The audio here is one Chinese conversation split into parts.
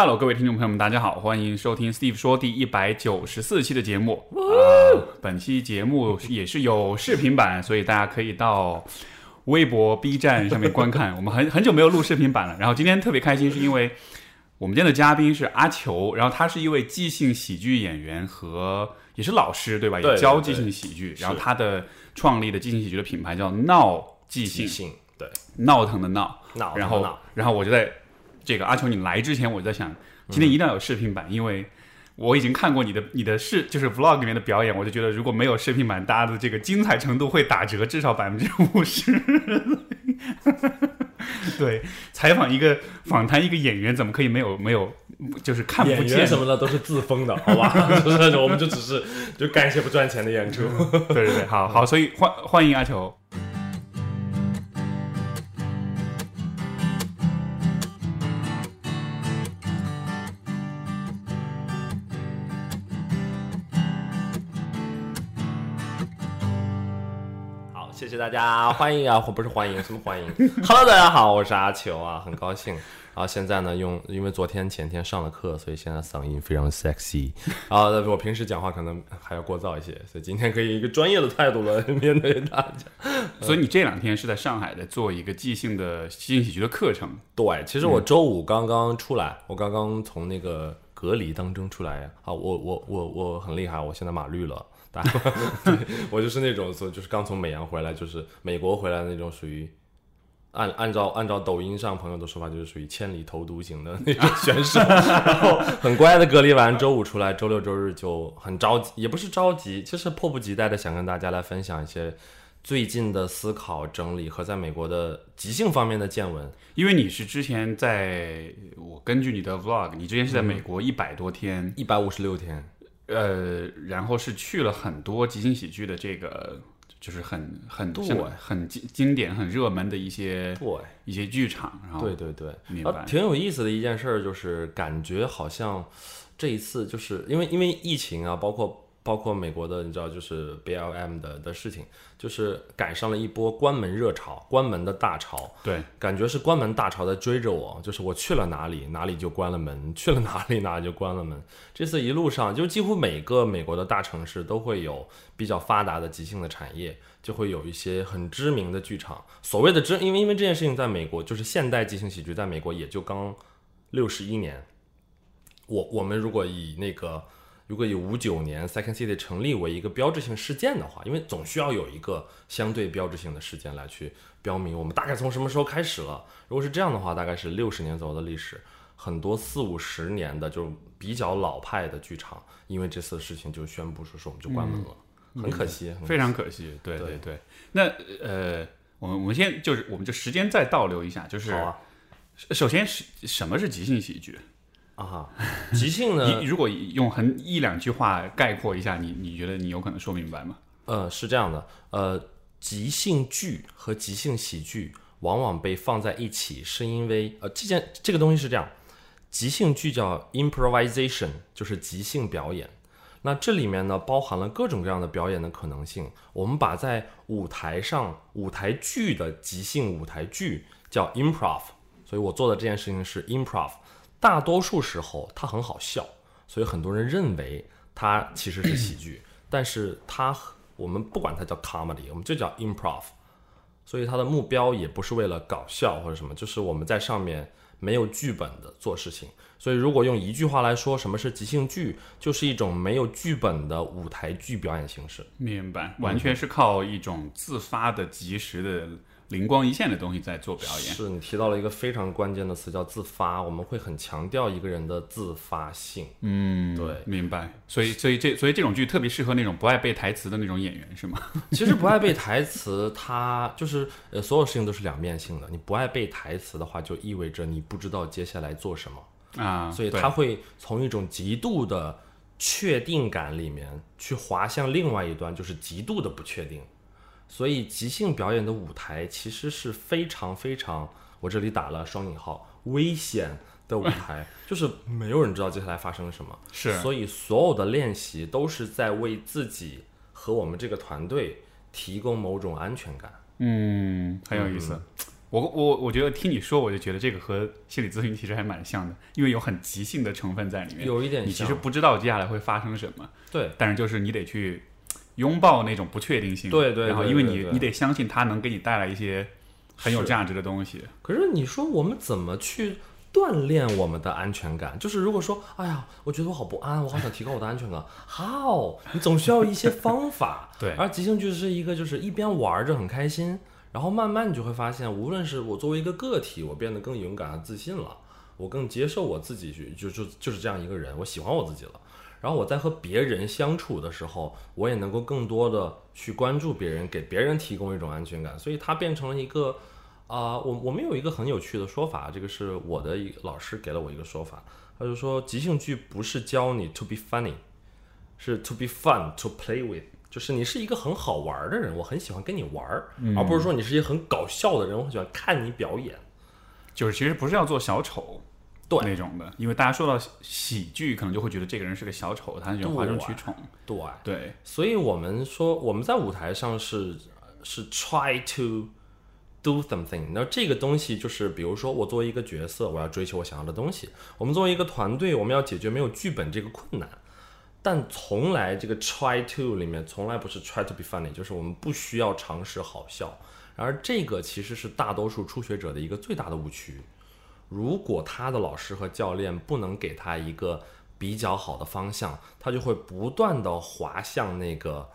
Hello，各位听众朋友们，大家好，欢迎收听 Steve 说第一百九十四期的节目。啊，本期节目也是有视频版，所以大家可以到微博、B 站上面观看。我们很很久没有录视频版了，然后今天特别开心，是因为我们今天的嘉宾是阿球，然后他是一位即兴喜剧演员和也是老师，对吧？对也教即兴喜剧，是然后他的创立的即兴喜剧的品牌叫闹即兴即，兴，对，闹腾的闹。闹然后，然后我就在这个阿球你来之前，我就在想，今天一定要有视频版，因为我已经看过你的你的视就是 vlog 里面的表演，我就觉得如果没有视频版，大家的这个精彩程度会打折，至少百分之五十。对，采访一个访谈一个演员，怎么可以没有没有就是看不演见员什么的都是自封的，好吧？就是我们就只是就干一些不赚钱的演出。对对对，好好，所以欢欢迎阿球。大家，欢迎啊，不是欢迎，什么欢迎？Hello，大家好，我是阿球啊，很高兴。然后现在呢，用因为昨天前天上了课，所以现在嗓音非常 sexy。啊，我平时讲话可能还要聒噪一些，所以今天可以一个专业的态度来面对大家。所以你这两天是在上海在做一个即兴的即兴喜剧的课程，对，其实我周五刚刚出来，我刚刚从那个隔离当中出来啊，我我我我很厉害，我现在码绿了。大家 对我就是那种，就就是刚从美洋回来，就是美国回来的那种，属于按按照按照抖音上朋友的说法，就是属于千里投毒型的那种 选手。然后很乖的隔离完，周五出来，周六周日就很着急，也不是着急，就是迫不及待的想跟大家来分享一些最近的思考整理和在美国的即兴方面的见闻。因为你是之前在我根据你的 vlog，你之前是在美国一百多天，一百五十六天，呃，然后是去了很多即兴喜剧的这个，就是很很对。很经经典、很热门的一些对。一些剧场，然后对对对，明白。啊挺有意思的一件事儿，就是感觉好像这一次就是因为因为疫情啊，包括包括美国的，你知道就是 BLM 的的事情，就是赶上了一波关门热潮，关门的大潮，对感觉是关门大潮在追着我，就是我去了哪里，哪里就关了门；去了哪里，哪里就关了门。这次一路上，就几乎每个美国的大城市都会有比较发达的即兴的产业，就会有一些很知名的剧场。所谓的知，因为因为这件事情在美国，就是现代即兴喜剧在美国也就刚六十一年。我我们如果以那个如果以五九年 Second City 成立为一个标志性事件的话，因为总需要有一个相对标志性的事件来去标明我们大概从什么时候开始了。如果是这样的话，大概是六十年左右的历史。很多四五十年的就比较老派的剧场，因为这次的事情就宣布说是我们就关门了，很可惜，非常可惜，对对对对。那呃，我们我们先就是我们就时间再倒流一下，就是首先是什么是即兴喜剧？啊哈，即兴呢 你，如果用很一两句话概括一下，你你觉得你有可能说明白吗？呃，是这样的，呃，即兴剧和即兴喜剧往往被放在一起，是因为呃，这件这个东西是这样，即兴剧叫 improvisation，就是即兴表演。那这里面呢，包含了各种各样的表演的可能性。我们把在舞台上舞台剧的即兴舞台剧叫 improv，所以我做的这件事情是 improv。大多数时候它很好笑，所以很多人认为它其实是喜剧，但是它我们不管它叫 comedy，我们就叫 improv。所以它的目标也不是为了搞笑或者什么，就是我们在上面没有剧本的做事情。所以如果用一句话来说，什么是即兴剧，就是一种没有剧本的舞台剧表演形式。明白，完全是靠一种自发的、及时的、灵光一现的东西在做表演。是你提到了一个非常关键的词，叫自发。我们会很强调一个人的自发性。嗯，对明白。所以，所以这，所以这种剧特别适合那种不爱背台词的那种演员，是吗？其实不爱背台词，它就是呃，所有事情都是两面性的。你不爱背台词的话，就意味着你不知道接下来做什么。啊，所以对他会从一种极度的确定感里面去滑向另外一端，就是极度的不确定。所以即兴表演的舞台其实是非常非常，我这里打了双引号，危险的舞台，就是没有人知道接下来发生了什么。是所以所有的练习都是在为自己和我们这个团队提供某种安全感。嗯，很有意思。我我我觉得听你说，我就觉得这个和心理咨询其实还蛮像的，因为有很即兴的成分在里面。有一点你其实不知道接下来会发生什么，对但是就是你得去拥抱那种不确定性。对对然后因为你你得相信它能给你带来一些很有价值的东西。可是你说我们怎么去锻炼我们的安全感？就是如果说，哎呀，我觉得我好不安，我好想提高我的安全感，how？你总需要一些方法。对而即兴剧是一个，就是一边玩着很开心，然后慢慢你就会发现，无论是我作为一个个体，我变得更勇敢和自信了，我更接受我自己去，就就就是这样一个人，我喜欢我自己了。然后我在和别人相处的时候，我也能够更多的去关注别人，给别人提供一种安全感，所以它变成了一个啊、我我们有一个很有趣的说法，这个是我的一个老师给了我一个说法，他就说即兴剧不是教你 to be funny，是 to be fun to play with，就是你是一个很好玩的人，我很喜欢跟你玩儿，而不是说你是一个很搞笑的人，我很喜欢看你表演。就是其实不是要做小丑，对那种的，因为大家说到喜剧，可能就会觉得这个人是个小丑，他很喜欢哗众取宠。对，对，所以我们说我们在舞台上是是 try to do something。那这个东西就是，比如说我作为一个角色，我要追求我想要的东西；我们作为一个团队，我们要解决没有剧本这个困难。但从来这个 try to 里面从来不是 try to be funny，就是我们不需要尝试好笑。而这个其实是大多数初学者的一个最大的误区。如果他的老师和教练不能给他一个比较好的方向，他就会不断的滑向那个，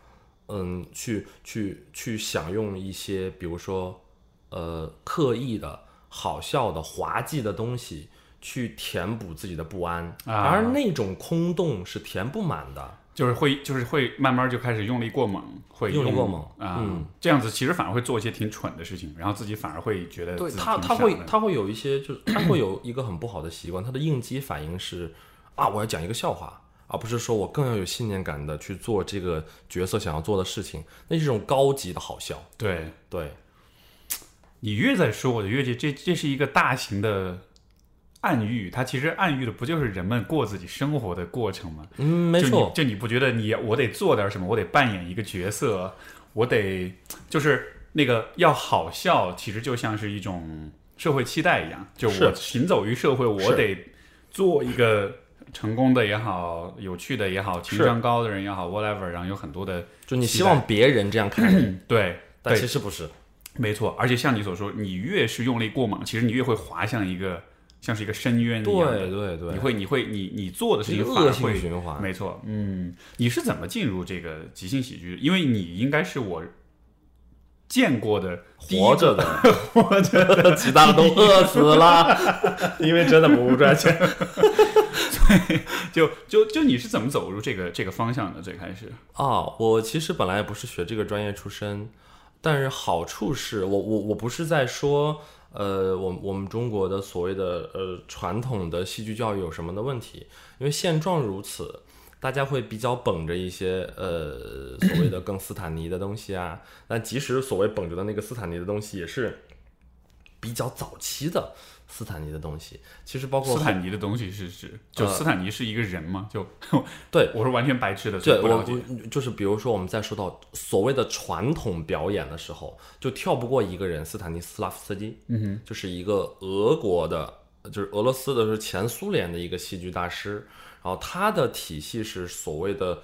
嗯，去去去享用一些，比如说，呃，刻意的、好笑的、滑稽的东西，去填补自己的不安。啊而那种空洞是填不满的。就是会就是会慢慢就开始用力过猛，会用力过猛啊、嗯。这样子其实反而会做一些挺蠢的事情，然后自己反而会觉得对他他会他会有一些就是 他会有一个很不好的习惯，他的应激反应是啊，我要讲一个笑话，而不是说我更要有信念感的去做这个角色想要做的事情，那是一种高级的好笑。对。对，你越在说，我就越觉得这这是一个大型的暗喻，它其实暗喻的不就是人们过自己生活的过程吗？嗯，没错，就你不觉得你我得做点什么，我得扮演一个角色，我得就是那个要好笑，其实就像是一种社会期待一样。就是我行走于社会，我得做一个成功的也好，有趣的也好，情商高的人也好，whatever，然后有很多的就你希望别人这样看你，对但其实不是。没错，而且像你所说，你越是用力过猛，其实你越会滑向一个像是一个深渊一样的。对对对，你会，你会，你你做的事是一情个恶性反而会循环。没错，嗯，你是怎么进入这个即兴喜剧？因为你应该是我见过的活着的，活着的，其他的都饿死了，因为真的不赚钱。就就就你是怎么走入这个这个方向的？最开始，啊，我其实本来也不是学这个专业出身，但是好处是我我我不是在说，呃，我我们中国的所谓的呃传统的戏剧教育有什么的问题，因为现状如此，大家会比较绷着一些呃所谓的更斯坦尼的东西啊，但即使所谓绷着的那个斯坦尼的东西，也是比较早期的斯坦尼的东西，其实包括斯坦尼的东西是指，就呃斯坦尼是一个人吗？就对 我是完全白痴的，对我不就是比如说我们在说到所谓的传统表演的时候，就跳不过一个人，斯坦尼斯拉夫斯基，嗯哼，就是一个俄国的，就是俄罗斯的，是前苏联的一个戏剧大师，然后他的体系是所谓的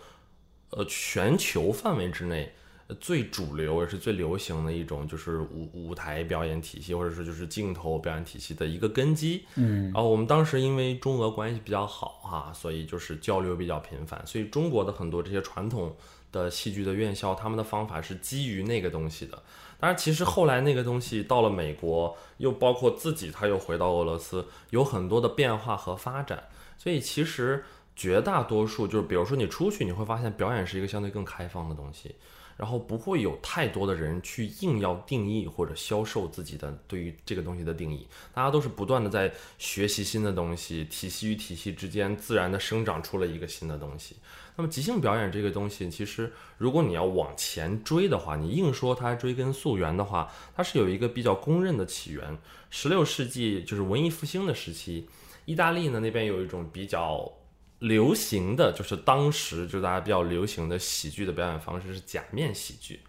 呃全球范围之内。呃最主流也是最流行的一种，就是舞舞台表演体系，或者说就是镜头表演体系的一个根基。嗯，然后我们当时因为中俄关系比较好哈、所以就是交流比较频繁，所以中国的很多这些传统的戏剧的院校，他们的方法是基于那个东西的。当然，其实后来那个东西到了美国，又包括自己他又回到俄罗斯，有很多的变化和发展。所以其实绝大多数就是，比如说你出去，你会发现表演是一个相对更开放的东西。然后不会有太多的人去硬要定义或者销售自己的对于这个东西的定义，大家都是不断的在学习新的东西，体系与体系之间自然的生长出了一个新的东西。那么即兴表演这个东西，其实如果你要往前追的话，你硬说它追根溯源的话，它是有一个比较公认的起源。十六世纪就是文艺复兴的时期，意大利呢那边有一种比较流行的就是当时就大家比较流行的喜剧的表演方式是假面喜剧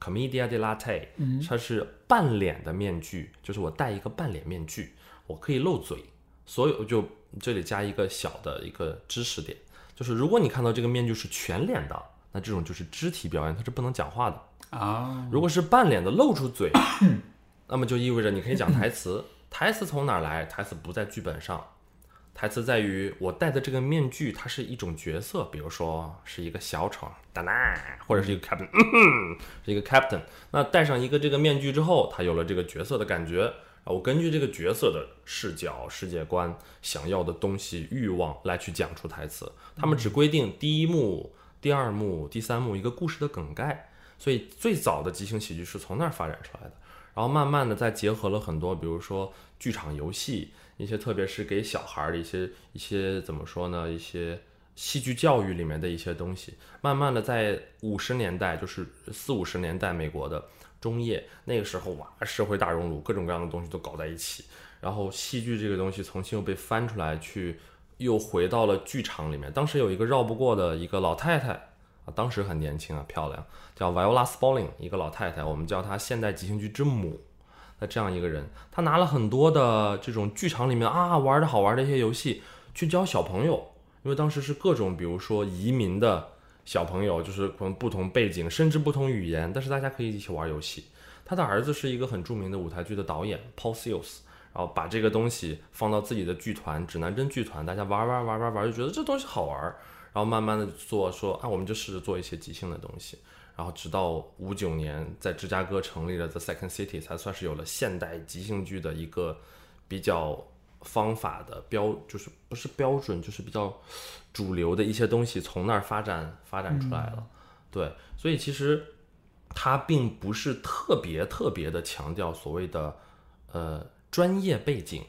commedia dell'arte，它是半脸的面具，就是我戴一个半脸面具，我可以露嘴。所有就这里加一个小的一个知识点，就是如果你看到这个面具是全脸的，那这种就是肢体表演，它是不能讲话的。啊，如果是半脸的露出嘴，那么就意味着你可以讲台词。台词从哪儿来？台词不在剧本上，台词在于我戴的这个面具，它是一种角色，比如说是一个小丑，哒啦，或者是一个 captain，嗯是一个 captain。那戴上一个这个面具之后，他有了这个角色的感觉。啊，我根据这个角色的视角、世界观、想要的东西、欲望来去讲出台词。他们只规定第一幕、第二幕、第三幕一个故事的梗概。所以最早的即兴喜剧是从那儿发展出来的，然后慢慢的再结合了很多，比如说剧场游戏，一些特别是给小孩的一些一些怎么说呢，一些戏剧教育里面的一些东西，慢慢的在五十年代，就是四五十年代美国的中叶那个时候，哇，社会大熔炉，各种各样的东西都搞在一起，然后戏剧这个东西重新又被翻出来，去又回到了剧场里面。当时有一个绕不过的一个老太太啊，当时很年轻啊，漂亮。叫 Viola Spolin，一个老太太，我们叫她现代即兴剧之母那这样一个人，她拿了很多的这种剧场里面啊玩的好玩的一些游戏去教小朋友，因为当时是各种比如说移民的小朋友，就是可能不同背景，甚至不同语言，但是大家可以一起玩游戏。他的儿子是一个很著名的舞台剧的导演 Paul Seals，然后把这个东西放到自己的剧团指南针剧团，大家玩玩玩玩玩，就觉得这东西好玩，然后慢慢的做说啊，我们就试着做一些即兴的东西。然后直到五九年，在芝加哥成立了 The Second City，才算是有了现代即兴剧的一个比较方法的标，就是不是标准，就是比较主流的一些东西从那儿发展发展出来了。对，所以其实它并不是特别特别的强调所谓的呃专业背景，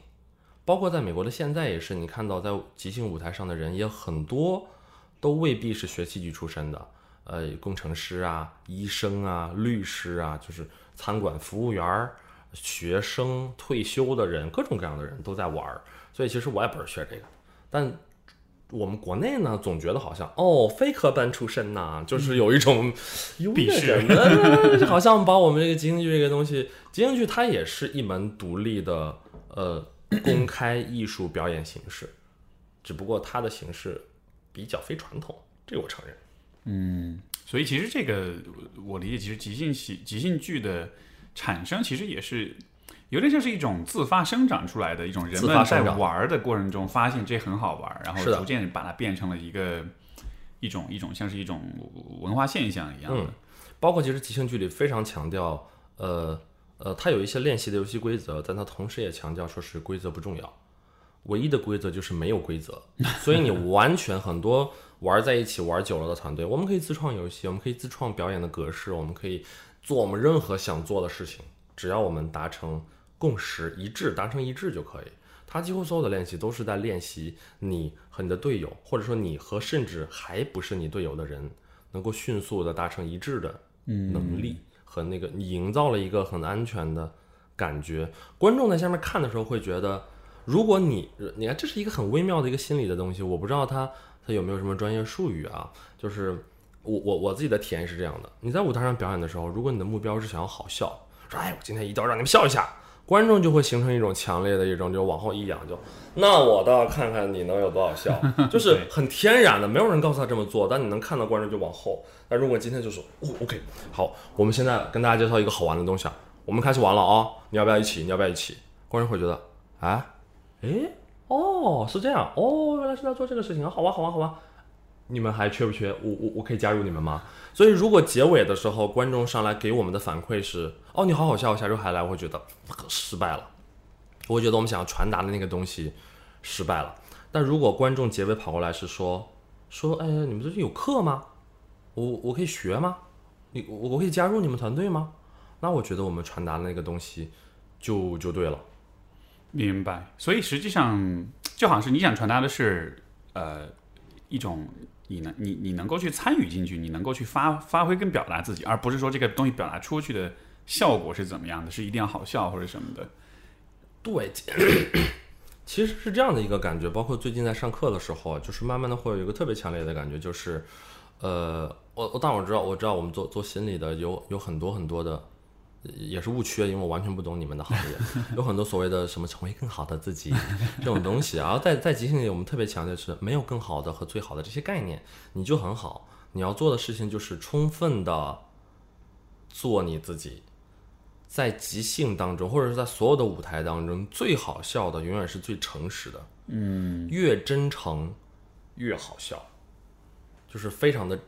包括在美国的现在也是，你看到在即兴舞台上的人也很多，都未必是学戏剧出身的。呃，工程师啊，医生啊，律师啊，就是餐馆服务员儿、学生、退休的人，各种各样的人都在玩儿。所以其实我也不是学这个，但我们国内呢，总觉得好像哦，非科班出身呐，就是有一种鄙视，好像把我们这个即兴剧这个东西，即兴剧它也是一门独立的呃公开艺术表演形式，只不过它的形式比较非传统，这个我承认。嗯，所以其实这个我理解，其实即兴喜即兴剧的产生，其实也是有点像是一种自发生长出来的一种人们在玩的过程中发现这很好玩，然后逐渐把它变成了一个一种一种像是一种文化现象一样的。包括其实即兴剧里非常强调，呃呃，它有一些练习的游戏规则，但它同时也强调说是规则不重要，唯一的规则就是没有规则，所以你完全很多。玩在一起玩久了的团队，我们可以自创游戏，我们可以自创表演的格式，我们可以做我们任何想做的事情，只要我们达成共识一致，达成一致就可以。他几乎所有的练习都是在练习你和你的队友，或者说你和甚至还不是你队友的人，能够迅速的达成一致的能力和那个你营造了一个很安全的感觉。观众在下面看的时候会觉得，如果你你看这是一个很微妙的一个心理的东西，我不知道他。他有没有什么专业术语啊？就是我我我自己的体验是这样的：你在舞台上表演的时候，如果你的目标是想要好笑，说哎，我今天一定要让你们笑一下，观众就会形成一种强烈的一种，就往后一仰，就那我倒要看看你能有多少笑，就是很天然的，没有人告诉他这么做，但你能看到观众就往后。那如果今天就是哦，OK，好，我们现在跟大家介绍一个好玩的东西啊，我们开始玩了啊，你要不要一起？你要不要一起？观众会觉得啊，诶。哦，是这样哦，原来是在做这个事情啊，好吧，好吧，好吧，你们还缺不缺？我我我可以加入你们吗？所以如果结尾的时候观众上来给我们的反馈是，哦，你好好笑，下周还来，我会觉得失败了，我会觉得我们想要传达的那个东西失败了。但如果观众结尾跑过来是说说，哎，你们最近有课吗？我我可以学吗？你我我可以加入你们团队吗？那我觉得我们传达的那个东西就就对了。明白，所以实际上就好像是你想传达的是，呃，一种你能你你能够去参与进去，你能够去发发挥跟表达自己，而不是说这个东西表达出去的效果是怎么样的，是一定要好笑或者什么的。对，其实是这样的一个感觉。包括最近在上课的时候，就是慢慢的会有一个特别强烈的感觉，就是，呃，我我当然我知道，我知道我们做做心理的有有很多很多的，也是误区，因为我完全不懂你们的行业，有很多所谓的什么成为更好的自己这种东西。然后在在即兴里，我们特别强调是没有更好的和最好的这些概念，你就很好。你要做的事情就是充分的做你自己。在即兴当中，或者是在所有的舞台当中，最好笑的永远是最诚实的。嗯，越真诚越好笑，就是非常的，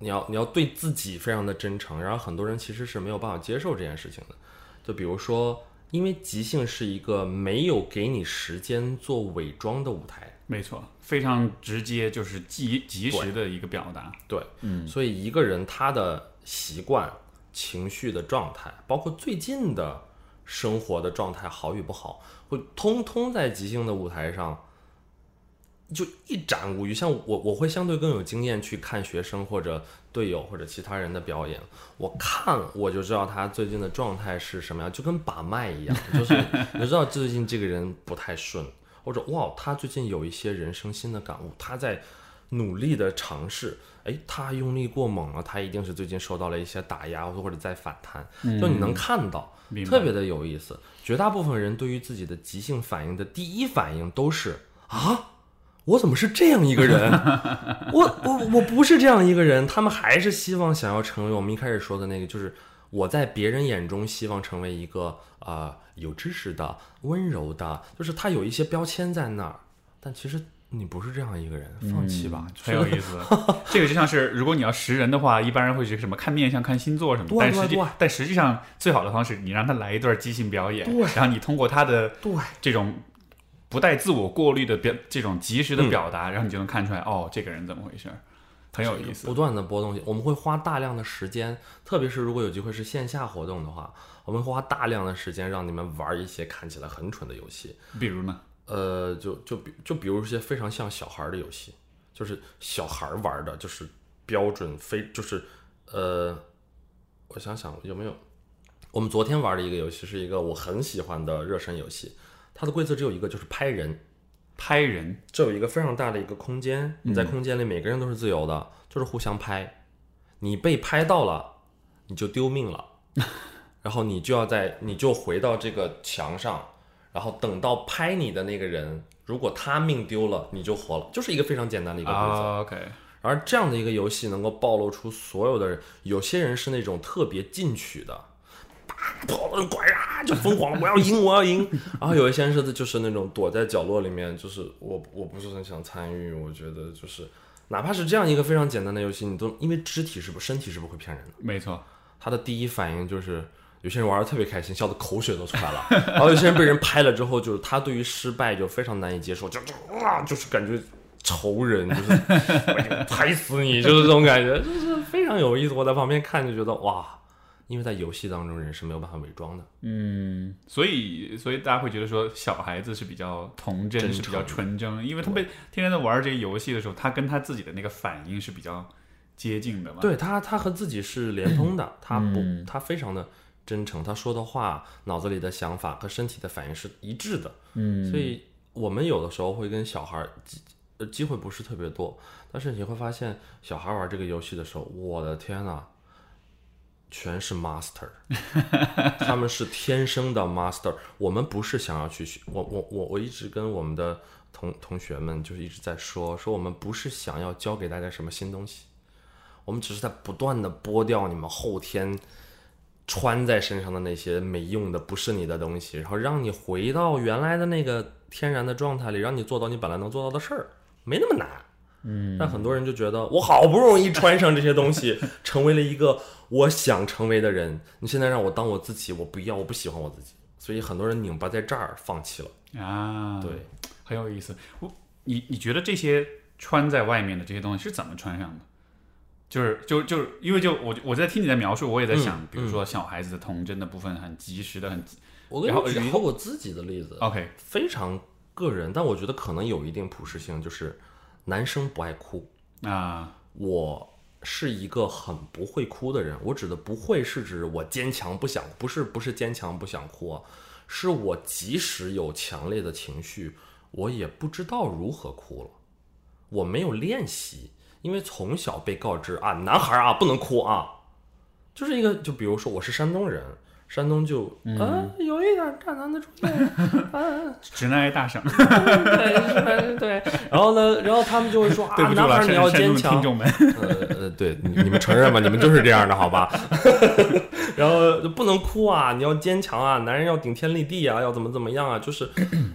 你要你要对自己非常的真诚。然后很多人其实是没有办法接受这件事情的。就比如说，因为即兴是一个没有给你时间做伪装的舞台，没错，非常直接，就是即即时的一个表达。对，嗯，所以一个人他的习惯。情绪的状态，包括最近的生活的状态好与不好，会通通在即兴的舞台上就一展无余。像我，我会相对更有经验去看学生或者队友或者其他人的表演，我看我就知道他最近的状态是什么样，就跟把脉一样，就是 你知道最近这个人不太顺，或者哇，他最近有一些人生新的感悟，他在努力的尝试。哎，他用力过猛了，他一定是最近受到了一些打压，或者在反弹。就你能看到，特别的有意思。绝大部分人对于自己的急性反应的第一反应都是啊，我怎么是这样一个人？我我我不是这样一个人。他们还是希望想要成为我们一开始说的那个，就是我在别人眼中希望成为一个啊有知识的、温柔的，就是他有一些标签在那儿，但其实。你不是这样一个人，放弃吧，很有意思。这个就像是，如果你要识人的话，一般人会是什么看面相、看星座什么。但实际，但实际上，最好的方式，你让他来一段即兴表演，然后你通过他的对这种不带自我过滤的表，这种及时的表达，然后你就能看出来，哦，这个人怎么回事，很有意思。不断的播东西，我们会花大量的时间，特别是如果有机会是线下活动的话，我们会花大量的时间让你们玩一些看起来很蠢的游戏，比如呢？呃，就就比就比如一些非常像小孩的游戏，就是小孩玩的，就是标准非就是，呃，我想想有没有，我们昨天玩的一个游戏是一个我很喜欢的热身游戏，它的规则只有一个，就是拍人，拍人，这有一个非常大的一个空间，你在空间里每个人都是自由的，就是互相拍，你被拍到了，你就丢命了，然后你就要在你就回到这个墙上。然后等到拍你的那个人，如果他命丢了，你就活了，就是一个非常简单的一个规则。OK。而这样的一个游戏能够暴露出所有的人，有些人是那种特别进取的，跑得快啊，就疯狂，我要赢，我要赢。然后有一些人是就是那种躲在角落里面，就是我我不是很想参与。我觉得就是哪怕是这样一个非常简单的游戏，你都因为肢体是不身体是不会骗人的。没错，他的第一反应就是。有些人玩的特别开心，笑的口水都出来了。然后有些人被人拍了之后，就是他对于失败就非常难以接受，就就啊，就是感觉仇人，就是 拍死你，就是这种感觉，就是非常有意思。我在旁边看就觉得哇，因为在游戏当中人是没有办法伪装的。嗯，所以所以大家会觉得说小孩子是比较童真，是比较纯真，因为他们天天在玩这些游戏的时候，他跟他自己的那个反应是比较接近的嘛。对他，他和自己是连通的，他不，他非常的。真诚，他说的话，脑子里的想法和身体的反应是一致的。嗯，所以我们有的时候会跟小孩机呃机会不是特别多，但是你会发现小孩玩这个游戏的时候，我的天呐，全是 master，他们是天生的 master。我们不是想要去学，我我我我一直跟我们的同同学们就是一直在说，说我们不是想要教给大家什么新东西，我们只是在不断的剥掉你们后天。穿在身上的那些没用的、不是你的东西，然后让你回到原来的那个天然的状态里，让你做到你本来能做到的事儿，没那么难。嗯，但很多人就觉得，我好不容易穿上这些东西，成为了一个我想成为的人，你现在让我当我自己，我不要，我不喜欢我自己，所以很多人拧巴在这儿放弃了。啊，对，很有意思。我，你你觉得这些穿在外面的这些东西是怎么穿上的？就是就就是因为就我我在听你的描述，我也在想，比如说小孩子的童真的部分很及时的很，我跟你举一个我自己的例子，OK，非常个人，但我觉得可能有一定普适性，就是男生不爱哭啊。我是一个很不会哭的人，我指的不会是指我坚强不想，不是不是坚强不想哭，是我即使有强烈的情绪，我也不知道如何哭了，我没有练习。因为从小被告知啊，男孩啊不能哭啊，就是一个就比如说我是山东人，山东就啊有一点大男子主义，啊直男癌大省，对对对，然后呢，然后他们就会说 啊男孩你要坚强听众们。呃呃，对，你你们承认吧？你们就是这样的，好吧？然后就不能哭啊，你要坚强啊，男人要顶天立地啊，要怎么怎么样啊？就是，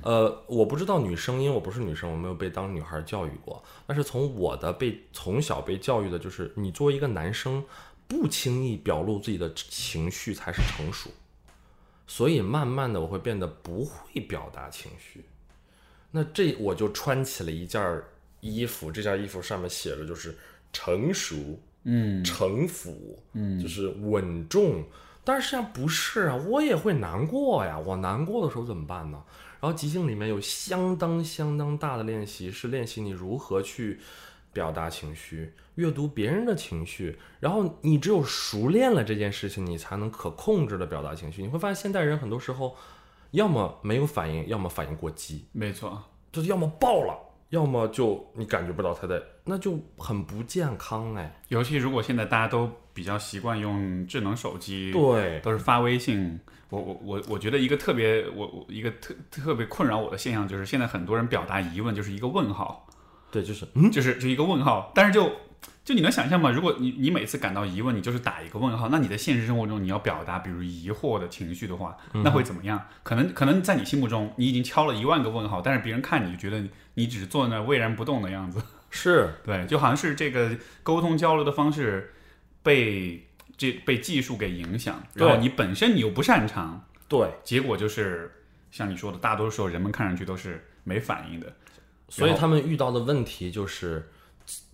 呃，我不知道女生，因为我不是女生，我没有被当女孩教育过。但是从我的被从小被教育的就是，你作为一个男生，不轻易表露自己的情绪才是成熟。所以慢慢的，我会变得不会表达情绪。那这我就穿起了一件儿衣服，这件衣服上面写着就是成熟，嗯城府，嗯就是稳重。但是实际上不是啊，我也会难过呀。我难过的时候怎么办呢？然后即兴里面有相当相当大的练习，是练习你如何去表达情绪，阅读别人的情绪。然后你只有熟练了这件事情，你才能可控制的表达情绪。你会发现现代人很多时候，要么没有反应，要么反应过激。没错，就是要么爆了，要么就你感觉不到他在，那就很不健康哎。尤其如果现在大家都比较习惯用智能手机，对，都是发微信。我我我我觉得一个特别我我一个特特别困扰我的现象就是现在很多人表达疑问就是一个问号，对，就是嗯，就是就一个问号，但是就就你能想象吗？如果你你每次感到疑问，你就是打一个问号，那你在现实生活中你要表达比如疑惑的情绪的话，那会怎么样？可能可能在你心目中你已经敲了一万个问号，但是别人看你就觉得你你只是坐在那儿巍然不动的样子。是对，就好像是这个沟通交流的方式被这被技术给影响，然后对你本身你又不擅长，对，结果就是像你说的，大多数时候人们看上去都是没反应的。所以他们遇到的问题就是，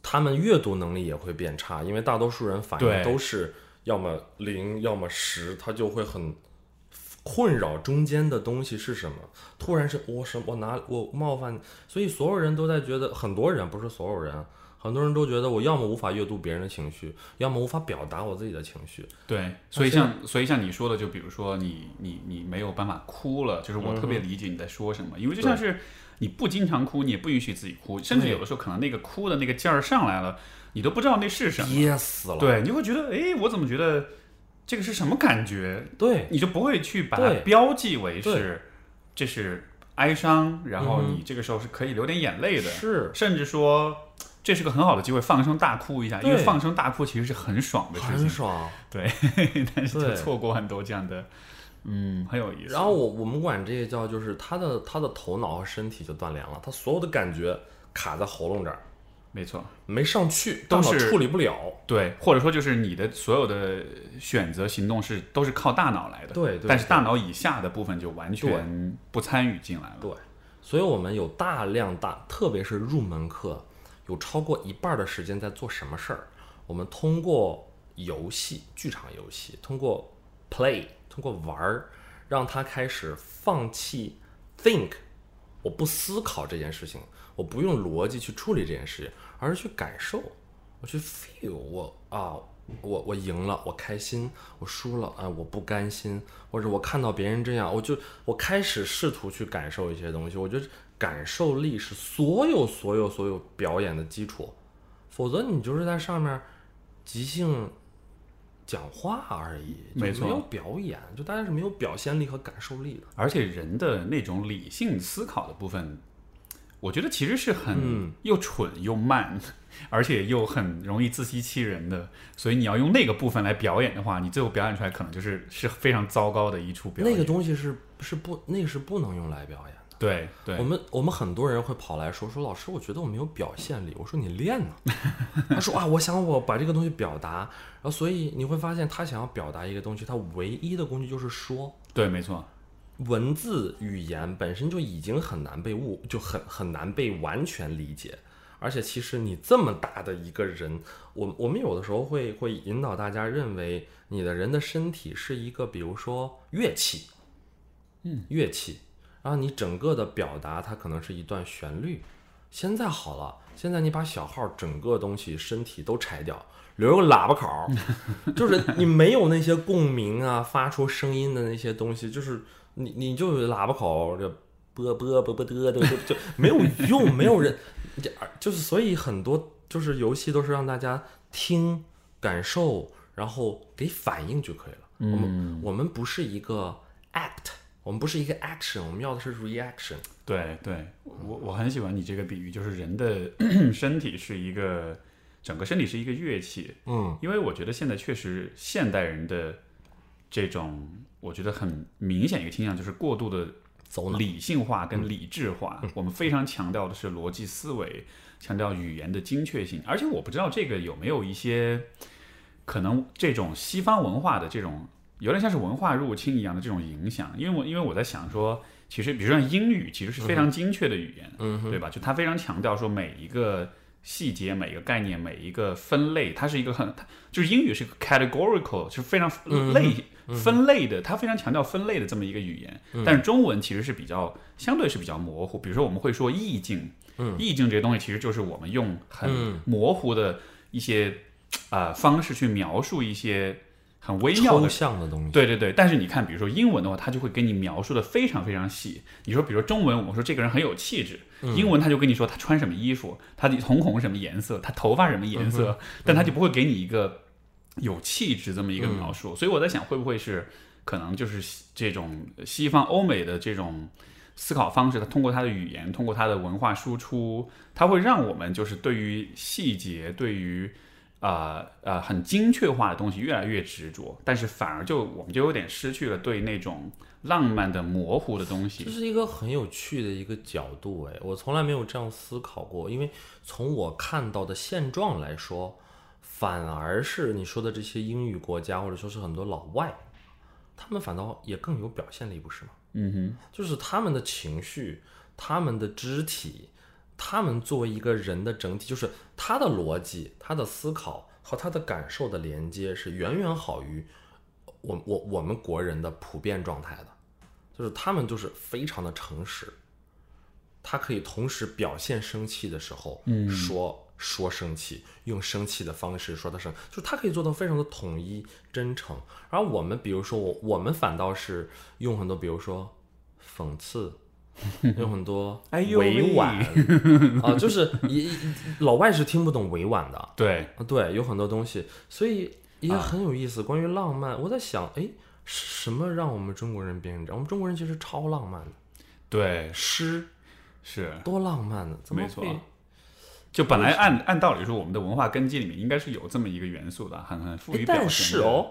他们阅读能力也会变差，因为大多数人反应都是要么零，要么十，他就会很困扰中间的东西是什么。突然是我什我哪我冒犯你，所以所有人都在觉得，很多人不是所有人，很多人都觉得我要么无法阅读别人的情绪，要么无法表达我自己的情绪。对，所以像所以像你说的，就比如说你你你没有办法哭了，就是我特别理解你在说什么，因为就像是你不经常哭，你也不允许自己哭，甚至有的时候可能那个哭的那个劲儿上来了，你都不知道那是什么。憋死了。对，你就会觉得，哎，我怎么觉得这个是什么感觉？对你就不会去把它标记为是这是哀伤，然后你这个时候是可以流点眼泪的，是甚至说这是个很好的机会放声大哭一下，因为放声大哭其实是很爽的事情很情，对。但是就错过很多这样的，嗯，很有意思。然后我我们管这个叫就是他的他的头脑和身体就断联了，他所有的感觉卡在喉咙这儿，没错，没上去，大脑都是处理不了。对，或者说就是你的所有的选择行动是都是靠大脑来的，对对但是大脑以下的部分就完全不参与进来了。对，所以我们有大量大，特别是入门课，有超过一半的时间在做什么事儿？我们通过游戏、剧场游戏，通过 play，通过玩儿，让他开始放弃 think，我不思考这件事情，我不用逻辑去处理这件事情，而是去感受，我去 feel，我啊。我我赢了，我开心；我输了，啊、我不甘心，或者我看到别人这样，我就我开始试图去感受一些东西。我觉得感受力是所有所有所有表演的基础，否则你就是在上面即兴讲话而已，没错没有表演，就大家是没有表现力和感受力的。而且人的那种理性思考的部分，我觉得其实是很嗯又蠢又慢，而且又很容易自欺欺人的。所以你要用那个部分来表演的话，你最后表演出来可能就是是非常糟糕的一出表演。那个东西是是不那个是不能用来表演的。对对我，们我们很多人会跑来说说老师，我觉得我没有表现力。我说你练呢？他说啊，我想我把这个东西表达，然后所以你会发现他想要表达一个东西，他唯一的工具就是说。对，没错，文字语言本身就已经很难被误，就很很难被完全理解。而且其实你这么大的一个人，我我们有的时候会会引导大家认为你的人的身体是一个，比如说乐器，嗯，乐器，然后你整个的表达它可能是一段旋律。现在好了，现在你把小号整个东西身体都拆掉，留个喇叭口儿，就是你没有那些共鸣啊，发出声音的那些东西，就是你你就有喇叭口儿就啵啵啵啵嘚嘚就就没有用，没有人，这就是所以很多就是游戏都是让大家听、感受，然后给反应就可以了。我们我们不是一个 act，我们不是一个 action，我们要的是 reaction。对对，我我很喜欢你这个比喻，就是人的 身体是一个整个身体是一个乐器，嗯，因为我觉得现在确实现代人的这种，我觉得很明显一个倾向就是过度的走。理性化跟理智化，我们非常强调的是逻辑思维，强调语言的精确性。而且我不知道这个有没有一些可能这种西方文化的这种有点像是文化入侵一样的这种影响。因为我因为我在想说，其实比如说像英语，其实是非常精确的语言，嗯对吧？就它非常强调说每一个。细节每一个概念每一个分类，它是一个很，它就是英语是一个 categorical，是非常类、分类的，它非常强调分类的这么一个语言。但是中文其实是比较相对是比较模糊，比如说我们会说意境，嗯意境这些东西其实就是我们用很嗯模糊的一些啊、呃方式去描述一些很微妙抽的象的东西。对对对，但是你看，比如说英文的话，它就会给你描述的非常非常细。你说，比如说中文，我说这个人很有气质，英文他就跟你说他穿什么衣服，他的瞳孔什么颜色，他头发什么颜色，但他就不会给你一个有气质这么一个描述。所以我在想，会不会是可能就是这种西方欧美的这种。思考方式，它通过他的语言，通过他的文化输出，它会让我们就是对于细节，对于啊呃很精确化的东西越来越执着，但是反而就我们就有点失去了对那种浪漫的模糊的东西这。是一个很有趣的一个角度，哎，我从来没有这样思考过。因为从我看到的现状来说，反而是你说的这些英语国家，或者说是很多老外，他们反倒也更有表现力，不是吗？嗯哼，就是他们的情绪、他们的肢体、他们作为一个人的整体，就是他的逻辑、他的思考和他的感受的连接是远远好于我我我们国人的普遍状态的。就是他们就是非常的诚实，他可以同时表现生气的时候，嗯说说生气，用生气的方式说他生，就是他可以做到非常的统一真诚。而我们比如说我我们反倒是用很多，比如说讽刺，用很多委婉。啊，就是也也老外是听不懂委婉的，对，啊，对，有很多东西，所以也很有意思。关于浪漫，我在想，哎，什么让我们中国人变成这样？我们中国人其实超浪漫的，对，诗是，多浪漫呢，怎么没错。就本来按按道理说，我们的文化根基里面应该是有这么一个元素的，很很富于表现但，是哦，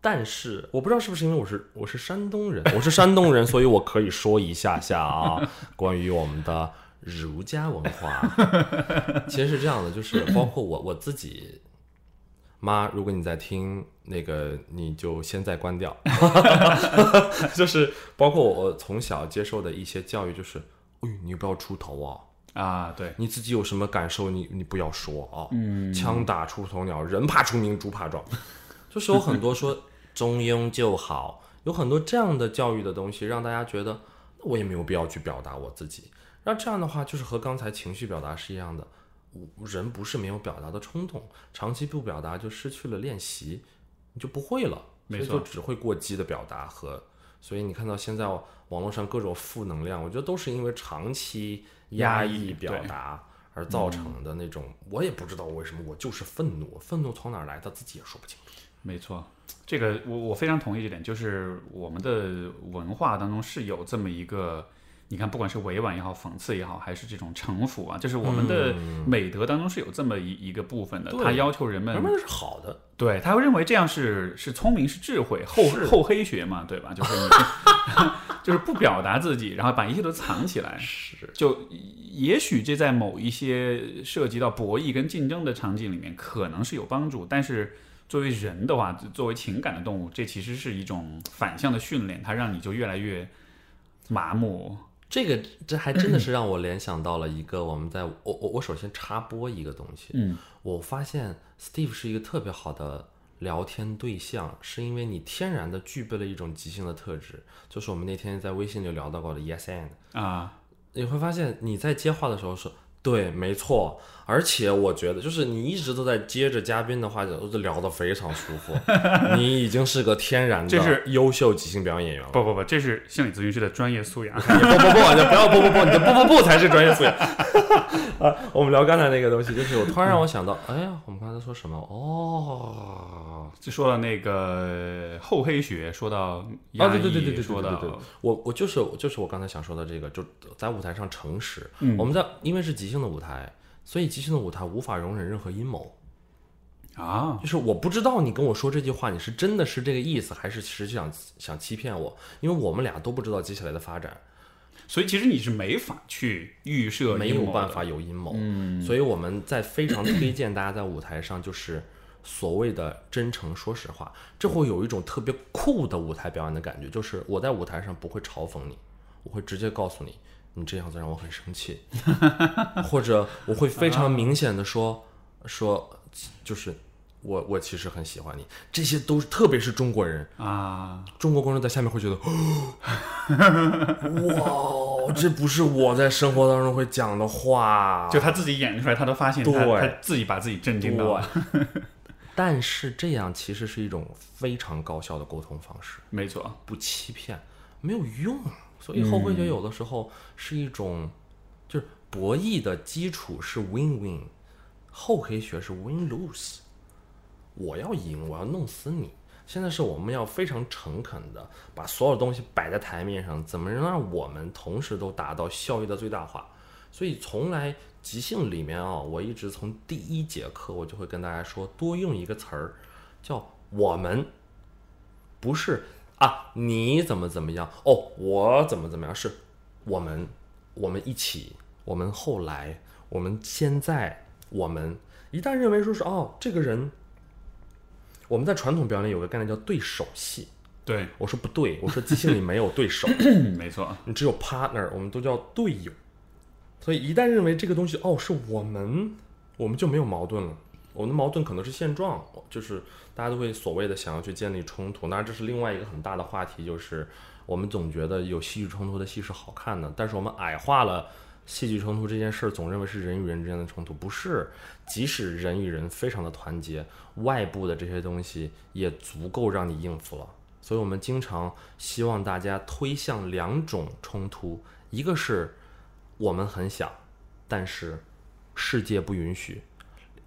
但是我不知道是不是因为我是我是山东人，我是山东人，所以我可以说一下下啊，关于我们的儒家文化。其实是这样的，就是包括我我自己。妈，如果你在听那个，你就现在关掉。就是包括我从小接受的一些教育，就是，哎，你不要出头啊，啊，对，你自己有什么感受，你你不要说啊。嗯，枪打出头鸟，人怕出名，猪怕壮。就是有很多说中庸就好，有很多这样的教育的东西，让大家觉得那我也没有必要去表达我自己。那这样的话，就是和刚才情绪表达是一样的。人不是没有表达的冲动，长期不表达就失去了练习，你就不会了，没错就只会过激的表达和。所以你看到现在网络上各种负能量，我觉得都是因为长期压压抑抑表达而造成的那种。我也不知道为什么，我就是愤怒，愤怒从哪儿来，他自己也说不清楚。没错，这个我我非常同意这点，就是我们的文化当中是有这么一个，你看，不管是委婉也好，讽刺也好，还是这种城府啊，就是我们的美德当中是有这么一一个部分的，对它要求人们人们是好的，对，他会认为这样是是聪明是智慧，厚是厚黑学嘛，对吧？就是你 就是不表达自己，然后把一切都藏起来。是就也许这在某一些涉及到博弈跟竞争的场景里面可能是有帮助，但是作为人的话，作为情感的动物，这其实是一种反向的训练，它让你就越来越麻木。这个，这还真的是让我联想到了一个我们在我我我首先插播一个东西，嗯，我发现 Steve 是一个特别好的聊天对象，是因为你天然的具备了一种即兴的特质，就是我们那天在微信就聊到过的 Yes and。啊，你会发现你在接话的时候是对，没错，而且我觉得就是你一直都在接着嘉宾的话，就聊得非常舒服，你已经是个天然的这是的优秀即兴表演演员了。不不不，这是心理咨询师的专业素养。不不不，你不要不不不，你的不不不才是专业素养。啊，我们聊刚才那个东西，就是我突然让我想到，哎呀，我们刚才说什么？哦，就说到那个厚黑学，说到啊，压抑，对对对对对说到我我就是就是我刚才想说的这个，就在舞台上诚实。嗯我们在因为是即兴的舞台，所以即兴的舞台无法容忍任何阴谋。啊，就是我不知道你跟我说这句话，你是真的是这个意思，还是实际想想欺骗我？因为我们俩都不知道接下来的发展，所以其实你是没法去预设没有办法有阴谋。嗯，所以我们在非常推荐大家在舞台上就是所谓的真诚说实话，这会有一种特别酷的舞台表演的感觉。就是我在舞台上不会嘲讽你，我会直接告诉你，你这样子让我很生气，或者我会非常明显的说说，就是我我其实很喜欢你，这些都是特别是中国人，啊，中国观众在下面会觉得，哇，这不是我在生活当中会讲的话。就他自己演出来，他都发现他对他自己把自己震惊到了，但是这样其实是一种非常高效的沟通方式，没错，不欺骗没有用。所以后悔学有的时候是一种，就是博弈的基础是 win win，后黑学是 win lose。我要赢，我要弄死你。现在是我们要非常诚恳的把所有东西摆在台面上，怎么能让我们同时都达到效益的最大化？所以从来即兴里面啊、我一直从第一节课我就会跟大家说，多用一个词儿，叫我们，不是啊你怎么怎么样哦，我怎么怎么样，是我们，我们一起，我们后来，我们现在，我们一旦认为说是哦这个人，我们在传统表演里有个概念叫对手戏，对，我说不对，我说即兴里没有对手。没错，你只有 partner，我们都叫队友。所以一旦认为这个东西哦是我们，我们就没有矛盾了。我们的矛盾可能是现状，就是大家都会所谓的想要去建立冲突。那，这是另外一个很大的话题，就是我们总觉得有戏剧冲突的戏是好看的，但是我们矮化了戏剧冲突这件事儿，总认为是人与人之间的冲突，不是。即使人与人非常的团结，外部的这些东西也足够让你应付了。所以我们经常希望大家推向两种冲突，一个是我们很想，但是世界不允许，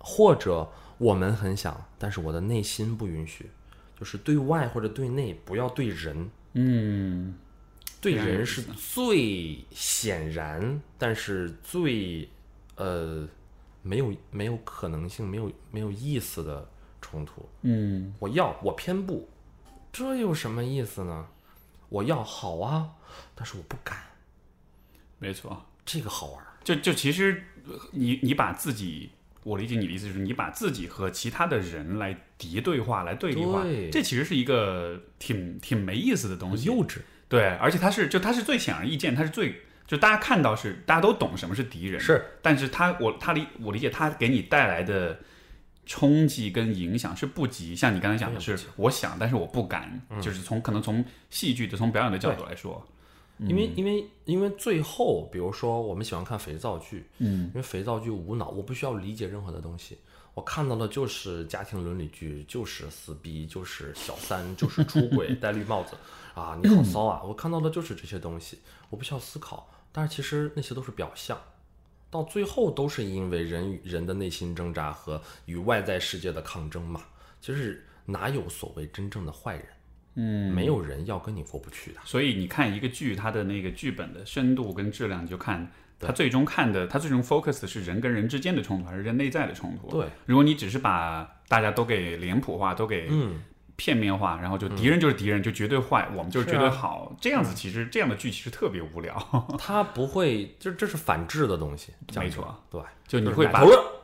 或者我们很想，但是我的内心不允许，就是对外或者对内，不要对人。嗯，对人是最显然，但是最呃没有没有可能性、没有没有意思的冲突。嗯，我要，我偏不，这有什么意思呢？我要好啊，但是我不敢，没错，这个好玩儿。就就其实呃你你把自己，我理解你的意思就是你把自己和其他的人来敌对化，来对立化，这其实是一个挺挺没意思的东西，幼稚，对，而且它是就它是最显而易见，它是最就大家看到是大家都懂什么是敌人，是，但是他我他理我理解他给你带来的冲击跟影响是不及像你刚才讲的是我想，但是我不敢，就是从可能从戏剧的从表演的角度来说，因为因为因为最后，比如说我们喜欢看肥皂剧，嗯，因为肥皂剧无脑，我不需要理解任何的东西，我看到的就是家庭伦理剧，就是撕逼，就是小三，就是出轨，戴绿帽子，啊，你好骚啊！我看到的就是这些东西，我不需要思考。但是其实那些都是表象，到最后都是因为人与人的内心挣扎和与外在世界的抗争嘛。其实哪有所谓真正的坏人？嗯，没有人要跟你过不去的。所以你看一个剧，它的那个剧本的深度跟质量，你就看它最终看的，它最终 focus 的是人跟人之间的冲突，还是人内在的冲突？对，如果你只是把大家都给脸谱化，都给嗯，片面化，然后就敌人就是敌人，就绝对坏，我们就是绝对好，这样子其实这样的剧其实特别无聊。它不会，就这是反制的东西，没错，对，就你会把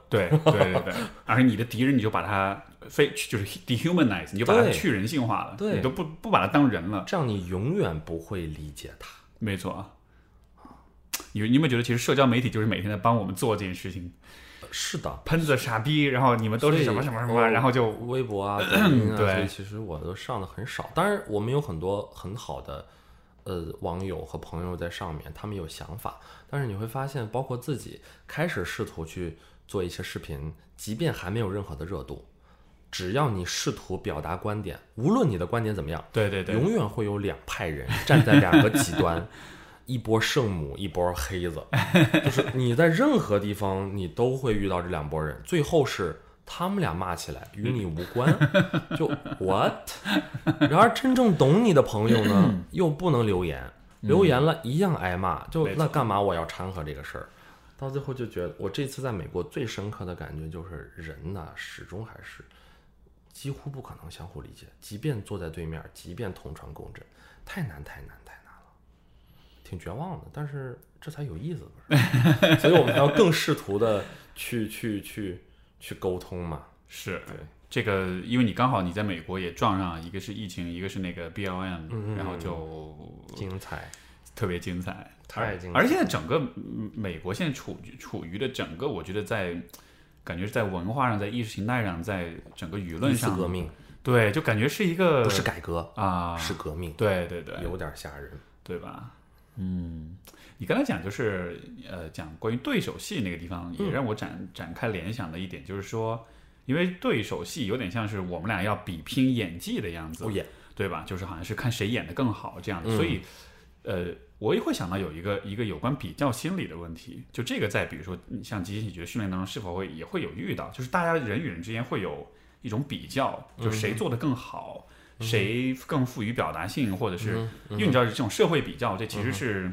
对对对对，而你的敌人你就把他非就是 dehumanize，你就把它去人性化了，对你都不不把它当人了。这样你永远不会理解他。没错啊，你你有没有觉得其实社交媒体就是每天在帮我们做这件事情？是的，喷子傻逼，然后你们都是什么什么什么，然后就微博啊、抖音啊，对所以其实我都上的很少。当然，我们有很多很好的呃网友和朋友在上面，他们有想法，但是你会发现，包括自己开始试图去做一些视频，即便还没有任何的热度，只要你试图表达观点，无论你的观点怎么样，对对对，永远会有两派人站在两个极端。一波圣母，一波黑子，就是你在任何地方你都会遇到这两拨人，最后是他们俩骂起来，与你无关，就 what？然而真正懂你的朋友呢，又不能留言，留言了一样挨骂，就那干嘛我要掺和这个事儿？到最后就觉得，我这次在美国最深刻的感觉就是，人呐，始终还是几乎不可能相互理解，即便坐在对面，即便同床共枕，太难太难太难了，挺绝望的。但是这才有意思，不是？所以我们还要更试图的去去去去沟通嘛。是对，这个，因为你刚好你在美国也撞上，一个是疫情，一个是那个 BLM，、嗯然后就精彩，特别精彩，太精彩而且现在整个嗯美国现在处于处于的整个，我觉得在感觉是在文化上，在意识形态上，在整个舆论上，革命对，就感觉是一个不是改革，啊，是革命，对对对，有点吓人。对吧？嗯，你刚才讲就是呃，讲关于对手戏那个地方，嗯也让我展、展开联想的一点，就是说，因为对手戏有点像是我们俩要比拼演技的样子，哦耶，对吧？就是好像是看谁演的更好这样的，嗯所以。呃，我也会想到有一个一个有关比较心理的问题，就这个在比如说像即兴喜剧的训练当中，是否会也会有遇到，就是大家人与人之间会有一种比较，就谁做的更好，谁更富于表达性，或者是、因为你知道这种社会比较，这其实是。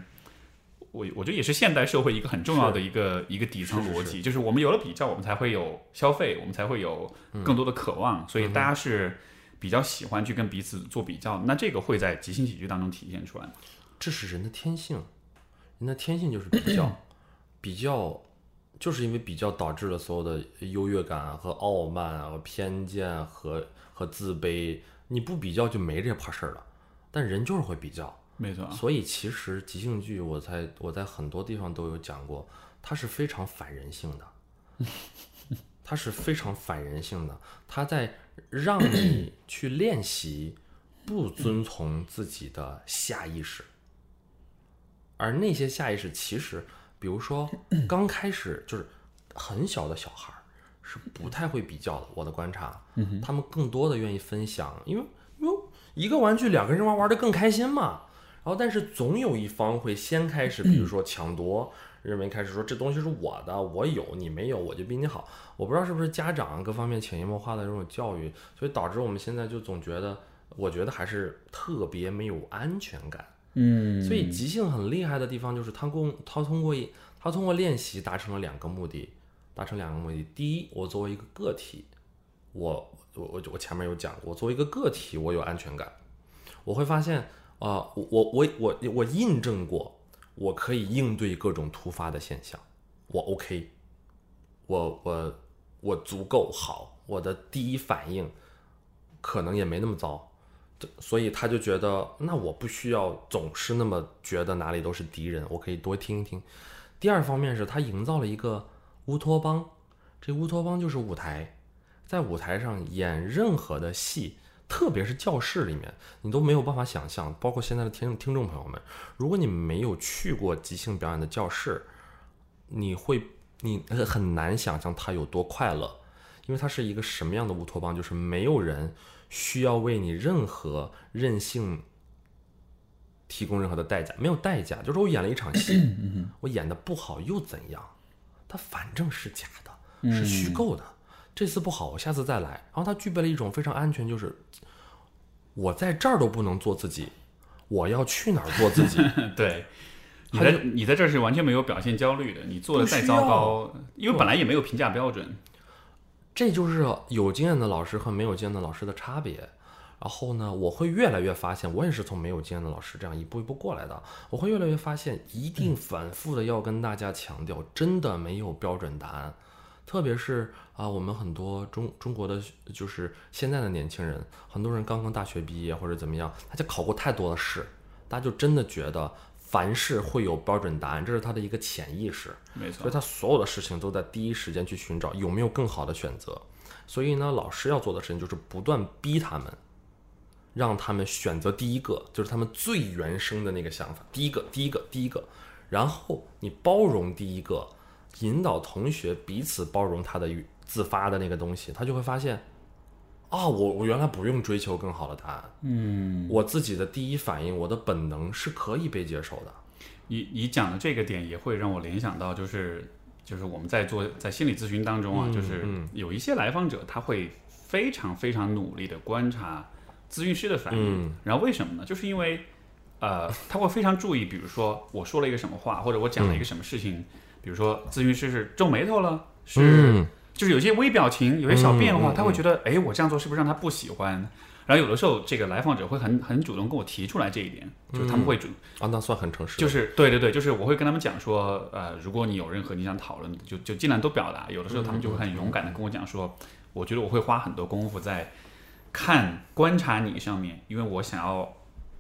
我我觉得也是现代社会一个很重要的一个一个底层逻辑，就是我们有了比较，我们才会有消费，我们才会有更多的渴望，所以大家是比较喜欢去跟彼此做比较。那这个会在即兴喜剧当中体现出来吗？这是人的天性，人的天性就是比较，比较，就是因为比较导致了所有的优越感和傲慢啊、和偏见和和自卑。你不比较就没这破事儿了，但人就是会比较。没错，所以其实即兴剧，我在我在很多地方都有讲过，它是非常反人性的，它是非常反人性的，它在让你去练习不遵从自己的下意识，而那些下意识其实，比如说 刚开始就是很小的小孩儿是不太会比较的，我的观察，他们更多的愿意分享，因为因为一个玩具两个人玩玩的更开心嘛。然后，但是总有一方会先开始，比如说 抢夺，认为开始说这东西是我的，我有你没有，我就比你好。我不知道是不是家长各方面潜移默化的这种教育，所以导致我们现在就总觉得，我觉得还是特别没有安全感。嗯所以即兴很厉害的地方就是他共他通过一他通过练习达成了两个目的，达成两个目的。第一，我作为一个个体，我我我我前面有讲过，作为一个个体，我有安全感，我会发现啊、我我我我我印证过，我可以应对各种突发的现象，我 OK，我我我足够好，我的第一反应可能也没那么糟。所以他就觉得，那我不需要总是那么觉得哪里都是敌人，我可以多听一听。第二方面是他营造了一个乌托邦，这乌托邦就是舞台，在舞台上演任何的戏，特别是教室里面，你都没有办法想象。包括现在的听听众朋友们，如果你没有去过即兴表演的教室，你会你很难想象它有多快乐，因为它是一个什么样的乌托邦，就是没有人。需要为你任何任性提供任何的代价，没有代价。就是我演了一场戏，我演的不好又怎样？它反正是假的，是虚构的。这次不好，我下次再来。然后它具备了一种非常安全，就是我在这儿都不能做自己，我要去哪儿做自己？对。你他在你在这儿是完全没有表现焦虑的，你做的再糟糕，因为本来也没有评价标准。这就是有经验的老师和没有经验的老师的差别。然后呢，我会越来越发现，我也是从没有经验的老师这样一步一步过来的。我会越来越发现，一定反复的要跟大家强调，真的没有标准答案。特别是啊，我们很多中中国的就是现在的年轻人，很多人刚刚大学毕业或者怎么样，他就考过太多的试，大家就真的觉得凡事会有标准答案，这是他的一个潜意识。没错所以，他所有的事情都在第一时间去寻找有没有更好的选择。所以呢，老师要做的事情就是不断逼他们，让他们选择第一个，就是他们最原生的那个想法，第一个，第一个，第一个。然后你包容第一个，引导同学彼此包容他的自发的那个东西，他就会发现，啊，我我原来不用追求更好的答案，嗯，我自己的第一反应，我的本能是可以被接受的。你你讲的这个点也会让我联想到，就是就是我们在做在心理咨询当中啊，嗯就是嗯。有一些来访者他会非常非常努力的观察咨询师的反应，嗯。然后为什么呢？就是因为呃他会非常注意，比如说我说了一个什么话，或者我讲了一个什么事情，比如说咨询师是皱眉头了，是、嗯就是有些微表情，有些小变化，他会觉得，哎，我这样做是不是让他不喜欢？然后有的时候，这个来访者会很很主动跟我提出来这一点，就是他们会主啊，那算很诚实，就是对对对，就是我会跟他们讲说，呃，如果你有任何你想讨论的，就就尽量都表达。有的时候他们就会很勇敢的跟我讲说，我觉得我会花很多功夫在看观察你上面，因为我想要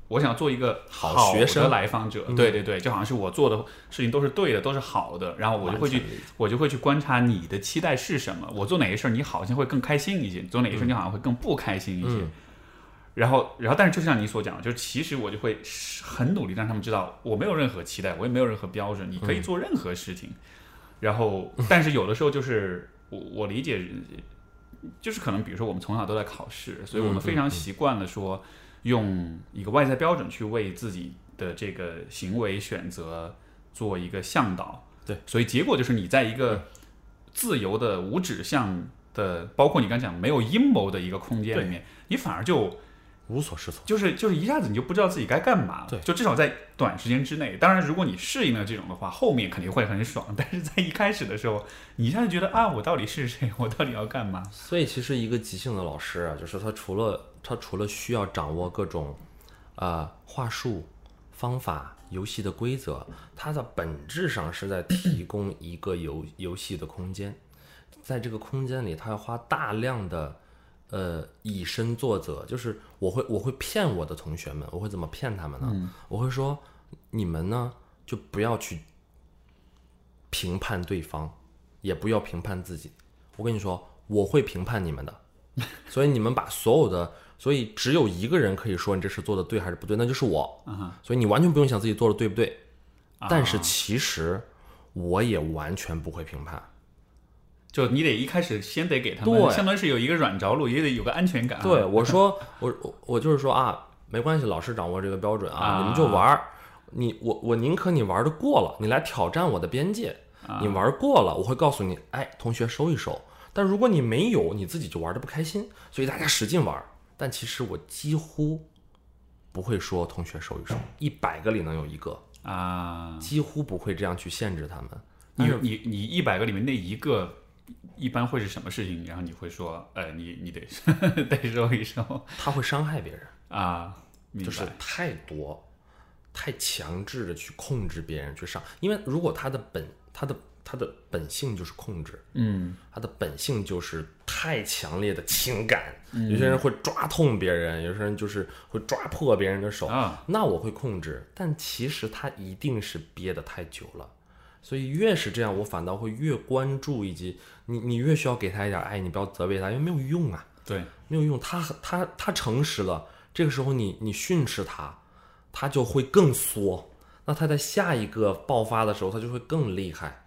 我想做一个好学生的来访者。对对对，就好像是我做的事情都是对的，都是好的，然后我就会去我就会去观察你的期待是什么。我做哪些事儿，你好像会更开心一些；做哪些事儿，你好像会更不开心一些。嗯然后，然后，但是就像你所讲，就是其实我就会很努力让他们知道，我没有任何期待，我也没有任何标准，你可以做任何事情。然后，但是有的时候就是我我理解，就是可能比如说我们从小都在考试，所以我们非常习惯了说用一个外在标准去为自己的这个行为选择做一个向导。对，所以结果就是你在一个自由的无指向的，包括你刚讲没有阴谋的一个空间里面，你反而就。无所适从。就是就是一下子你就不知道自己该干嘛了。对就至少在短时间之内。当然，如果你适应了这种的话，后面肯定会很爽。但是在一开始的时候，你一下子觉得啊，我到底是谁？我到底要干嘛？所以其实一个即兴的老师啊，就是他除了他除了需要掌握各种呃话术、方法、游戏的规则，它的本质上是在提供一个游游戏的空间，在这个空间里，他要花大量的呃以身作则，就是我会我会骗我的同学们，我会怎么骗他们呢？我会说你们呢就不要去评判对方，也不要评判自己。我跟你说，我会评判你们的，所以你们把所有的，所以只有一个人可以说你这事做的对还是不对，那就是我。所以你完全不用想自己做的对不对。但是其实我也完全不会评判。就你得一开始先得给他们，对相当于是有一个软着陆，也得有个安全感啊。对，我说 我我我就是说啊，没关系，老师掌握这个标准啊，啊你们就玩儿。你我我宁可你玩的过了，你来挑战我的边界。你玩过了，我会告诉你，哎，同学收一收。但如果你没有，你自己就玩的不开心，所以大家使劲玩。但其实我几乎不会说同学收一收，一百个里能有一个，啊，几乎不会这样去限制他们。你你你一百个里面那一个。一般会是什么事情？然后你会说，呃，你你得 得收一收他会伤害别人。啊，就是太多、太强制的去控制别人去上，因为如果他的本、他的、他的本性就是控制，嗯，他的本性就是太强烈的情感。嗯。有些人会抓痛别人，有些人就是会抓破别人的手，啊，那我会控制，但其实他一定是憋得太久了。所以越是这样，我反倒会越关注，以及你你越需要给他一点爱，你不要责备他，因为没有用啊。对，没有用，他他他诚实了，这个时候你你训斥他，他就会更缩，那他在下一个爆发的时候，他就会更厉害，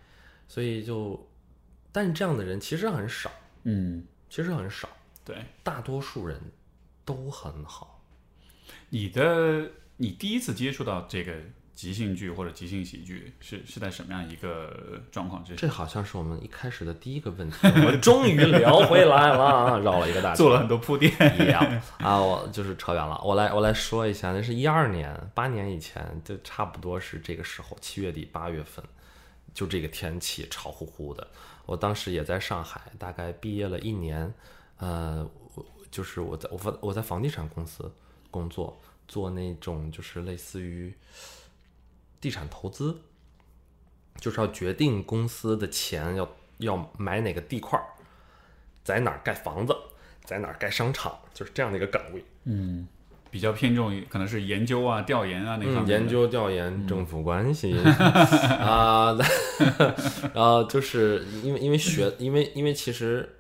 所以就，但是这样的人其实很少，嗯，其实很少，对。大多数人都很好。你的你第一次接触到这个即兴剧或者即兴喜剧是是在什么样一个状况之下？这好像是我们一开始的第一个问题，我们终于聊回来了，绕了一个大 圈。做了很多铺垫。yeah, 啊，我就是扯远了。我来我来说一下，那是一二年，八年以前，就差不多是这个时候，七月底八月份，就这个天气潮乎乎的。我当时也在上海，大概毕业了一年，呃，我就是我在我在我在房地产公司工作，做那种就是类似于地产投资，就是要决定公司的钱要要买哪个地块儿，在哪儿盖房子，在哪儿盖商场，就是这样的一个岗位。嗯比较偏重于可能是研究啊、调研啊那方面嗯，研究调研政府关系。啊，然后就是因为因为学，因为因为其实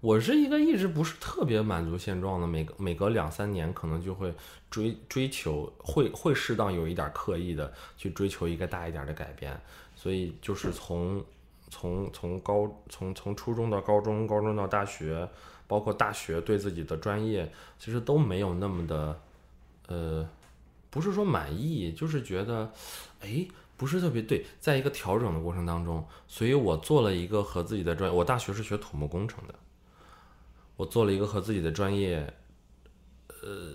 我是一个一直不是特别满足现状的，每个每隔两三年可能就会追追求，会会适当有一点刻意的去追求一个大一点的改变，所以就是从从从高从从初中到高中，高中到大学，包括大学对自己的专业其实都没有那么的呃。不是说满意，就是觉得，哎，不是特别对，在一个调整的过程当中，所以我做了一个和自己的专业，我大学是学土木工程的，我做了一个和自己的专业，呃，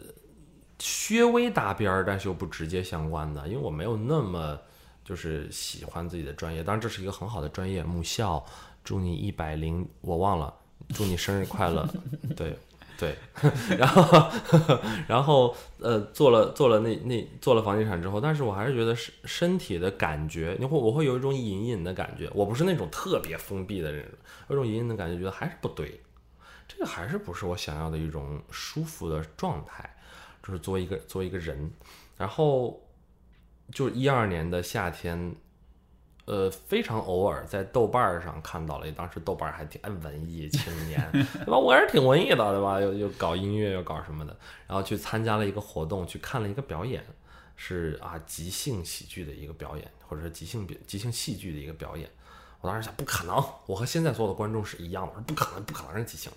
略微搭边儿，但是又不直接相关的，因为我没有那么就是喜欢自己的专业，当然这是一个很好的专业，母校，祝你一百零，我忘了，祝你生日快乐，对。对，然后，然后，呃，做了做了那那做了房地产之后，但是我还是觉得身身体的感觉，你会我会有一种隐隐的感觉，我不是那种特别封闭的人，有种隐隐的感觉，觉得还是不对，这个还是不是我想要的一种舒服的状态，就是作为一个作为一个人，然后，就一二年的夏天。呃，非常偶尔在豆瓣上看到了，当时豆瓣还挺文艺青年，对吧？我也是挺文艺的，对吧？又又搞音乐，又搞什么的，然后去参加了一个活动，去看了一个表演，是啊，即兴喜剧的一个表演，或者说即兴即兴戏剧的一个表演。我当时想，不可能，我和现在所有的观众是一样的，说不可能，不可能是即兴。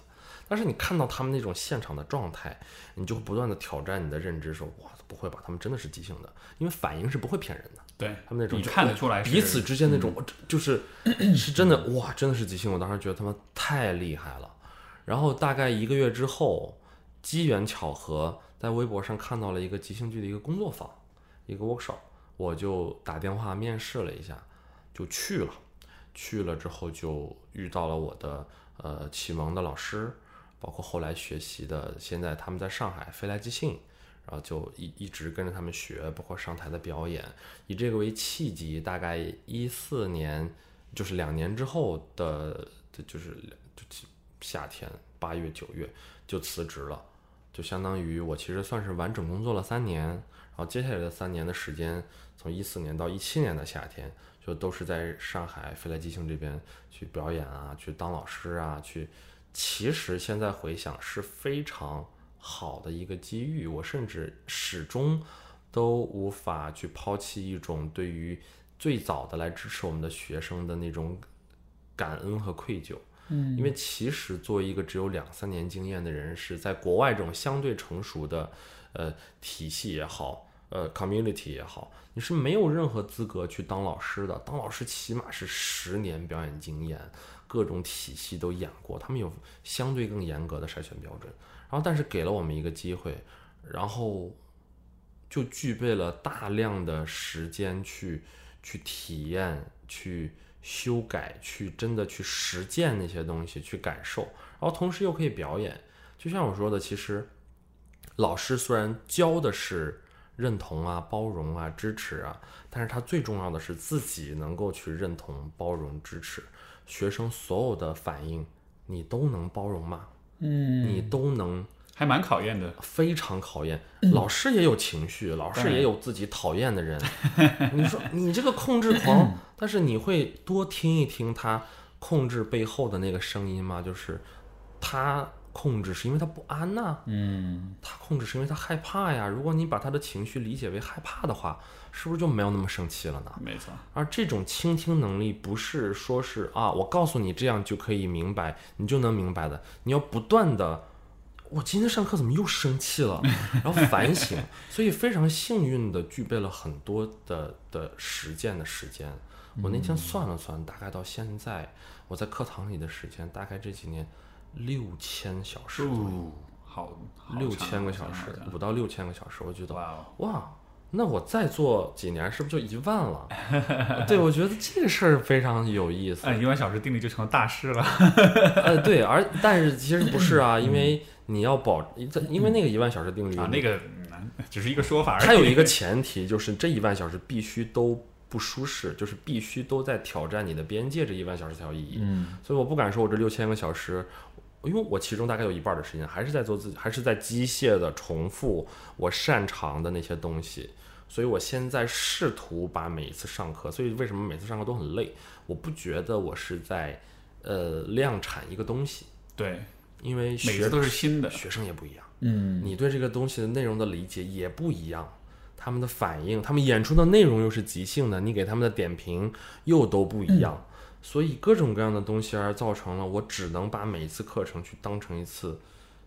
但是你看到他们那种现场的状态，你就不断的挑战你的认知，说哇，不会吧？他们真的是即兴的，因为反应是不会骗人的。对他们那种，你看得出来彼此之间那种，就是是真的 哇，真的是即兴。我当时觉得他们太厉害了。然后大概一个月之后，机缘巧合，在微博上看到了一个即兴剧的一个工作坊，一个 workshop，我就打电话面试了一下，就去了。去了之后就遇到了我的呃启蒙的老师，包括后来学习的，现在他们在上海飞来即兴。然后就一一直跟着他们学，包括上台的表演，以这个为契机，大概一四年，就是两年之后的，就是就夏天八月九月就辞职了，就相当于我其实算是完整工作了三年，然后接下来的三年的时间，从一四年到一七年的夏天，就都是在上海飞来即兴这边去表演啊，去当老师啊，去，其实现在回想是非常。好的一个机遇，我甚至始终都无法去抛弃一种对于最早的来支持我们的学生的那种感恩和愧疚。嗯，因为其实作为一个只有两三年经验的人士，在国外这种相对成熟的呃体系也好，呃 community 也好，你是没有任何资格去当老师的。当老师起码是十年表演经验，各种体系都演过，他们有相对更严格的筛选标准。然后，但是给了我们一个机会，然后就具备了大量的时间去去体验、去修改、去真的去实践那些东西、去感受，然后同时又可以表演。就像我说的，其实老师虽然教的是认同啊、包容啊、支持啊，但是他最重要的是自己能够去认同、包容、支持学生所有的反应，你都能包容吗？嗯，你都能，还蛮考验的，非常考验。老师也有情绪，老师也有自己讨厌的人。你说你这个控制狂，但是你会多听一听他控制背后的那个声音吗？就是他控制是因为他不安呐，嗯，他控制是因为他害怕呀。如果你把他的情绪理解为害怕的话。是不是就没有那么生气了呢？没错，而这种倾听能力不是说是啊，我告诉你这样就可以明白，你就能明白的。你要不断的，我今天上课怎么又生气了？然后反省，所以非常幸运的具备了很多的的实践的时间。我那天算了算，大概到现在我在课堂里的时间，大概这几年六千小时，好，六千个小时，五到六千个小时，我觉得哇哇。那我再做几年，是不是就一万了？对，我觉得这个事儿非常有意思。哎，一万小时定律就成了大师了。呃，对，而但是其实不是啊，因为你要保，因为那个一万小时定律啊，那个只是一个说法。它有一个前提，就是这一万小时必须都不舒适，就是必须都在挑战你的边界，这一万小时才有意义。嗯，所以我不敢说我这六千个小时。因为我其中大概有一半的时间还是在做自己，还是在机械的重复我擅长的那些东西，所以我现在试图把每一次上课，所以为什么每次上课都很累？我不觉得我是在呃量产一个东西，对，因为每次都是新的，学生也不一样，嗯，你对这个东西的内容的理解也不一样，他们的反应，他们演出的内容又是即兴的，你给他们的点评又都不一样。所以各种各样的东西而造成了我只能把每一次课程去当成一次，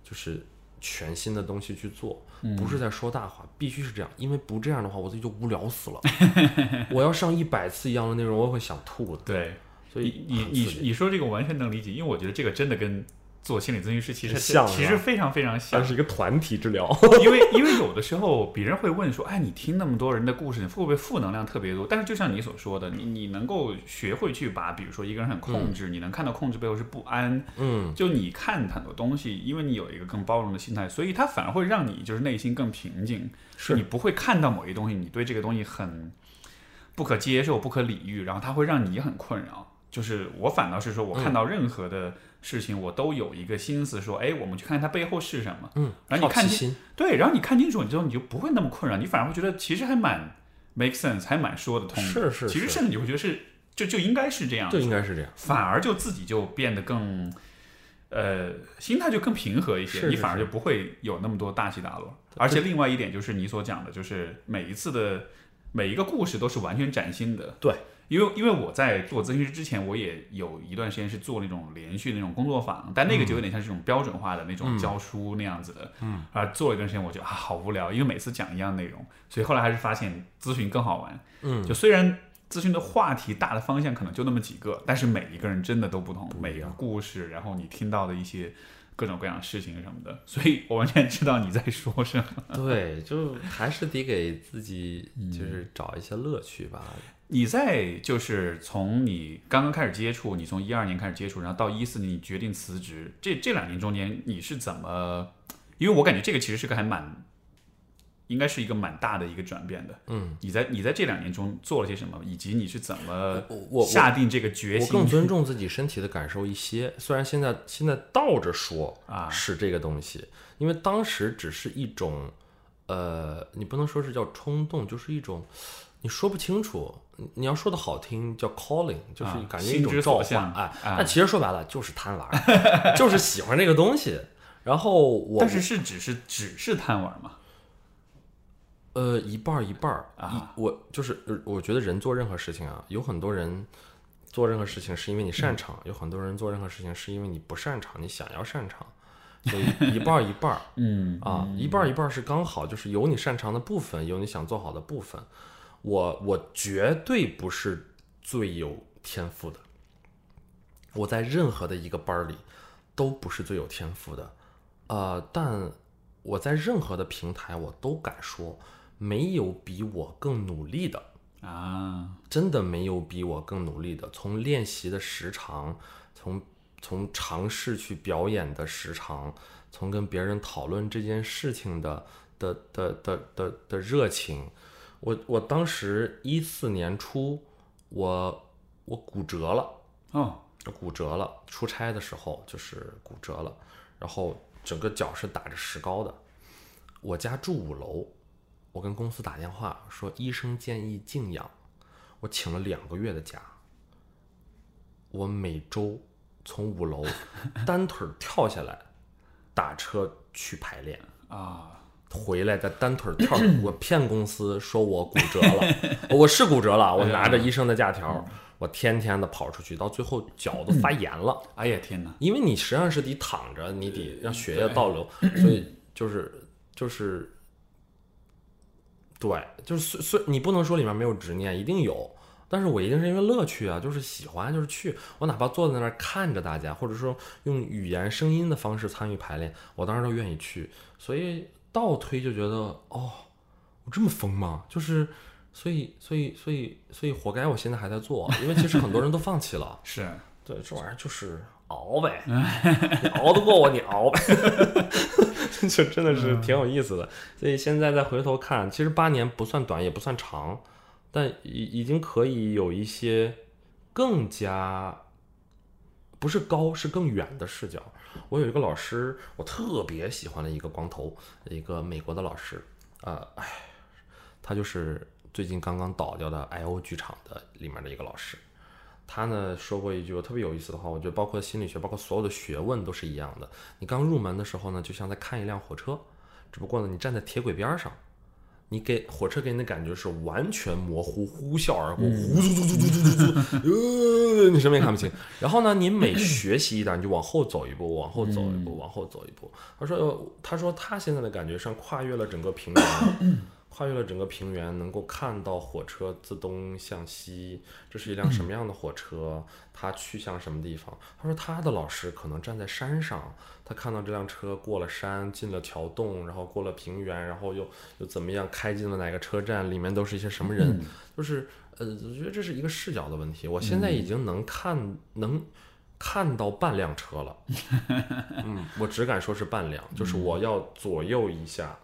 就是全新的东西去做，嗯不是在说大话，必须是这样，因为不这样的话，我自己就无聊死了。我要上一百次一样的内容，我会想吐的。对，所以你你你说这个完全能理解，因为我觉得这个真的跟做心理咨询师其实像其实非常非常像它。是一个团体治疗。因为因为有的时候别人会问说，哎，你听那么多人的故事，你会不会负能量特别多？但是就像你所说的，你你能够学会去把，比如说一个人很控制，你能看到控制背后是不安，嗯，就你看很多东西，因为你有一个更包容的心态，所以它反而会让你就是内心更平静，是你不会看到某一东西，你对这个东西很不可接受、不可理喻，然后它会让你很困扰。就是我反倒是说，我看到任何的事情，我都有一个心思说，哎，我们去看它背后是什么。嗯，然后你看清对，然后你看清楚，你之后你就不会那么困扰，你反而会觉得其实还蛮 make sense，还蛮说得通的。是是是其实甚至你会觉得是就就应该是这样，就应该是这样。反而就自己就变得更，呃，心态就更平和一些，你反而就不会有那么多大起大落。而且另外一点就是你所讲的，就是每一次的每一个故事都是完全崭新的。对，因为因为我在做咨询师之前，我也有一段时间是做那种连续的那种工作坊，但那个就有点像这种标准化的那种教书那样子的。嗯，啊，做了一段时间，我觉得啊好无聊，因为每次讲一样内容，所以后来还是发现咨询更好玩。嗯，就虽然咨询的话题大的方向可能就那么几个，但是每一个人真的都不同，每一个故事，然后你听到的一些各种各样的事情什么的，所以我完全知道你在说什么。对，就还是得给自己嗯就是找一些乐趣吧。你在就是从你刚刚开始接触，你从一二年开始接触，然后到一四年你决定辞职，这这两年中间你是怎么？因为我感觉这个其实是个还蛮，应该是一个蛮大的一个转变的。嗯，你在你在这两年中做了些什么，以及你是怎么下定这个决心？我更尊重自己身体的感受一些，虽然现在现在倒着说啊是这个东西，因为当时只是一种，呃，你不能说是叫冲动，就是一种你说不清楚，你你要说的好听叫 calling，就是啊感觉一种召唤，所向哎，啊那其实说白了就是贪玩儿，就是喜欢这个东西。然后我但是是只是只是贪玩嘛？呃，一半儿一半儿啊我就是，呃我觉得人做任何事情啊，有很多人做任何事情是因为你擅长，有很多人做任何事情是因为你不擅长，你想要擅长，所以一半儿一半儿 嗯啊，一半儿一半儿是刚好，就是有你擅长的部分，有你想做好的部分。我我绝对不是最有天赋的，我在任何的一个班儿里都不是最有天赋的，呃，但我在任何的平台我都敢说，没有比我更努力的，啊，真的没有比我更努力的。从练习的时长，从从尝试去表演的时长，从跟别人讨论这件事情的的的的的的热情，我我当时一四年初，我我骨折了。哦，骨折了，出差的时候就是骨折了，然后整个脚是打着石膏的。我家住五楼，我跟公司打电话说医生建议静养，我请了两个月的假。我每周从五楼 单腿跳下来，打车去排练，啊，回来再单腿跳。我骗公司说我骨折了，我是骨折了，我拿着医生的假条，我天天的跑出去，到最后脚都发炎了。哎呀天哪！因为你实际上是得躺着，你得让血液倒流，所以就是就是，对，就是虽虽你不能说里面没有执念，一定有，但是我一定是因为乐趣啊，就是喜欢，就是去，我哪怕坐在那儿看着大家，或者说用语言、声音的方式参与排练，我当时都愿意去。所以倒推就觉得，哦，我这么疯吗？就是。所以，所以，所以，所以，活该我现在还在做，因为其实很多人都放弃了。是对，这玩意儿就是熬呗，你熬得过我，你熬呗，就真的是挺有意思的。所以现在再回头看，其实八年不算短，也不算长，但已已经可以有一些更加不是高，是更远的视角。我有一个老师，我特别喜欢的一个光头，一个美国的老师，啊、哎，他就是最近刚刚倒掉的 I O 剧场的里面的一个老师。他呢说过一句我特别有意思的话，我觉得包括心理学，包括所有的学问都是一样的。你刚入门的时候呢，就像在看一辆火车，只不过呢你站在铁轨边上，你给火车给你的感觉是完全模糊，呼啸而过，呼你什么也看不清。然后呢，你每学习一段，你就往后走一步，往后走一步，往后走一步。他说，呃他说他现在的感觉上跨越了整个平原，跨越了整个平原，能够看到火车自东向西，这是一辆什么样的火车？它去向什么地方？他说他的老师可能站在山上，他看到这辆车过了山，进了桥洞，然后过了平原，然后又又怎么样开进了哪个车站？里面都是一些什么人？就是呃，我觉得这是一个视角的问题。我现在已经能看能看到半辆车了，嗯，我只敢说是半辆，就是我要左右一下，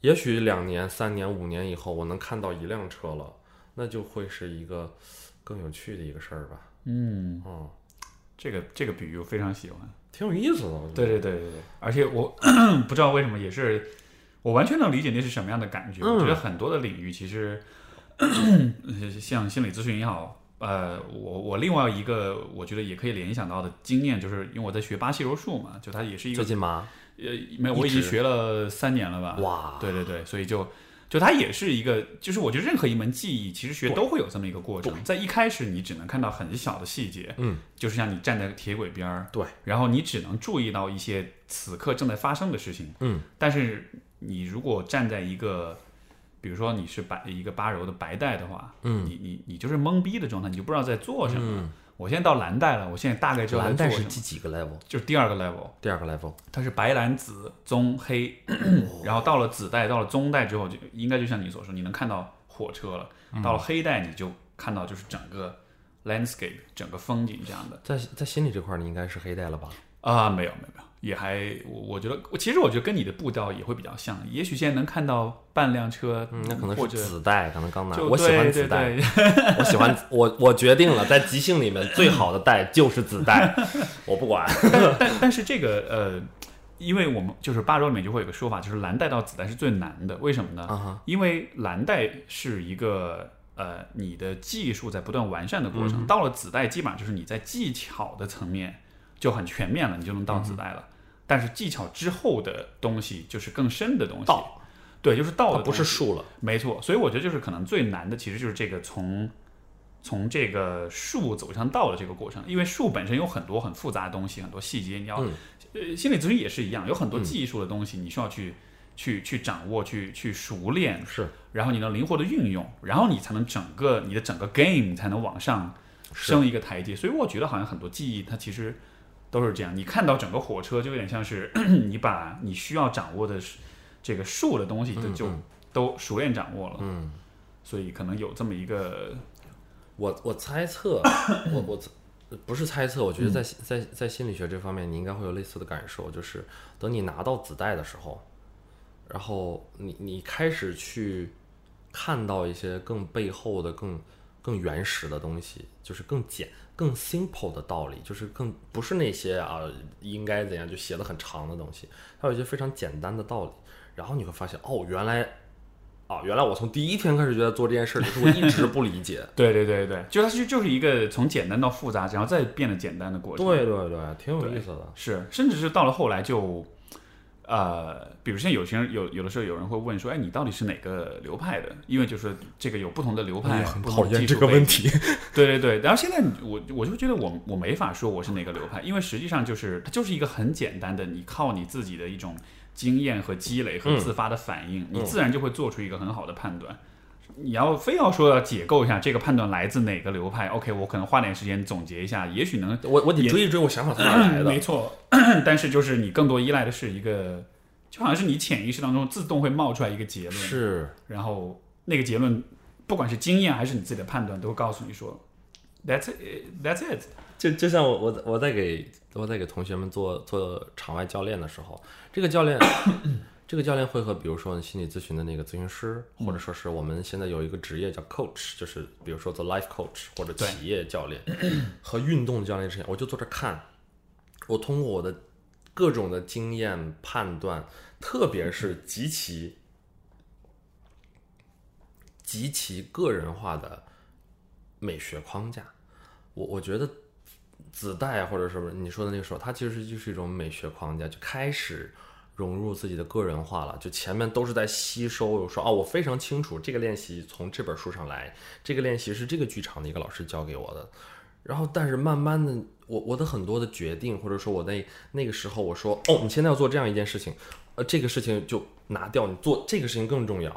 也许两年、三年、五年以后，我能看到一辆车了，那就会是一个更有趣的一个事儿吧。嗯，嗯，这个这个比喻我非常喜欢。挺有意思的。我觉得对对对对对，而且我 不知道为什么，也是我完全能理解那是什么样的感觉。嗯我觉得很多的领域其实，呃 像心理咨询也好，呃，我我另外一个我觉得也可以联想到的经验，就是因为我在学巴西柔术嘛，就它也是一个最近吗？呃，没有，我已经学了三年了吧？哇，对对对，所以就就它也是一个，就是我觉得任何一门技艺，其实学都会有这么一个过程。在一开始，你只能看到很小的细节，嗯，就是像你站在铁轨边儿，对，然后你只能注意到一些此刻正在发生的事情，嗯，但是你如果站在一个，比如说你是白一个八柔的白带的话，嗯你你你就是懵逼的状态，你就不知道在做什么。嗯，我现在到蓝带了，我现在大概知道在蓝带是第几个 level？就是第二个 level。第二个 level。它是白蓝紫棕黑，然后到了紫带，到了棕带之后，就应该就像你所说，你能看到火车了。到了黑带，你就看到就是整个 landscape 整个风景这样的。在在心理这块儿，你应该是黑带了吧？啊，没有没有没有，也还我我觉得，其实我觉得跟你的步调也会比较像。也许现在能看到半辆车，嗯，那可能是子带，可能刚拿。就我喜欢子带，我喜欢 我我决定了，在即兴里面最好的带就是子带，我不管。但 但是这个呃，因为我们就是八周里面就会有个说法，就是蓝带到子带是最难的，为什么呢？因为蓝带是一个呃你的技术在不断完善的过嗯程，到了子带基本上就是你在技巧的层面就很全面了，你就能到紫带嗯了。但是技巧之后的东西就是更深的东西，道。对，就是道它不的东西。是术了。没错，所以我觉得就是可能最难的，其实就是这个从从这个术走向道的这个过程，因为术本身有很多很复杂的东西，很多细节，你要、嗯。呃心理咨询也是一样，有很多技术的东西，你需要去、去去掌握，去去熟练，是。然后你能灵活的运用，然后你才能整个你的整个 game 才能往上升一个台阶。所以我觉得好像很多技艺它其实都是这样，你看到整个火车就有点像是 你把你需要掌握的这个术的东西都就嗯。都熟练掌握了。嗯，所以可能有这么一个，我我猜测，我我不是猜测，我觉得嗯。在在在心理学这方面，你应该会有类似的感受，就是等你拿到子弹的时候，然后你你开始去看到一些更背后的、更更原始的东西，就是更简、更 simple 的道理，就是更不是那些啊应该怎样就写的很长的东西，它有一些非常简单的道理，然后你会发现哦，原来。啊，原来我从第一天开始就在做这件事，就是我一直不理解。对对对对，就它就就是一个从简单到复杂，然后再变得简单的过程。对对对，挺有意思的。是，甚至是到了后来就，呃，比如现在有些人有有的时候有人会问说，哎，你到底是哪个流派的？因为就是这个有不同的流派，很讨厌这个问。题。对 对对，然后现在我我就觉得我我没法说我是哪个流派，因为实际上就是它就是一个很简单的，你靠你自己的一种经验和积累和嗯自发的反应，你嗯自然就会做出一个很好的判断。你要非要说要解构一下这个判断来自哪个流派，OK，我可能花点时间总结一下，也许能我我得追一追我想法从哪来的没。错，但是就是你更多依赖的是一个，就好像是你潜意识当中自动会冒出来一个结论，是，然后那个结论，不管是经验还是你自己的判断，都会告诉你说，That's it，That's it。就就像我我我在给我在给同学们做做场外教练的时候，这个教练这个教练会和比如说心理咨询的那个咨询师，或者说是我们现在有一个职业叫 coach，就是比如说做 life coach 或者企业教练和运动教练之前，我就坐这看，我通过我的各种的经验判断，特别是极其极其个人化的美学框架，我我觉得子代或者什么你说的那个时候，它其实就是一种美学框架，就开始融入自己的个人化了，就前面都是在吸收。我说哦，我非常清楚这个练习从这本书上来，这个练习是这个剧场的一个老师教给我的。然后，但是慢慢的，我我的很多的决定，或者说我那那个时候我说哦，你现在要做这样一件事情，呃，这个事情就拿掉，你做这个事情更重要。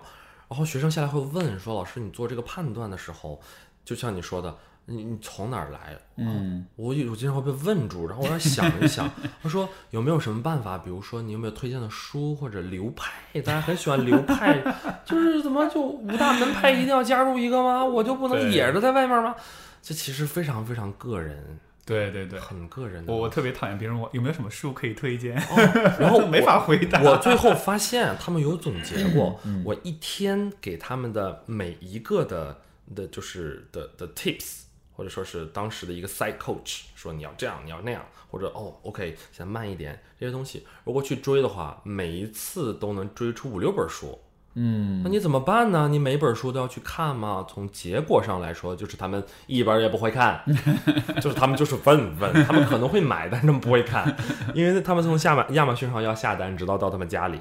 然后学生下来会问说，老师，你做这个判断的时候，就像你说的。你你从哪儿来？嗯，我有我经常会被问住，然后我要想一想。他说有没有什么办法？比如说你有没有推荐的书或者流派？大家很喜欢流派，就是怎么就五大门派一定要加入一个吗？我就不能野着在外面吗？这其实非常非常个人。对对对，很个人的。我我特别讨厌别人问有没有什么书可以推荐，然后没法回答。我最后发现他们有总结过，我一天给他们的每一个的的就是的的 tips。或者说是当时的一个 side coach 说你要这样，你要那样，或者哦，OK，先慢一点，这些东西如果去追的话，每一次都能追出五六本书，嗯，那你怎么办呢？你每本书都要去看吗？从结果上来说，就是他们一本也不会看，就是他们就是问问，他们可能会买，但是他们不会看，因为他们从亚马亚马逊上要下单，直到到他们家里，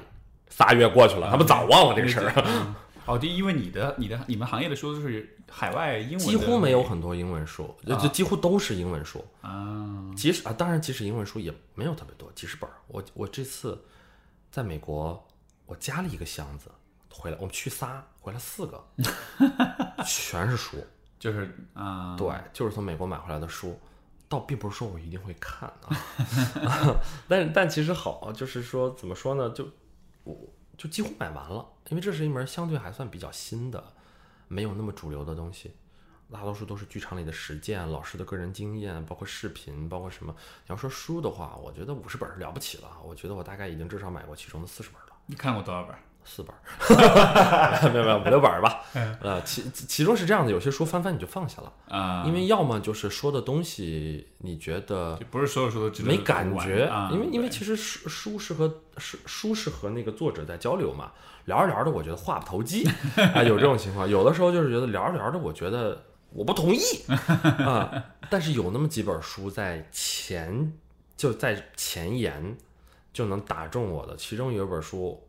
仨月过去了，他们早忘了这个事儿。哦，就因为你的、你的、你们行业的书都是海外英文，几乎没有很多英文书，就几乎都是英文书啊。即使啊，当然，即使英文书也没有特别多，几十本。我我这次在美国，我加了一个箱子回来，我们去仨回来四个，全是书，就是啊，对，就是从美国买回来的书。倒并不是说我一定会看啊，但但其实好，就是说怎么说呢，就我。就几乎买完了，因为这是一门相对还算比较新的，没有那么主流的东西，大多数都是剧场里的实践、老师的个人经验，包括视频，包括什么。你要说书的话，我觉得五十本是了不起了，我觉得我大概已经至少买过其中的四十本了。你看过多少本？四本，没有没有五六本吧。呃，其其中是这样的，有些书翻翻你就放下了啊，因为要么就是说的东西你觉得不是所有书都没感觉，因为因为其实书书是和书书是和那个作者在交流嘛，聊着聊着我觉得话不投机 啊，有这种情况，有的时候就是觉得聊着聊着我觉得我不同意 啊，但是有那么几本书在前就在前言就能打中我的，其中有一本书。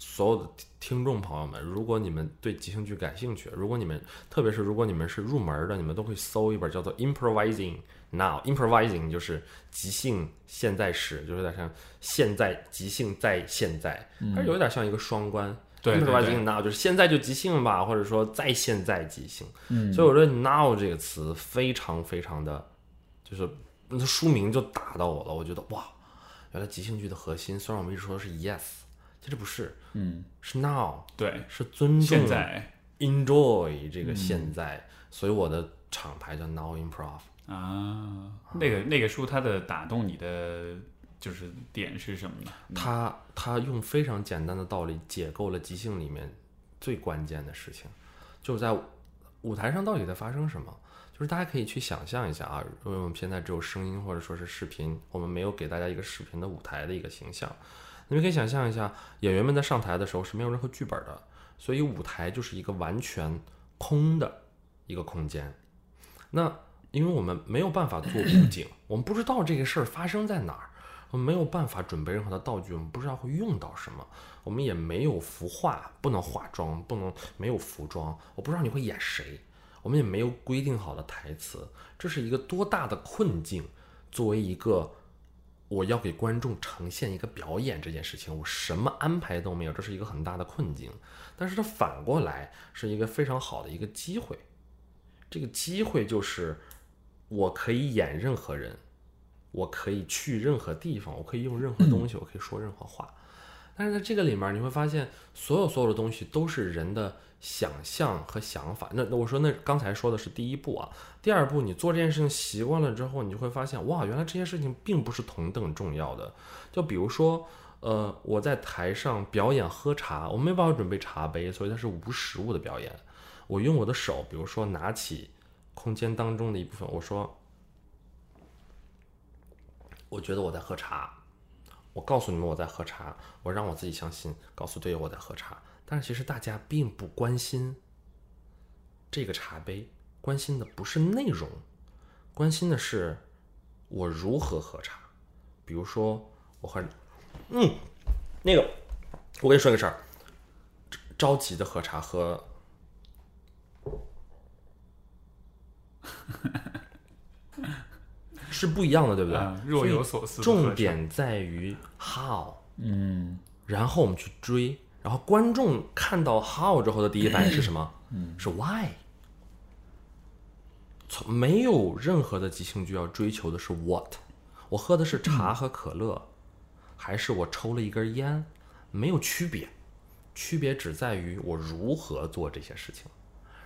所有的听众朋友们，如果你们对即兴剧感兴趣，如果你们特别是如果你们是入门的，你们都可以搜一本叫做《Improvising Now》，Improvising 就是即兴现在时，就是有点像现在即兴在现在，它有点像一个双关。Improvising Now 就是现在就即兴吧，或者说在现在即兴。所以我觉得 Now 这个词非常非常的，就是那书名就打到我了。我觉得哇，原来即兴剧的核心，虽然我们一直说的是 Yes。其实不是，嗯，是 now，对，是尊重现在，enjoy 这个现在，所以我的厂牌叫 Now Improv 啊。那个那个书它的打动你的就是点是什么呢？它它用非常简单的道理解构了即兴里面最关键的事情，就是在舞台上到底在发生什么。就是大家可以去想象一下啊，因为我们现在只有声音或者说是视频，我们没有给大家一个视频的舞台的一个形象。你们可以想象一下，演员们在上台的时候是没有任何剧本的，所以舞台就是一个完全空的一个空间。那因为我们没有办法做布景，我们不知道这个事儿发生在哪儿，我们没有办法准备任何的道具，我们不知道会用到什么，我们也没有服化，不能化妆，不能没有服装，我不知道你会演谁，我们也没有规定好的台词，这是一个多大的困境？作为一个。我要给观众呈现一个表演这件事情，我什么安排都没有，这是一个很大的困境。但是它反过来是一个非常好的一个机会，这个机会就是我可以演任何人，我可以去任何地方，我可以用任何东西，我可以说任何话。但是在这个里面，你会发现所有所有的东西都是人的。想象和想法，那那我说那刚才说的是第一步啊，第二步你做这件事情习惯了之后，你就会发现哇，原来这些事情并不是同等重要的。就比如说，呃，我在台上表演喝茶，我没办法准备茶杯，所以它是无实物的表演。我用我的手，比如说拿起空间当中的一部分，我说，我觉得我在喝茶，我告诉你们我在喝茶，我让我自己相信，告诉队友我在喝茶。但是其实大家并不关心这个茶杯，关心的不是内容，关心的是我如何喝茶。比如说，我喝，嗯，那个，我跟你说个事儿，着急的喝茶和是不一样的，对不对？啊若有所思重点在于 how，嗯，然后我们去追，然后观众看到 how 之后的第一反应是什么？嗯，是 why。从没有任何的即兴剧要追求的是 what，我喝的是茶和可乐，还是我抽了一根烟，没有区别，区别只在于我如何做这些事情。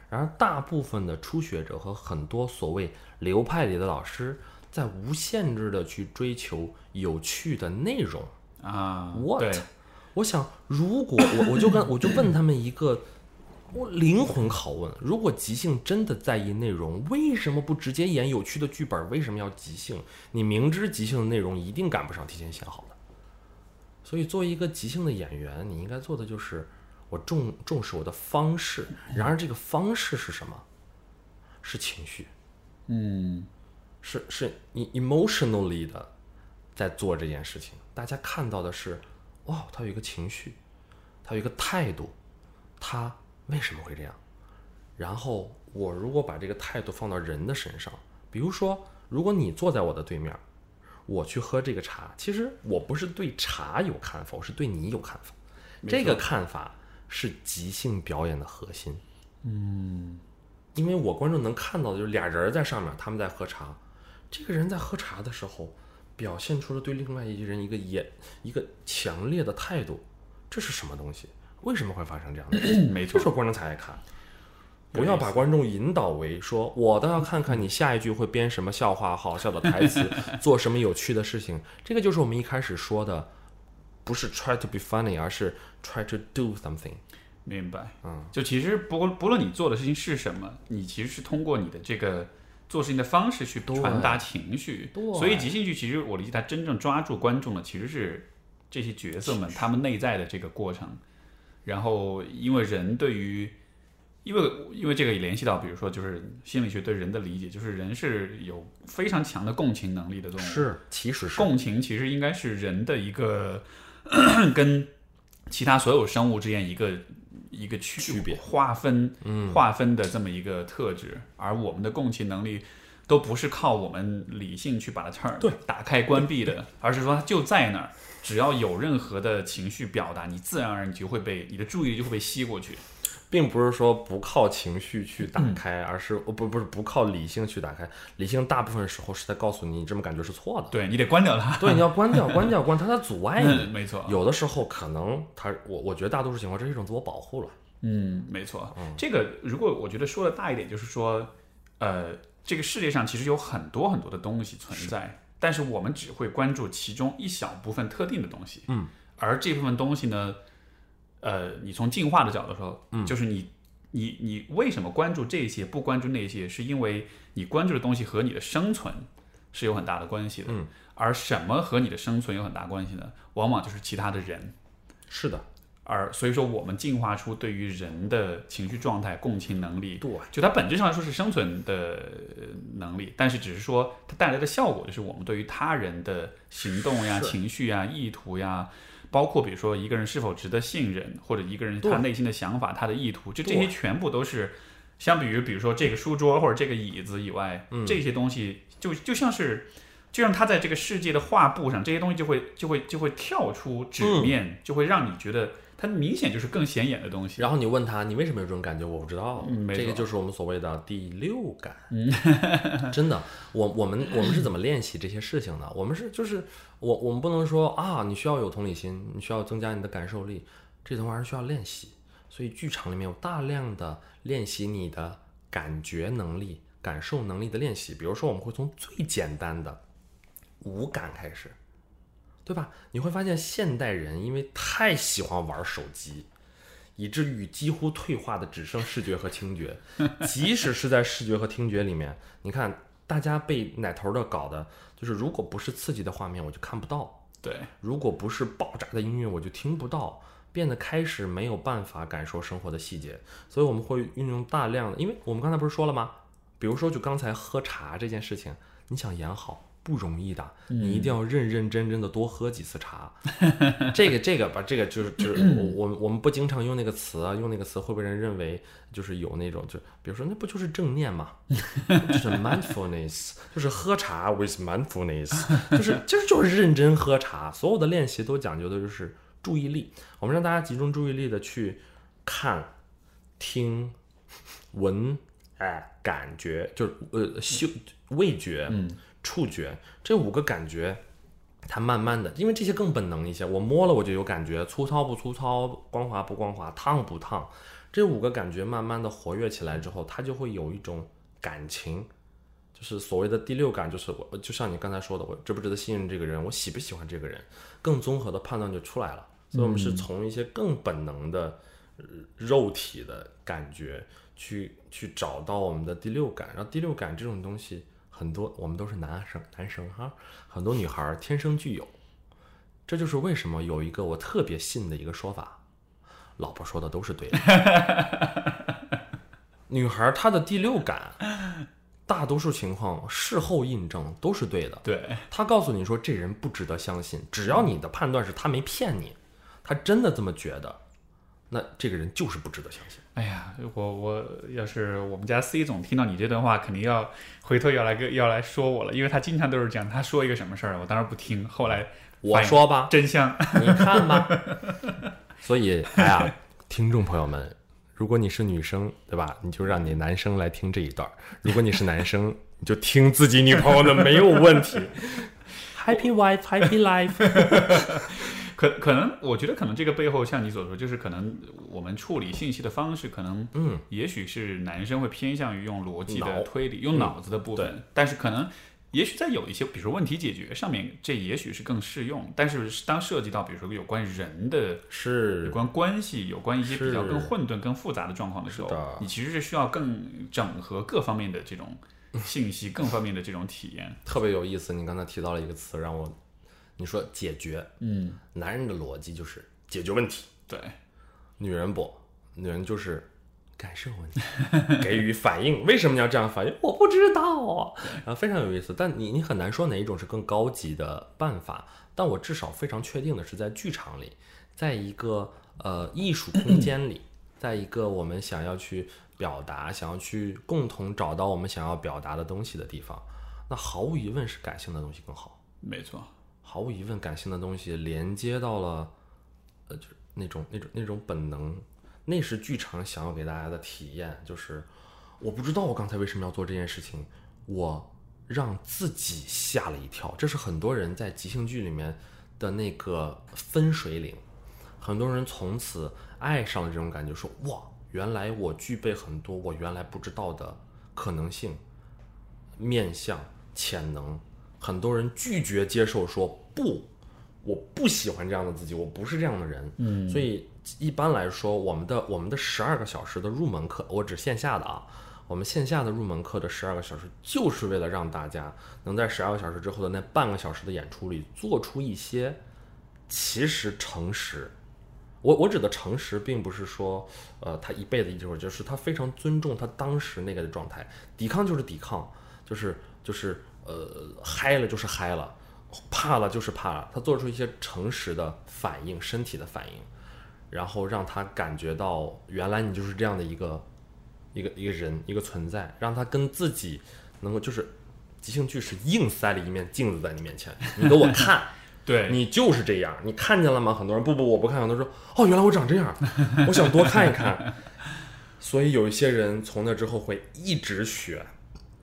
然而，大部分的初学者和很多所谓流派里的老师，在无限制的去追求有趣的内容。啊 What？我想，如果我我就跟我就问他们一个我灵魂拷问：如果即兴真的在意内容，为什么不直接演有趣的剧本？为什么要即兴？你明知即兴的内容一定赶不上提前写好的，所以作为一个即兴的演员，你应该做的就是我重重视我的方式。然而，这个方式是什么？是情绪，嗯，是是你 emotionally 的在做这件事情。大家看到的是，哇，他有一个情绪，他有一个态度，他为什么会这样？然后我如果把这个态度放到人的身上，比如说，如果你坐在我的对面，我去喝这个茶，其实我不是对茶有看法，我是对你有看法。这个看法是即兴表演的核心。嗯，因为我观众能看到的就是俩人在上面，他们在喝茶。这个人在喝茶的时候，表现出了对另外一个人一个严、一个强烈的态度。这是什么东西？为什么会发生这样的事情？没错这时候观众才爱看。不要把观众引导为说，我倒要看看你下一句会编什么笑话、好笑的台词，做什么有趣的事情。这个就是我们一开始说的，不是 try to be funny，而是 try to do something。明白。嗯，就其实不不论你做的事情是什么，你其实是通过你的这个做事情的方式去传达情绪。所以即兴剧其实我理解它真正抓住观众的其实是这些角色们他们内在的这个过程。然后因为人对于因为因为这个也联系到，比如说就是心理学对人的理解，就是人是有非常强的共情能力的动物。是，其实是共情其实应该是人的一个 跟其他所有生物之间一个一个区区别。划分嗯。划分的这么一个特质，而我们的共情能力都不是靠我们理性去把它 turn 对。打开关闭的，而是说它就在那儿，只要有任何的情绪表达，你自然而然你就会被你的注意力就会被吸过去。并不是说不靠情绪去打开，而是哦不不是不靠理性去打开。理性大部分时候是在告诉你，你这么感觉是错的。对你得关掉它。对，你要关掉，关掉，关它，它在阻碍嗯，你。没错。有的时候可能它，我我觉得大多数情况这是一种自我保护了。嗯，没错。这个如果我觉得说的大一点，就是说，呃，这个世界上其实有很多很多的东西存在，但是我们只会关注其中一小部分特定的东西。嗯，而这部分东西呢，呃，你从进化的角度说，嗯，就是你你你为什么关注这些，不关注那些，是因为你关注的东西和你的生存是有很大的关系的。嗯，而什么和你的生存有很大关系呢？往往就是其他的人。是的，而所以说，我们进化出对于人的情绪状态、共情能力，对，就它本质上来说是生存的呃能力，但是只是说它带来的效果就是我们对于他人的行动呀、情绪呀、意图呀，包括比如说一个人是否值得信任，或者一个人他内心的想法、他的意图，就这些全部都是相比于比如说这个书桌或者这个椅子以外，嗯。这些东西就就像是。就像他在这个世界的画布上，这些东西就会就会就会跳出纸嗯。面，就会让你觉得它明显就是更显眼的东西。然后你问他，你为什么有这种感觉？我不知道。嗯这个就是我们所谓的第六感。真的，我我们我们是怎么练习这些事情的？我们是就是我我们不能说啊，你需要有同理心，你需要增加你的感受力，这东西还是需要练习。所以剧场里面有大量的练习你的感觉能力、感受能力的练习。比如说，我们会从最简单的五感开始，对吧？你会发现现代人因为太喜欢玩手机，以至于几乎退化的只剩视觉和听觉。即使是在视觉和听觉里面，你看大家被奶头的搞的，就是如果不是刺激的画面，我就看不到；对，如果不是爆炸的音乐，我就听不到。变得开始没有办法感受生活的细节，所以我们会运用大量的，因为我们刚才不是说了吗？比如说，就刚才喝茶这件事情，你想演好，不容易的，嗯你一定要认认真真的多喝几次茶。这个这个吧，这个就是就是我 我我们不经常用那个词啊，用那个词会被人认为就是有那种就比如说那不就是正念嘛，就是 mindfulness，就是喝茶 with mindfulness，就是就是就是认真喝茶。所有的练习都讲究的就是注意力，我们让大家集中注意力的去看、听、闻、哎，感觉，就是呃嗅、味觉、触觉这五个感觉，它慢慢的，因为这些更本能一些，我摸了我就有感觉，粗糙不粗糙，光滑不光滑，烫不烫，这五个感觉慢慢的活跃起来之后，它就会有一种感情。就是所谓的第六感，就是我就像你刚才说的，我值不值得信任这个人，我喜不喜欢这个人，更综合的判断就出来了。所以我们是从一些更本能的、呃肉体的感觉去去找到我们的第六感。然后第六感这种东西，很多我们都是男生男生哈，很多女孩儿天生具有。这就是为什么有一个我特别信的一个说法，老婆说的都是对的。女孩儿她的第六感，大多数情况事后印证都是对的。对，她告诉你说这人不值得相信，只要你的判断是他没骗你，他真的这么觉得，那这个人就是不值得相信。哎呀，我我要是我们家 C 总听到你这段话，肯定要回头要来跟要来说我了，因为他经常都是这样，他说一个什么事儿，我当时不听，后来我说吧，真相，你看吧。所以，哎呀，听众朋友们，如果你是女生，对吧？你就让你男生来听这一段；如果你是男生，你就听自己女朋友的，没有问题。Happy wife, happy life。可可能我觉得可能这个背后像你所说，就是可能我们处理信息的方式，可能嗯，也许是男生会偏向于用逻辑的推理，用脑子的部分，但是可能。也许在有一些，比如说问题解决上面，这也许是更适用。但是当涉及到比如说有关人的、是有关关系、有关一些比较更混沌、更复杂的状况的时候，你其实是需要更整合各方面的这种信息、更方面的这种体验。特别有意思。你刚才提到了一个词，让我你说解决，嗯，男人的逻辑就是解决问题，对，女人不，女人就是感受问题，给予反应。为什么要这样反应？我不知道。然后非常有意思，但你你很难说哪一种是更高级的办法。但我至少非常确定的是，在剧场里，在一个呃艺术空间里，在一个我们想要去表达、想要去共同找到我们想要表达的东西的地方，那毫无疑问是感性的东西更好。没错，毫无疑问，感性的东西连接到了，呃，就是那种那种那种本能，那是剧场想要给大家的体验。就是我不知道我刚才为什么要做这件事情，我让自己吓了一跳。这是很多人在即兴剧里面的那个分水岭，很多人从此爱上了这种感觉，说哇，原来我具备很多我原来不知道的可能性、面向、潜能。很多人拒绝接受说不，我不喜欢这样的自己，我不是这样的人。嗯，所以一般来说，我们的我们的十二个小时的入门课，我指线下的啊，我们线下的入门课的十二个小时，就是为了让大家能在十二个小时之后的那半个小时的演出里，做出一些其实诚实。我我指的诚实，并不是说，呃，他一辈子一就是他非常尊重他当时那个的状态，抵抗就是抵抗，就是就是呃，嗨了就是嗨了，怕了就是怕了，他做出一些诚实的反应，身体的反应，然后让他感觉到原来你就是这样的一个一个一个人一个存在，让他跟自己能够就是即兴剧是硬塞了一面镜子在你面前，你给我看。对，你就是这样，你看见了吗？很多人不不，我不看。很多人说，哦，原来我长这样，我想多看一看。所以有一些人从那之后会一直学，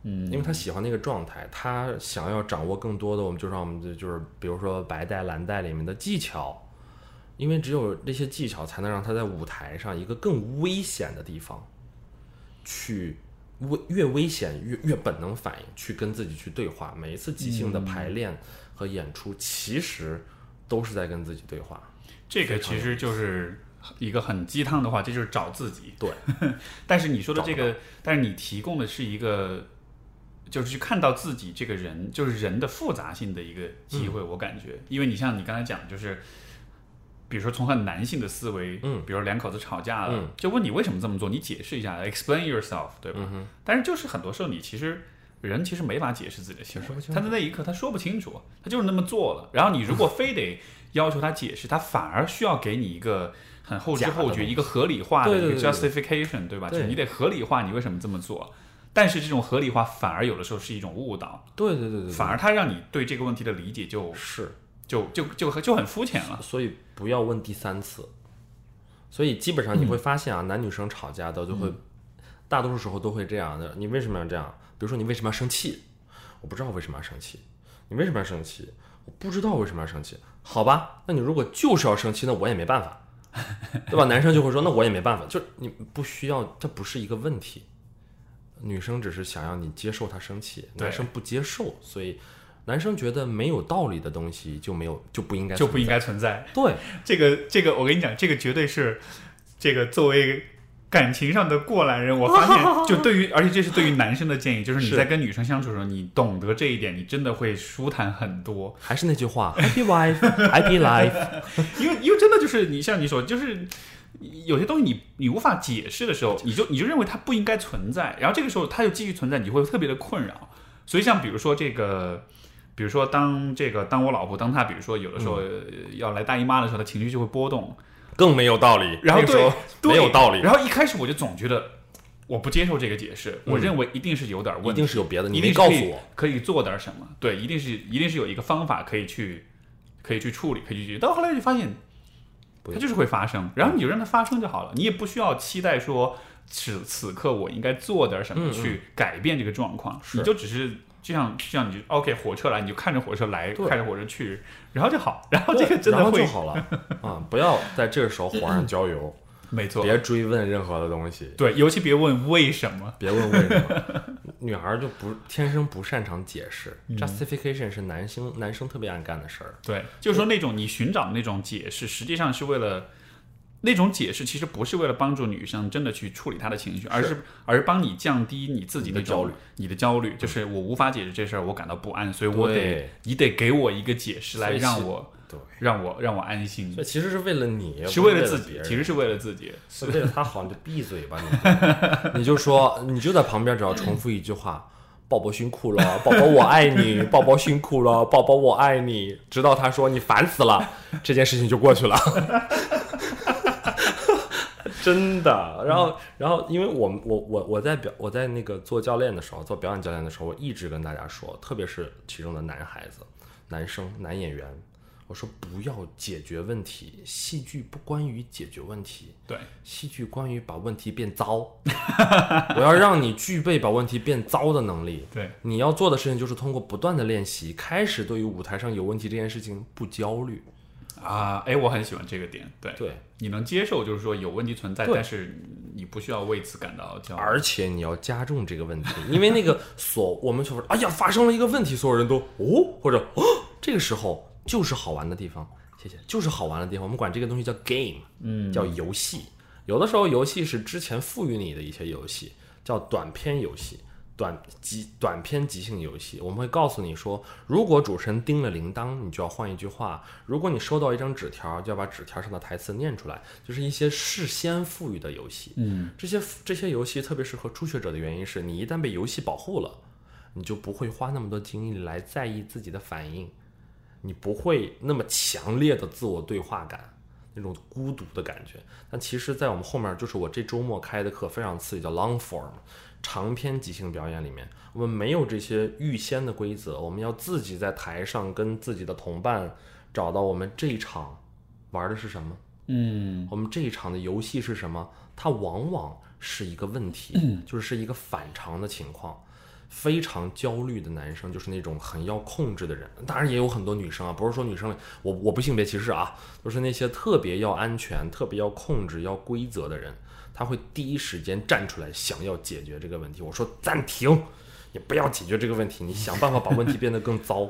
嗯，因为他喜欢那个状态，他想要掌握更多的，我们就让我们的就是比如说白带、蓝带里面的技巧，因为只有这些技巧才能让他在舞台上一个更危险的地方去。危越危险越越本能反应，去跟自己去对话。每一次即兴的排练和演出，其实都是在跟自己对话。这个其实就是一个很鸡汤的话，这就是找自己。对，但是你说的这个，但是你提供的是一个，就是去看到自己这个人，就是人的复杂性的一个机会。我感觉，因为你像你刚才讲，就是比如说从很男性的思维，嗯比如两口子吵架了，嗯就问你为什么这么做，你解释一下，explain yourself，对吧？嗯哼，但是就是很多时候你其实人其实没法解释自己的行为，他在那一刻他说不清楚，他就是那么做了。然后你如果非得要求他解释，他反而需要给你一个很后知后觉、一个合理化的一个 justification，对吧？就是你得合理化你为什么这么做。但是这种合理化反而有的时候是一种误导，对对对对对，反而它让你对这个问题的理解就是就就就就很肤浅了。所以不要问第三次。所以基本上你会发现啊，男女生吵架的就会，大多数时候都会这样的。你为什么要这样？比如说你为什么要生气？我不知道为什么要生气。你为什么要生气？我不知道为什么要生气。好吧，那你如果就是要生气，那我也没办法，对吧？男生就会说，那我也没办法，就你不需要，这不是一个问题。女生只是想要你接受她生气，男生不接受，所以男生觉得没有道理的东西就没有就不应该就不应存在该存在。对。这个这个，我跟你讲，这个绝对是这个作为感情上的过来人，我发现 就对于，而且这是对于男生的建议，就是你在跟女生相处的时候，你懂得这一点，你真的会舒坦很多。还是那句话，Happy wife, Happy life。因为因为真的就是你像你说，就是有些东西你你无法解释的时候，你就你就认为它不应该存在，然后这个时候它又继续存在，你会特别的困扰。所以像比如说这个。比如说，当这个当我老婆当她，比如说有的时候呃要来大姨妈的时候，她情绪就会波动，更没有道理。然后对没有道理，然后一开始我就总觉得我不接受这个解释，我认为一定是有点问题，一定是有别的，你没告诉我。可以做点什么。对，一定是一定是有一个方法可以去可以去处理，可以去解决。到后来就发现不它就是会发生，然后你就让它发生就好了，你也不需要期待说此此刻我应该做点什么去改变这个状况，是你就只是。就像就像你就 OK，火车来你就看着火车来，对看着火车去，然后就好，然后这个真的会就好了 啊！不要在这个时候火上 浇油，没错，别追问任何的东西，对，尤其别问为什么，别问为什么。女孩就不天生不擅长解释嗯，justification 是男生男生特别爱干的事儿。对，就是说那种你寻找的那种解释，实际上是为了那种解释，其实不是为了帮助女生真的去处理她的情绪，而是而是帮你降低你自己你的焦虑，你的焦虑，就是我无法解释这事儿，我感到不安，所以我得你得给我一个解释来让我对，让我让我安心。所，以其实是为了你，是为了自己，其实是为了自己，是为了他好，你就闭嘴吧，你。你就说，你就在旁边只要重复一句话。宝宝辛苦了，宝宝我爱你，宝宝辛苦了，宝宝我爱你，直到他说你烦死了，这件事情就过去了。真的，然后，然后，因为我们我我我在表我在那个做教练的时候，做表演教练的时候，我一直跟大家说，特别是其中的男孩子、男生、男演员，我说不要解决问题，戏剧不关于解决问题，对，戏剧关于把问题变糟。我要让你具备把问题变糟的能力。对，你要做的事情就是通过不断的练习，开始对于舞台上有问题这件事情不焦虑。啊，哎，我很喜欢这个点，对，对，你能接受，就是说有问题存在，但是你不需要为此感到焦虑，而且你要加重这个问题，因为那个 所我们说，哎呀，发生了一个问题，所有人都哦，或者哦，这个时候就是好玩的地方，谢谢，就是好玩的地方。我们管这个东西叫 game，嗯，叫游戏。有的时候游戏是之前赋予你的一些游戏，叫短篇游戏。短即短篇即兴游戏，我们会告诉你说，如果主持人叮了铃铛，你就要换一句话；如果你收到一张纸条，就要把纸条上的台词念出来，就是一些事先赋予的游戏。嗯，这些这些游戏特别适合初学者的原因是你一旦被游戏保护了，你就不会花那么多精力来在意自己的反应，你不会那么强烈的自我对话感，那种孤独的感觉。但其实，在我们后面就是我这周末开的课非常刺激，叫 long form 长篇即兴表演里面，我们没有这些预先的规则，我们要自己在台上跟自己的同伴找到我们这一场玩的是什么。嗯，我们这一场的游戏是什么？它往往是一个问题，就是是一个反常的情况。非常焦虑的男生就是那种很要控制的人，当然也有很多女生啊，不是说女生我我不性别歧视啊，就是那些特别要安全、特别要控制、要规则的人，他会第一时间站出来想要解决这个问题。我说暂停，你不要解决这个问题，你想办法把问题变得更糟，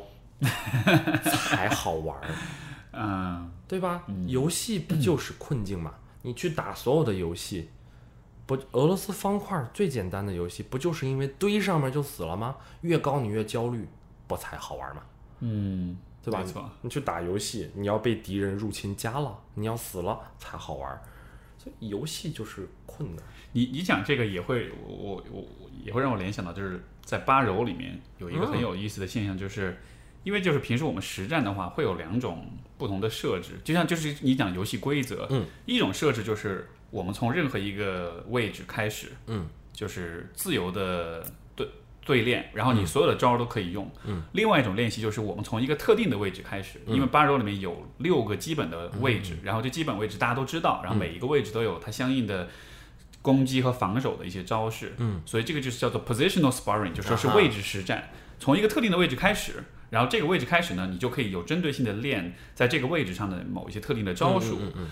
才好玩儿。嗯，对吧？游戏不就是困境嘛？你去打所有的游戏，不，俄罗斯方块最简单的游戏，不就是因为堆上面就死了吗？越高你越焦虑，不才好玩吗？嗯，对吧？没错，你去打游戏，你要被敌人入侵家了，你要死了才好玩。所以游戏就是困难。你你讲这个也会，我我我也会让我联想到，就是在八柔里面有一个很有意思的现象，就是因为就是平时我们实战的话，会有两种不同的设置，就像就是你讲游戏规则，嗯，一种设置就是我们从任何一个位置开始，嗯，就是自由的对对练，然后你所有的招儿都可以用，嗯，另外一种练习就是我们从一个特定的位置开始，因为八柔里面有六个基本的位置，然后这基本位置大家都知道，然后每一个位置都有它相应的。攻击和防守的一些招式，嗯，所以这个就是叫做 positional sparring，就说是啊哈。位置实战，从一个特定的位置开始，然后这个位置开始呢，你就可以有针对性的练在这个位置上的某一些特定的招数，嗯嗯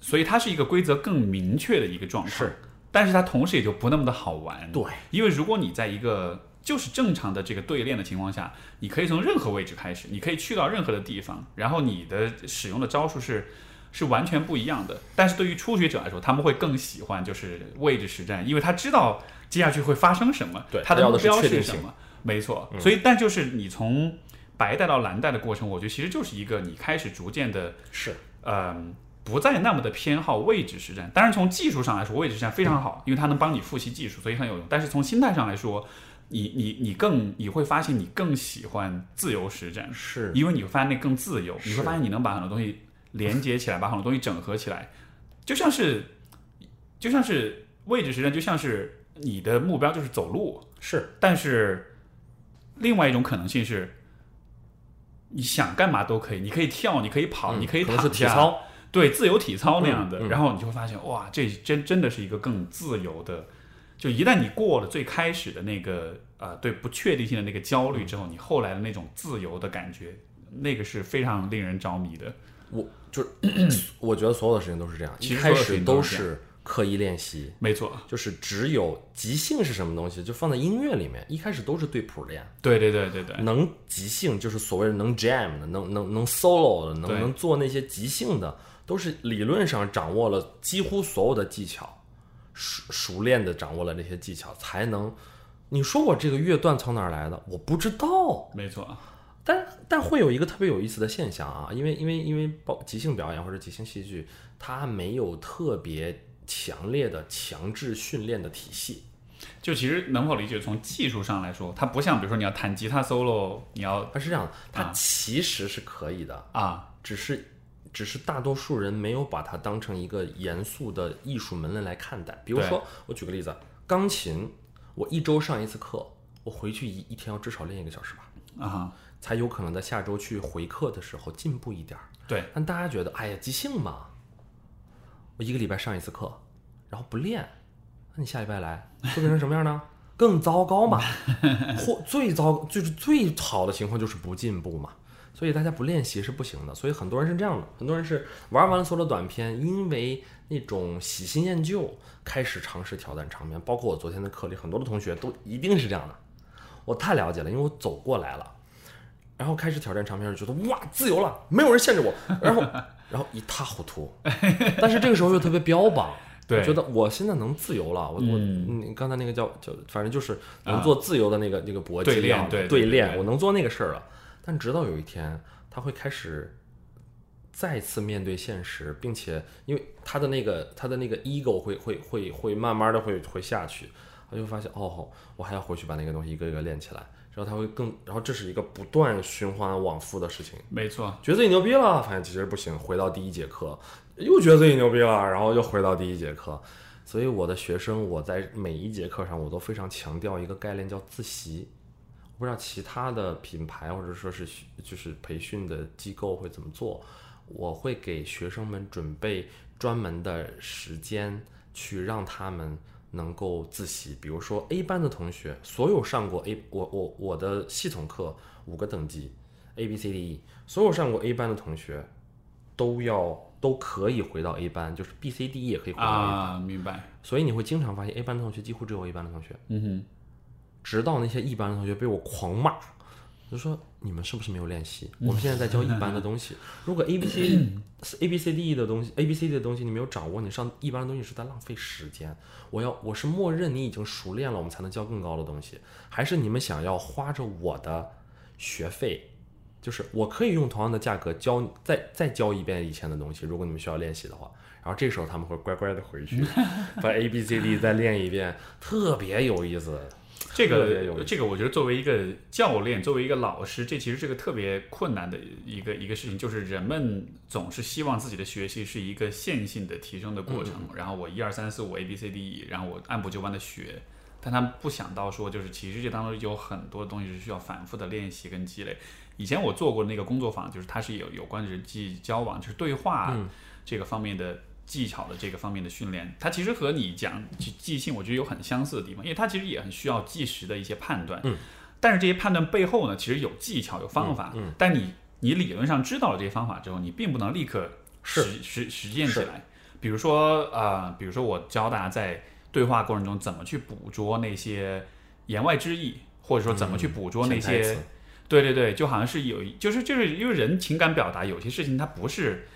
所以它是一个规则更明确的一个状态，是，但是它同时也就不那么的好玩，对，因为如果你在一个就是正常的这个对练的情况下，你可以从任何位置开始，你可以去到任何的地方，然后你的使用的招数是是完全不一样的。但是对于初学者来说，他们会更喜欢就是位置实战，因为他知道接下去会发生什么，对他的目标是什么，没错。所以，但就是你从白带到蓝带的过程，我觉得其实就是一个你开始逐渐的是，嗯，不再那么的偏好位置实战。当然，从技术上来说，位置实战非常好，因为它能帮你复习技术，所以很有用。但是从心态上来说，你你你更你会发现你更喜欢自由实战，是，因为你会发现那更自由，你会发现你能把很多东西连接起来，把很多东西整合起来，就像是就像是位置实战，就像是你的目标就是走路，是，但是另外一种可能性是。你想干嘛都可以，你可以跳，你可以跑，嗯你可以躺下，体操，对自由体操那样的，嗯嗯然后你就会发现，哇，这真真的是一个更自由的。就一旦你过了最开始的那个呃对不确定性的那个焦虑之后，你后来的那种自由的感觉，那个是非常令人着迷的。我就是我觉得所有的事情都是这样，其实一开始都都是刻意练习，没错，就是只有即兴是什么东西，就放在音乐里面，一开始都是对谱练。对对对对对，能即兴就是所谓的能 jam 的，能能能 solo 的，能对能做那些即兴的，都是理论上掌握了几乎所有的技巧，熟熟练的掌握了这些技巧，才能。你说我这个乐段从哪儿来的？我不知道，没错，但但会有一个特别有意思的现象啊，因为因为因为包即兴表演或者即兴戏剧，它没有特别强烈的强制训练的体系。就其实能否理解，从技术上来说，它不像比如说你要弹吉他 solo，你要它是这样的，它啊其实是可以的，啊，只是只是大多数人没有把它当成一个严肃的艺术门类来看待。比如说，我举个例子，钢琴，我一周上一次课，我回去一一天要至少练一个小时吧，啊哈，才有可能在下周去回课的时候进步一点儿。对，但大家觉得，哎呀，即兴嘛，我一个礼拜上一次课，然后不练，那你下礼拜来会变成什么样呢？更糟糕嘛，或最糟就是最好的情况就是不进步嘛。所以大家不练习是不行的。所以很多人是这样的，很多人是玩完了所有的短片，因为那种喜新厌旧，开始尝试挑战长篇。包括我昨天的课里，很多的同学都一定是这样的。我太了解了，因为我走过来了。然后开始挑战长篇，就觉得哇，自由了，没有人限制我，然后然后一塌糊涂。但是这个时候又特别标榜，觉得我现在能自由了。我我嗯你刚才那个叫叫，反正就是能做自由的那个、那个搏击对练一样的对对对对练，我能做那个事儿了。但直到有一天，他会开始再次面对现实，并且因为他的那个他的那个 ego 会会会会慢慢的会会下去，他就发现哦，我还要回去把那个东西一个一个练起来。然后他会更，然后这是一个不断循环往复的事情。没错，觉得自己牛逼了，发现其实不行，回到第一节课，又觉得自己牛逼了，然后又回到第一节课。所以我的学生，我在每一节课上，我都非常强调一个概念，叫自习。我不知道其他的品牌或者说是就是培训的机构会怎么做。我会给学生们准备专门的时间，去让他们能够自习。比如说 A 班的同学，所有上过 A 我我我的系统课五个等级 A B C D E，所有上过 A 班的同学都要都可以回到 A 班，就是 B C D E 也可以回到 A 班。啊，明白，所以你会经常发现 A 班的同学几乎只有 A 班的同学，嗯哼，直到那些一班的同学被我狂骂，就说你们是不是没有练习？我们现在在教一班的东西，如果 A B C A B C D E 的东西，A B C D 的东西你没有掌握，你上一班的东西是在浪费时间。我要我是默认你已经熟练了，我们才能教更高的东西，还是你们想要花着我的学费？就是我可以用同样的价格教再再教一遍以前的东西，如果你们需要练习的话。然后这时候他们会乖乖的回去，把 A B C D 再练一遍，特别有意思。这个这个，我觉得作为一个教练，作为一个老师，这其实是个特别困难的一个一个事情，就是人们总是希望自己的学习是一个线性的提升的过程，然后我一二三四五 A B C D E，然后我按部就班的学，但他们不想到说，就是其实这当中有很多东西是需要反复的练习跟积累。以前我做过那个工作坊，就是它是有有关人际交往，就是对话嗯。这个方面的技巧的这个方面的训练，它其实和你讲即即兴，我觉得有很相似的地方，因为它其实也很需要即时的一些判断。嗯，但是这些判断背后呢，其实有技巧、有方法。嗯嗯但你你理论上知道了这些方法之后，你并不能立刻实实实践起来。比如说啊、呃比如说我教大家在对话过程中怎么去捕捉那些言外之意，或者说怎么去捕捉那些。对对对，就好像是有一，就是就是因为人情感表达有些事情，它不是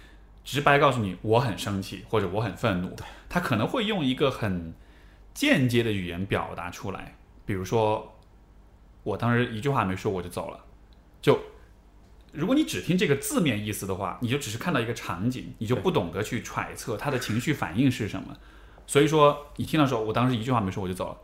直白告诉你我很生气或者我很愤怒，他可能会用一个很间接的语言表达出来，比如说我当时一句话没说我就走了，就如果你只听这个字面意思的话，你就只是看到一个场景，你就不懂得去揣测他的情绪反应是什么。所以说，你听到说我当时一句话没说我就走了，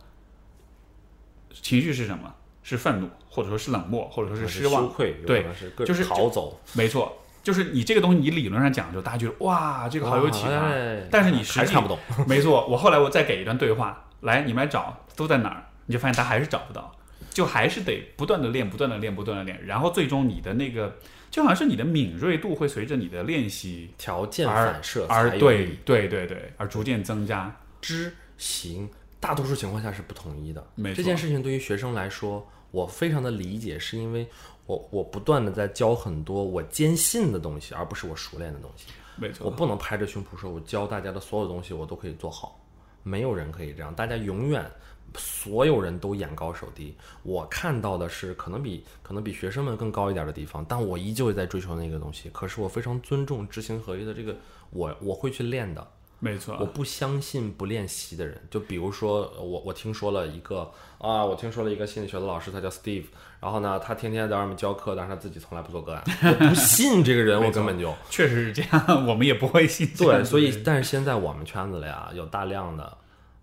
情绪是什么？是愤怒，或者说是冷漠，或者说是失望羞。愧，对是就是逃走，没错，就是你这个东西，你理论上讲就，大家觉得哇，这个好有启发。哎但是你实际看不懂。没错，我后来我再给一段对话，来你们来找都在哪儿，你就发现他还是找不到，就还是得不断的练，不断的练，不断的练，然后最终你的那个就好像是你的敏锐度会随着你的练习条件而反射而对对对对而逐渐增加。知行，大多数情况下是不统一的。这件事情对于学生来说，我非常的理解，是因为我我不断的在教很多我坚信的东西，而不是我熟练的东西。没错，我不能拍着胸脯说，我教大家的所有东西我都可以做好，没有人可以这样，大家永远。所有人都眼高手低，我看到的是可能比可能比学生们更高一点的地方，但我依旧在追求那个东西。可是我非常尊重知行合一的这个，我我会去练的。没错，我不相信不练习的人，就比如说我我听说了一个啊，我听说了一个心理学的老师，他叫 Steve，然后呢，他天天在外面教课，但是他自己从来不做个案，我不信这个人，我根本就。确实是这样，我们也不会信对，所以但是现在我们圈子里啊，有大量的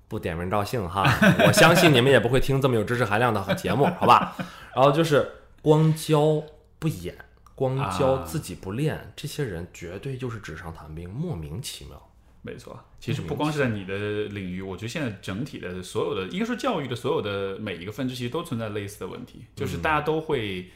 不点名道姓哈，我相信你们也不会听这么有知识含量的节目，好吧？然后就是光教不演，光教啊。自己不练，这些人绝对就是纸上谈兵，莫名其妙。没错，其实不光是在你的领域，我觉得现在整体的所有的，应该说教育的所有的每一个分支，其实都存在类似的问题，就是大家都会，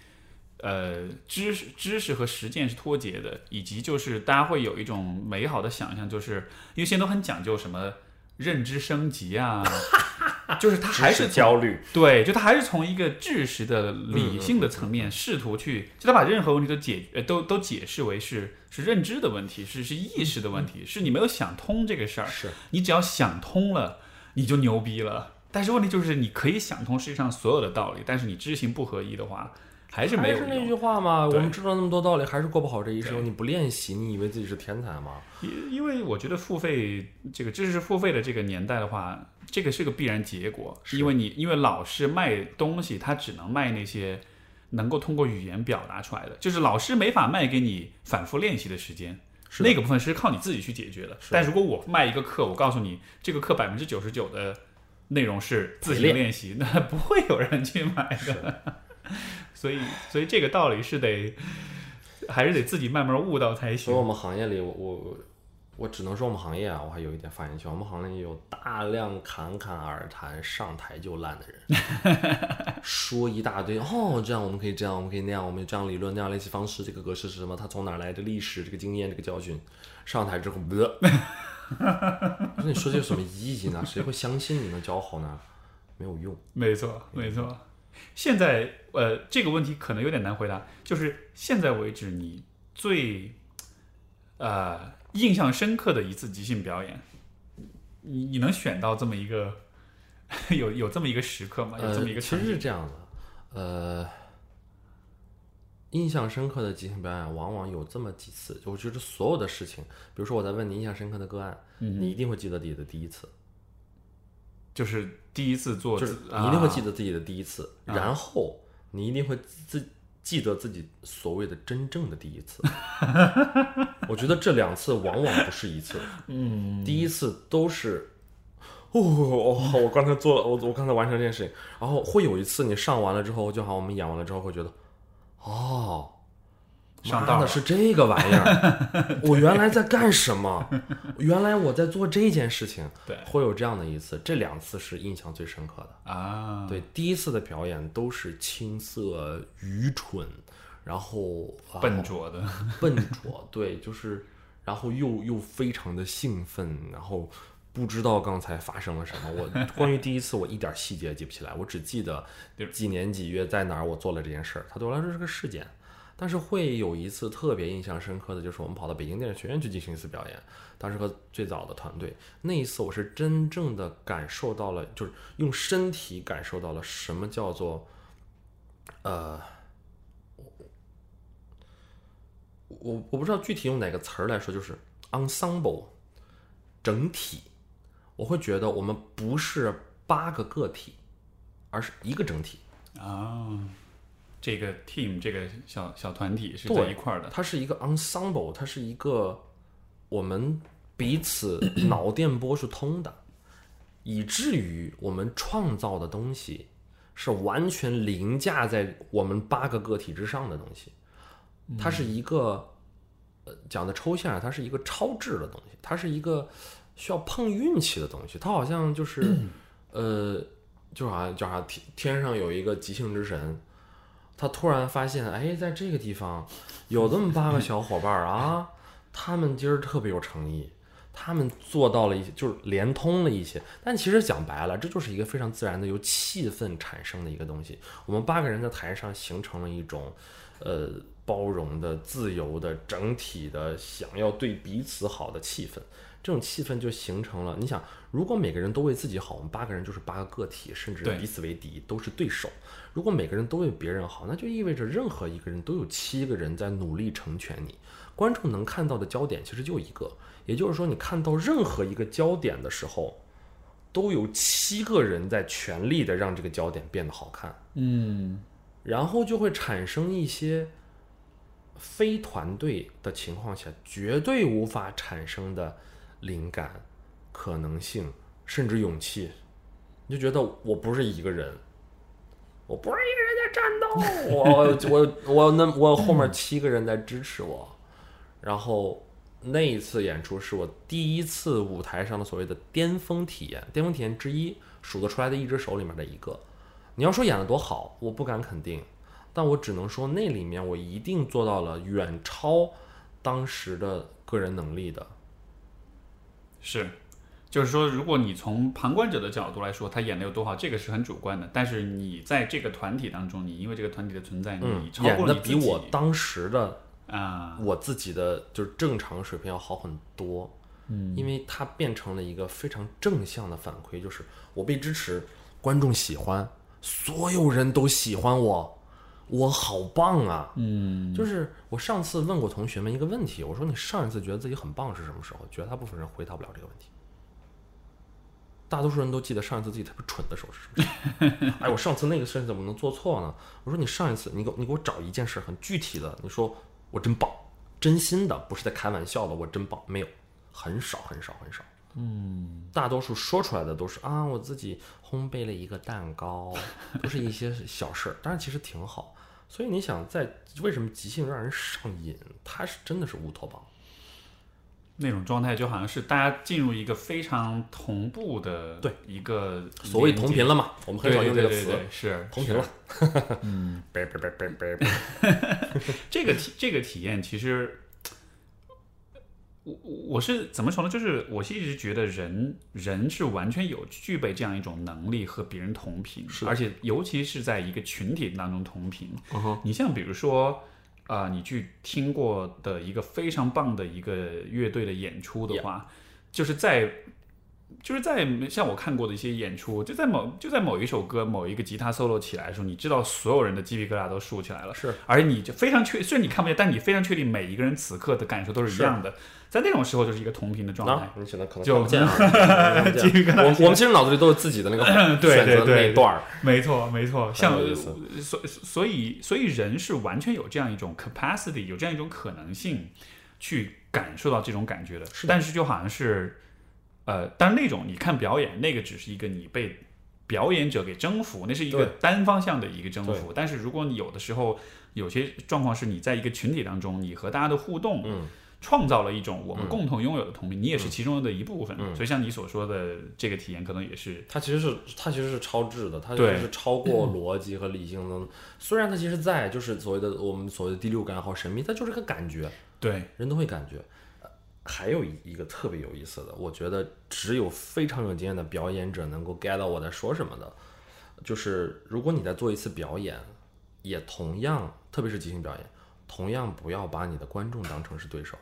呃，知识知识和实践是脱节的，以及就是大家会有一种美好的想象，就是因为现在都很讲究什么认知升级啊，就是他还是焦虑，对，就他还是从一个知识的理性的层面试图去，就他把任何问题都解呃都都解释为是是认知的问题，是是意识的问题，是你没有想通这个事儿。是你只要想通了，你就牛逼了。但是问题就是你可以想通世界上所有的道理，但是你知行不合一的话，还是没有还是那句。话嘛，我们知道那么多道理，还是过不好这一生。你不练习，你以为自己是天才吗？因因为我觉得付费这个知识付费的这个年代的话，这个是个必然结果，因为你因为老师卖东西，他只能卖那些能够通过语言表达出来的，就是老师没法卖给你反复练习的时间。是那个部分是靠你自己去解决的。但如果我卖一个课，我告诉你这个课百分之九十九的内容是自己练习，那不会有人去买的。所以，所以这个道理是得还是得自己慢慢悟到才行所以。我们行业里，我我我只能说我们行业啊，我还有一点发言权。我们行业有大量侃侃而谈、上台就烂的人，说一大堆哦，这样我们可以这样，我们可以那样，我们有这样理论、那样练习方式，这个格式是什么？它从哪儿来的历史、这个经验、这个教训？上台之后，呃 我说你说这有什么意义呢？谁会相信你能教好呢？没有用。没错，没错。现在，呃，这个问题可能有点难回答。就是现在为止，你最呃印象深刻的一次即兴表演，你你能选到这么一个 有有这么一个时刻吗？有这么一呃，其个场景？实是这样的，呃，印象深刻的即兴表演往往有这么几次，就我觉得所有的事情，比如说我在问你印象深刻的个案，嗯你一定会记得自己的第一次，就是第一次做，就是啊你一定会记得自己的第一次，啊然后你一定会自记得自己所谓的真正的第一次。我觉得这两次往往不是一次，嗯，第一次都是。哦，我刚才做了，我我刚才完成这件事情，然后会有一次你上完了之后，就好像我们演完了之后会觉得，哦，上道了妈的是这个玩意儿，我原来在干什么？原来我在做这件事情。对会有这样的一次，这两次是印象最深刻的。啊，对，第一次的表演都是青涩、愚蠢，然后啊笨拙的，笨拙，对，就是，然后又又非常的兴奋，然后不知道刚才发生了什么。我关于第一次，我一点细节记不起来，我只记得几年几月在哪儿我做了这件事儿，它对我来说是个事件。但是会有一次特别印象深刻的就是我们跑到北京电影学院去进行一次表演，当时和最早的团队，那一次我是真正的感受到了，就是用身体感受到了什么叫做，呃，我我我不知道具体用哪个词儿来说，就是 ensemble 整体，我会觉得我们不是八个个体，而是一个整体。啊，这个 team 这个小小团体是对在一块儿的，它是一个 ensemble，它是一个我们彼此 脑电波是通的，以至于我们创造的东西是完全凌驾在我们八个个体之上的东西。它是一个，呃，讲的抽象，它是一个超智的东西，它是一个需要碰运气的东西。它好像就是，呃，就好像叫啥天天上有一个即兴之神，他突然发现，哎，在这个地方有这么八个小伙伴儿啊，他们今儿特别有诚意，他们做到了一些，就是连通了一些。但其实讲白了，这就是一个非常自然的由气氛产生的一个东西。我们八个人在台上形成了一种，呃，包容的、自由的、整体的，想要对彼此好的气氛。这种气氛就形成了。你想，如果每个人都为自己好，我们八个人就是八个个体，甚至彼此为敌，都是对手。如果每个人都为别人好，那就意味着任何一个人都有七个人在努力成全你。观众能看到的焦点其实就一个，也就是说，你看到任何一个焦点的时候，都有七个人在全力的让这个焦点变得好看。嗯，然后就会产生一些非团队的情况下绝对无法产生的灵感、可能性，甚至勇气。你就觉得我不是一个人，我不是一个人在战斗，我我我那我后面七个人在支持我。然后那一次演出是我第一次舞台上的所谓的巅峰体验，巅峰体验之一，数得出来的一只手里面的一个。你要说演得多好，我不敢肯定，但我只能说那里面我一定做到了远超当时的个人能力的。是，就是说，如果你从旁观者的角度来说，他演的有多好，这个是很主观的。但是你在这个团体当中，你因为这个团体的存在，嗯你，超演的比我当时的啊，我自己的就是正常水平要好很多。嗯，因为它变成了一个非常正向的反馈，就是我被支持，观众喜欢，所有人都喜欢我，我好棒啊！嗯，就是我上次问过同学们一个问题，我说你上一次觉得自己很棒是什么时候？绝大部分人回答不了这个问题。大多数人都记得上一次自己特别蠢的时候是什么时候。哎，我上次那个事情怎么能做错呢？我说你上一次，你给我你给我找一件事很具体的，你说我真棒，真心的，不是在开玩笑的，我真棒，没有，很少很少很少。嗯，大多数说出来的都是啊，我自己烘焙了一个蛋糕，都是一些小事儿，当然其实挺好。所以你想，在为什么即兴让人上瘾？它是真的是乌托邦。那种状态就好像是大家进入一个非常同步的对一个所谓同频了嘛，我们很少用这个词，是同频了。嗯，别别别别别别，这个体这个体验其实，我我是怎么说呢？就是我是一直觉得人人是完全有具备这样一种能力和别人同频，而且尤其是在一个群体当中同频。你像比如说。啊、你去听过的一个非常棒的一个乐队的演出的话就是在就是在像我看过的一些演出，就在某就在某一首歌某一个吉他 solo 起来的时候，你知道所有人的鸡皮疙瘩都竖起来了，是，而你就非常确，虽然你看不见，但你非常确定每一个人此刻的感受都是一样的，在那种时候就是一个同频的状态。啊，你现在可能就 我我们其实脑子里都有自己的那个对选择的对对那一段儿，没错，没错，像所所以所以人是完全有这样一种 capacity，有这样一种可能性去感受到这种感觉的。是的但是就好像是，呃，但是那种你看表演，那个只是一个你被表演者给征服，那是一个单方向的一个征服。但是如果你有的时候有些状况是你在一个群体当中，你和大家的互动，嗯，创造了一种我们嗯共同拥有的同频，你也是其中的一部分。嗯所以像你所说的这个体验，可能也是它其实是它其实是超智的，它其实是超过逻辑和理性的。虽然它其实在就是所谓的我们所谓的第六感好神秘，它就是个感觉，对，人都会感觉。还有一一个特别有意思的，我觉得只有非常有经验的表演者能够 get 到我在说什么的，就是如果你在做一次表演，也同样，特别是即兴表演，同样不要把你的观众当成是对手。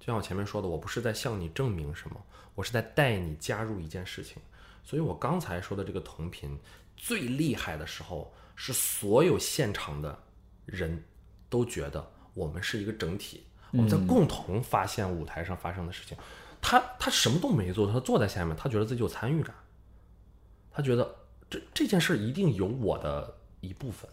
就像我前面说的，我不是在向你证明什么，我是在带你加入一件事情。所以我刚才说的这个同频最厉害的时候，是所有现场的人都觉得我们是一个整体，我们在共同发现舞台上发生的事情。他他什么都没做，他坐在下面，他觉得自己有参与感，他觉得这这件事一定有我的一部分，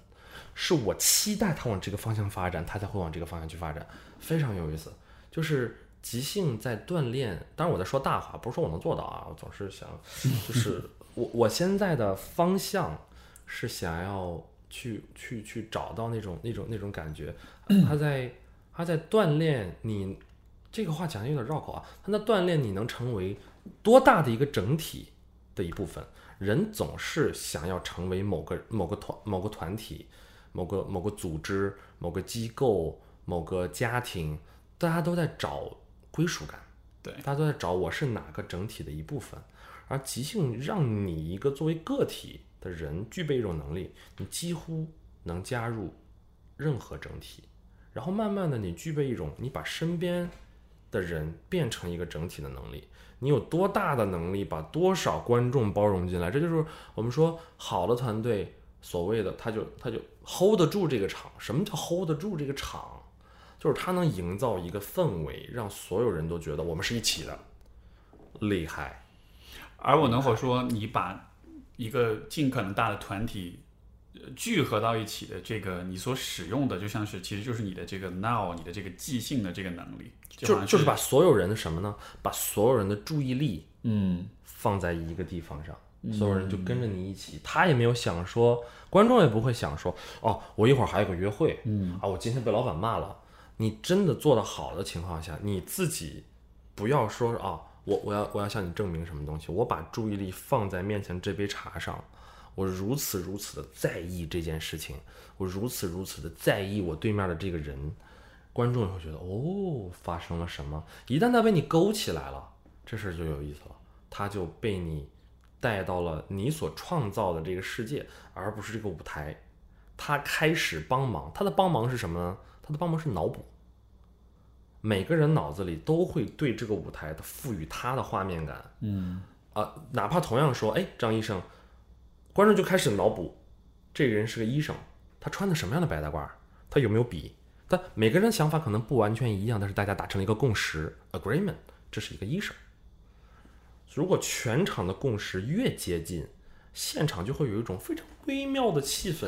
是我期待他往这个方向发展，他才会往这个方向去发展，非常有意思。就是即兴在锻炼，当然我在说大话，不是说我能做到啊，我总是想，就是 我我现在的方向是想要去去去找到那种那种那种感觉，他在他在锻炼你，这个话讲的有点绕口啊，他在锻炼你能成为多大的一个整体的一部分。人总是想要成为某个某个团某个团体、某个某个组织、某个机构、某个家庭，大家都在找归属感，对大家都在找我是哪个整体的一部分。而即兴让你一个作为个体的人具备一种能力，你几乎能加入任何整体，然后慢慢的你具备一种你把身边的人变成一个整体的能力。你有多大的能力把多少观众包容进来？这就是我们说好的团队所谓的，他就他就 hold 得住这个场。什么叫 hold 得住这个场？就是他能营造一个氛围，让所有人都觉得我们是一起的，厉害。而我能否说，你把一个尽可能大的团体聚合到一起的这个你所使用的，就像是其实就是你的这个 now，你的这个即兴的这个能力，就就是把所有人的什么呢？把所有人的注意力嗯放在一个地方上，所有人就跟着你一起。他也没有想说，观众也不会想说，哦，我一会儿还有个约会，嗯啊，我今天被老板骂了。你真的做得好的情况下，你自己不要说啊，我我要我要向你证明什么东西，我把注意力放在面前这杯茶上，我如此如此的在意这件事情，我如此如此的在意我对面的这个人，观众也会觉得哦，发生了什么？一旦他被你勾起来了，这事儿就有意思了，他就被你带到了你所创造的这个世界，而不是这个舞台。他开始帮忙，他的帮忙是什么呢？他的帮忙是脑补。每个人脑子里都会对这个舞台的赋予他的画面感，嗯啊，哪怕同样说，哎，张医生，观众就开始脑补，这个人是个医生，他穿的什么样的白大褂？他有没有笔？但每个人的想法可能不完全一样，但是大家达成了一个共识 （agreement），这是一个医生。如果全场的共识越接近，现场就会有一种非常微妙的气氛，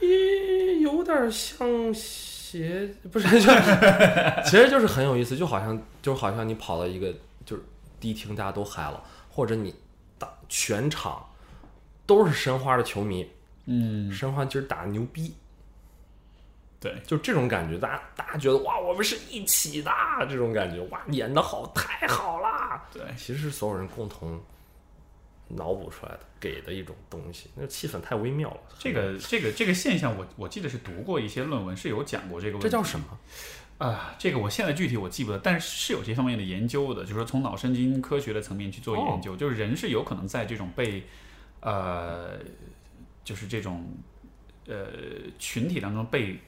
咦有点像邪，不是，就是其实就是很有意思，就好像就好像你跑到一个就是迪厅，大家都嗨了，或者你打全场都是申花的球迷，嗯，申花今儿打得牛逼，对，就这种感觉，大家大家觉得哇，我们是一起的这种感觉，哇，演的好，太好啦！对其实是所有人共同脑补出来的，给的一种东西，那个气氛太微妙了。这个这个这个现象我，我记得是读过一些论文，是有讲过这个问题。这叫什么？啊，这个我现在具体我记不得，但是是有这方面的研究的，就是说从脑神经科学的层面去做研究，就是人是有可能在这种被呃，就是这种呃群体当中被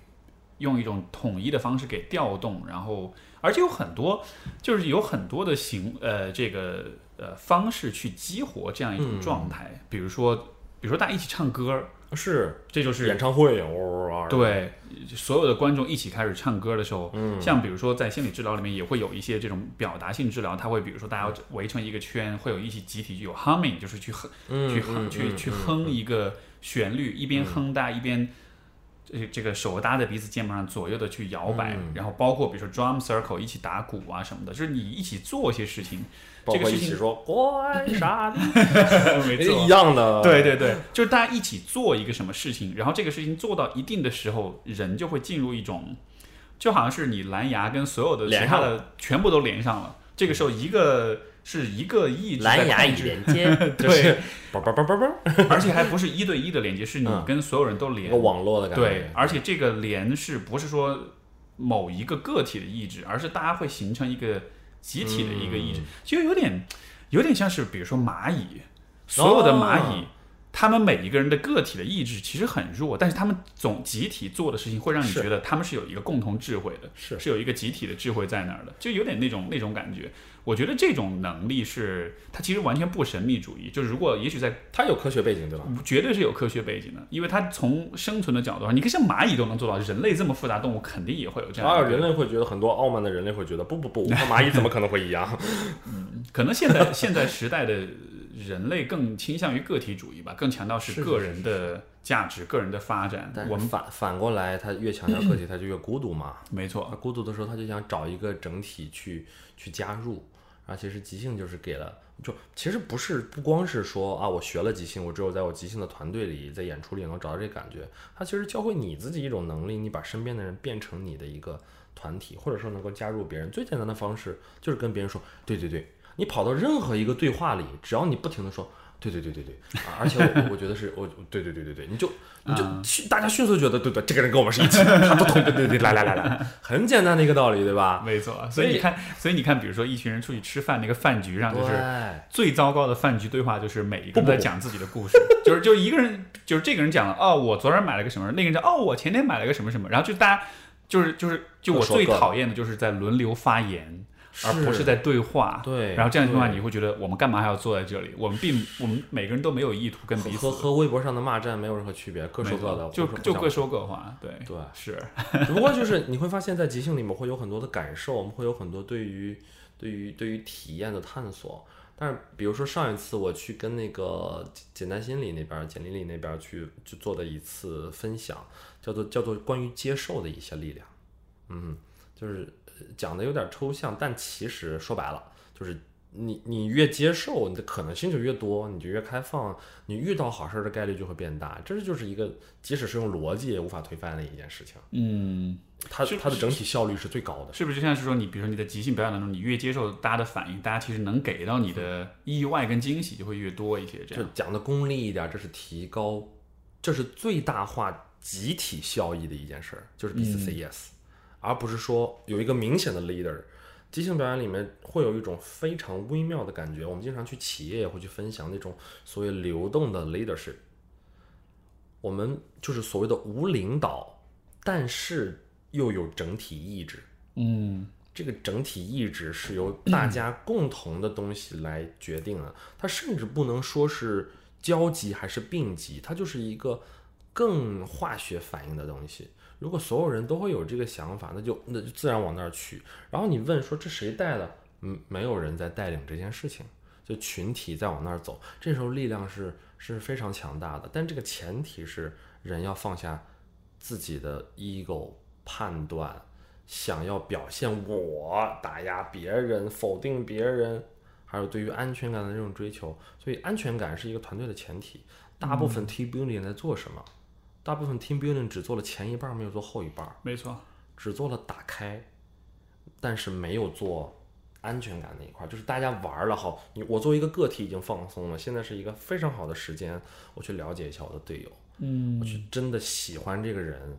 用一种统一的方式给调动，然后而且有很多就是有很多的行呃这个呃方式去激活这样一种状态，比如说比如说大家一起唱歌，是这就是演唱会，哇，对，所有的观众一起开始唱歌的时候，嗯，像比如说在心理治疗里面也会有一些这种表达性治疗，它会比如说大家围成一个圈，会有一起集体有 humming，就是去哼，去哼，去去哼一个旋律，一边哼大家一边。这这个手搭在彼此肩膀上，左右的去摇摆，然后包括比如说 drum circle 一起打鼓啊什么的，就是你一起做一些事情，这个事情说关杀，没 错，一样的，对对对，就是大家一起做一个什么事情，然后这个事情做到一定的时候，人就会进入一种，就好像是你蓝牙跟所有的其他的全部都连上了，这个时候一个。是一个一蓝牙一连接，对，叭叭叭叭叭，而且还不是一对一的连接，是你跟所有人都连，一个网络的感觉。对，而且这个连是不是说某一个个体的意志，而是大家会形成一个集体的一个意志，就有点有点像是比如说蚂蚁，所有的蚂蚁。他们每一个人的个体的意志其实很弱，但是他们总集体做的事情会让你觉得他们是有一个共同智慧的，是是有一个集体的智慧在那儿的，就有点那种那种感觉。我觉得这种能力是它其实完全不神秘主义，就是如果也许在它有科学背景对吧？绝对是有科学背景的，因为它从生存的角度上，你看像蚂蚁都能做到，人类这么复杂动物肯定也会有这样。啊，人类会觉得很多傲慢的人类会觉得不不不，我和 蚂蚁怎么可能会一样？嗯，可能现在现在时代的。人类更倾向于个体主义吧，更强调是个人的价值、个人的发展。我们反反过来，他越强调个体，他就越孤独嘛。没错，他孤独的时候，他就想找一个整体去去加入。然后其实即兴就是给了，就其实不是不光是说啊，我学了即兴，我只有在我即兴的团队里，在演出里能找到这感觉。他其实教会你自己一种能力，你把身边的人变成你的一个团体，或者说能够加入别人。最简单的方式就是跟别人说，对对对。你跑到任何一个对话里，只要你不停的说，对对对对对，啊而且我我觉得是我，对对对对对，你就你就大家迅速觉得，对对，这个人跟我们是一起，他不同，对对对，来来来来，很简单的一个道理，对吧？没错，所以你看，所以你看，比如说一群人出去吃饭，那个饭局上，就是最糟糕的饭局对话，就是每一个人在讲自己的故事，就是就一个人，就是这个人讲了，哦，我昨天买了个什么，那个人讲，哦，我前天买了个什么什么，然后就大家就是就是就我最讨厌的就是在轮流发言。而不是在对话，对，然后这样的话，你会觉得我们干嘛还要坐在这里？我们并我们每个人都没有意图跟彼此和和微博上的骂战没有任何区别，各说各的，就就各说各话，对对是。只不过就是你会发现在即兴里面会有很多的感受，我们会有很多对于对于对于体验的探索。但是比如说上一次我去跟那个简单心理那边简历里那边去去做的一次分享，叫做叫做关于接受的一些力量，嗯，就是。讲的有点抽象，但其实说白了，就是你你越接受，你的可能性就越多，你就越开放，你遇到好事的概率就会变大。这就是一个即使是用逻辑也无法推翻的一件事情。嗯，它它的整体效率是最高的。是不是就像是说，你比如说你的即兴表演当中，你越接受大家的反应，大家其实能给到你的意外跟惊喜就会越多一些。这样讲的功利一点，这是提高，这是最大化集体效益的一件事儿，就是彼此 say yes。而不是说有一个明显的 leader，即兴表演里面会有一种非常微妙的感觉。我们经常去企业也会去分享那种所谓流动的 leadership。我们就是所谓的无领导，但是又有整体意志。嗯，这个整体意志是由大家共同的东西来决定的。它甚至不能说是交集还是并集，它就是一个更化学反应的东西。如果所有人都会有这个想法，那就那就自然往那儿去。然后你问说这谁带的？嗯，没有人在带领这件事情，就群体在往那儿走。这时候力量是是非常强大的，但这个前提是人要放下自己的 ego 判断，想要表现我打压别人、否定别人，还有对于安全感的这种追求。所以安全感是一个团队的前提。大部分 team building 在做什么？大部分 team building 只做了前一半，没有做后一半。没错，只做了打开，但是没有做安全感那一块。就是大家玩了好，你我作为一个个体已经放松了，现在是一个非常好的时间，我去了解一下我的队友，嗯，我去真的喜欢这个人。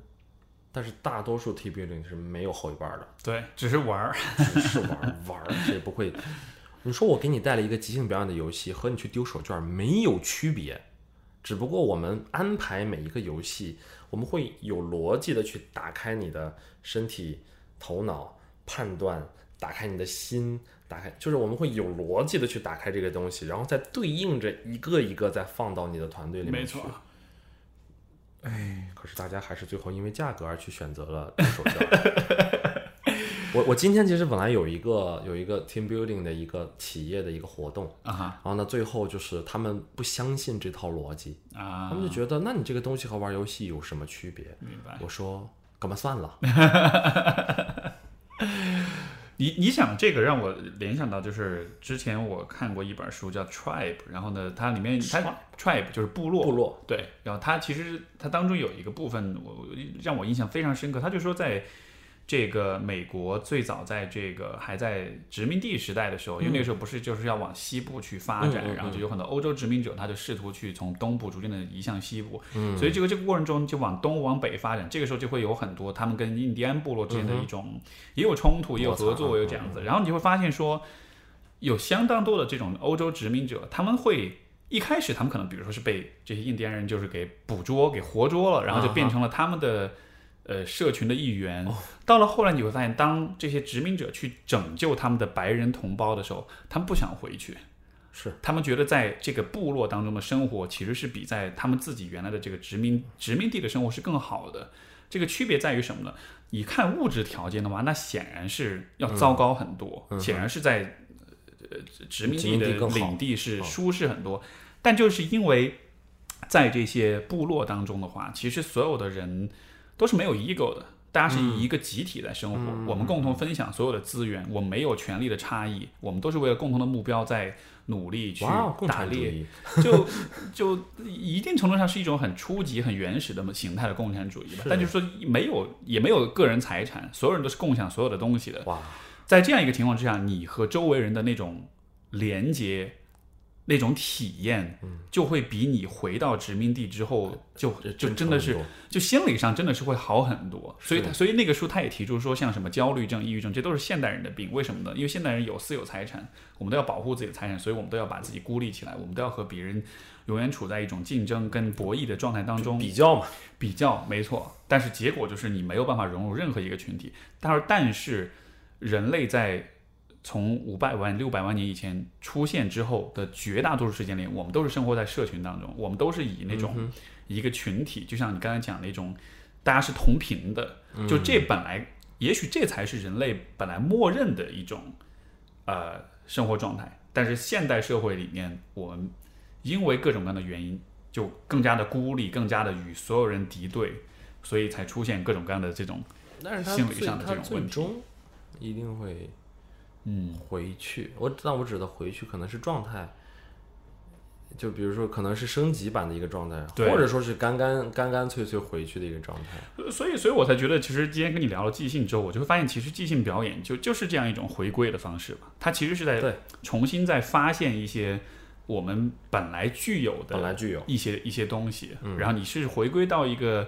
但是大多数 team building 是没有后一半的，对，只是玩儿，只是玩儿玩儿，谁不会？你说我给你带了一个即兴表演的游戏，和你去丢手绢没有区别。只不过我们安排每一个游戏，我们会有逻辑的去打开你的身体、头脑判断，打开你的心，打开就是我们会有逻辑的去打开这个东西，然后再对应着一个一个再放到你的团队里面去。没错，哎，可是大家还是最后因为价格而去选择了手教。我我今天其实本来有一个有一个 team building 的一个企业的一个活动，啊哈然后呢，最后就是他们不相信这套逻辑，啊，他们就觉得，那你这个东西和玩游戏有什么区别？明白。我说，干嘛算了？你你想这个让我联想到，就是之前我看过一本书叫《Tribe》，然后呢，它里面它 Tribe 就是部落，部落对，然后它其实它当中有一个部分，我让我印象非常深刻，他就说在。这个美国最早在这个还在殖民地时代的时候，因为那个时候不是就是要往西部去发展，然后就有很多欧洲殖民者，他就试图去从东部逐渐的移向西部，嗯。所以这个这个过程中就往东往北发展，这个时候就会有很多他们跟印第安部落之间的一种、也有冲突，也有合作，也有这样子，然后你就会发现说，有相当多的这种欧洲殖民者，他们会。一开始，他们可能比如说是被这些印第安人就是给捕捉、给活捉了，然后就变成了他们的呃社群的一员。到了后来，你会发现，当这些殖民者去拯救他们的白人同胞的时候，他们不想回去，是他们觉得在这个部落当中的生活其实是比在他们自己原来的这个殖民殖民地的生活是更好的。这个区别在于什么呢？你看物质条件的话，那显然是要糟糕很多，嗯显然是在呃殖民地的领地是哦舒适很多。但就是因为在这些部落当中的话，其实所有的人都是没有 ego 的，大家是嗯以一个集体在生活，我们共同分享所有的资源，我们没有权利的差异，我们都是为了共同的目标在努力去打猎。就 就一定程度上是一种很初级、很原始的形态的共产主义吧。但就是说，没有也没有个人财产，所有人都是共享所有的东西的。哇，在这样一个情况之下，你和周围人的那种连接、那种体验，就会比你回到殖民地之后就就真的是就心理上真的是会好很多。所以他，所以那个书他也提出说，像什么焦虑症、抑郁症，这都是现代人的病。为什么呢？因为现代人有私有财产，我们都要保护自己的财产，所以我们都要把自己孤立起来，我们都要和别人永远处在一种竞争跟博弈的状态当中。比较嘛，比较没错，但是结果就是你没有办法融入任何一个群体。他说，但是人类在从五百万、六百万年以前出现之后的绝大多数时间里，我们都是生活在社群当中，我们都是以那种一个群体，就像你刚才讲那种，大家是同频的，就这本来，也许这才是人类本来默认的一种呃生活状态。但是现代社会里面，我们因为各种各样的原因，就更加的孤立，更加的与所有人敌对，所以才出现各种各样的这种心理上的这种问题一定会嗯回去。我但我指的回去可能是状态，就比如说可能是升级版的一个状态，对或者说是干干干干脆脆回去的一个状态。呃所以，所以我才觉得，其实今天跟你聊了即兴之后，我就会发现，其实即兴表演就就是这样一种回归的方式吧。它其实是在对重新再发现一些我们本来具有的本来具有，一些一些东西，嗯然后你是回归到一个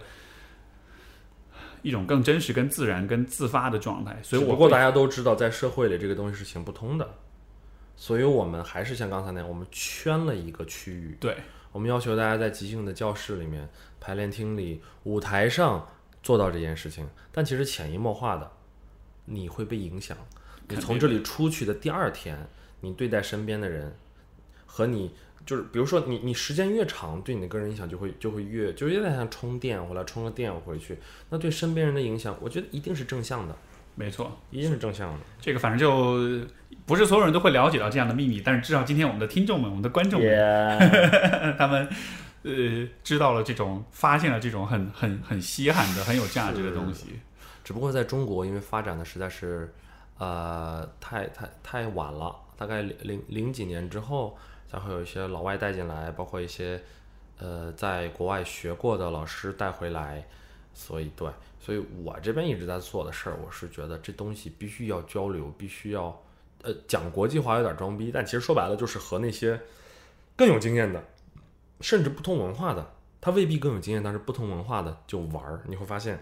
一种更真实、更自然、更自发的状态。所以我不过大家都知道，在社会里这个东西是行不通的，所以我们还是像刚才那样，我们圈了一个区域，对我们要求大家在即兴的教室里面、排练厅里、舞台上做到这件事情，但其实潜移默化的，你会被影响。你从这里出去的第二天，你对待身边的人和你。就是比如说你你时间越长，对你的个人影响就会就会越就有点像充电，我来充个电我回去，那对身边人的影响，我觉得一定是正向的，没错，一定是正向的。这个反正就不是所有人都会了解到这样的秘密，但是至少今天我们的听众们、我们的观众们，他们呃知道了这种，发现了这种很很很稀罕的、很有价值的东西。只不过在中国，因为发展的实在是，呃，太太太晚了，大概零零零几年之后，然后有一些老外带进来，包括一些呃在国外学过的老师带回来，所以对，所以我这边一直在做的事儿，我是觉得这东西必须要交流，必须要，呃，讲国际化有点装逼，但其实说白了就是和那些更有经验的，甚至不同文化的，他未必更有经验，但是不同文化的就玩儿，你会发现。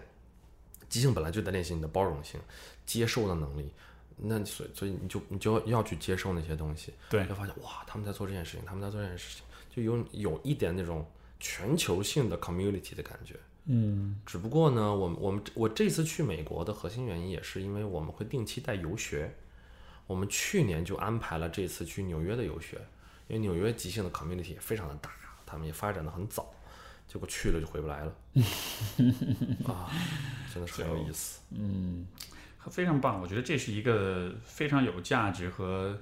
即兴本来就在练习你的包容性、接受的能力，那所以所以你就你就要去接受那些东西，对你会发现哇，他们在做这件事情，他们在做这件事情，就有有一点那种全球性的 community 的感觉。嗯只不过呢，我们我们我这次去美国的核心原因也是因为我们会定期带游学。我们去年就安排了这次去纽约的游学，因为纽约即兴的 community 也非常的大，他们也发展的很早，结果去了就回不来了。啊，真的是很有意思。嗯，非常棒，我觉得这是一个非常有价值和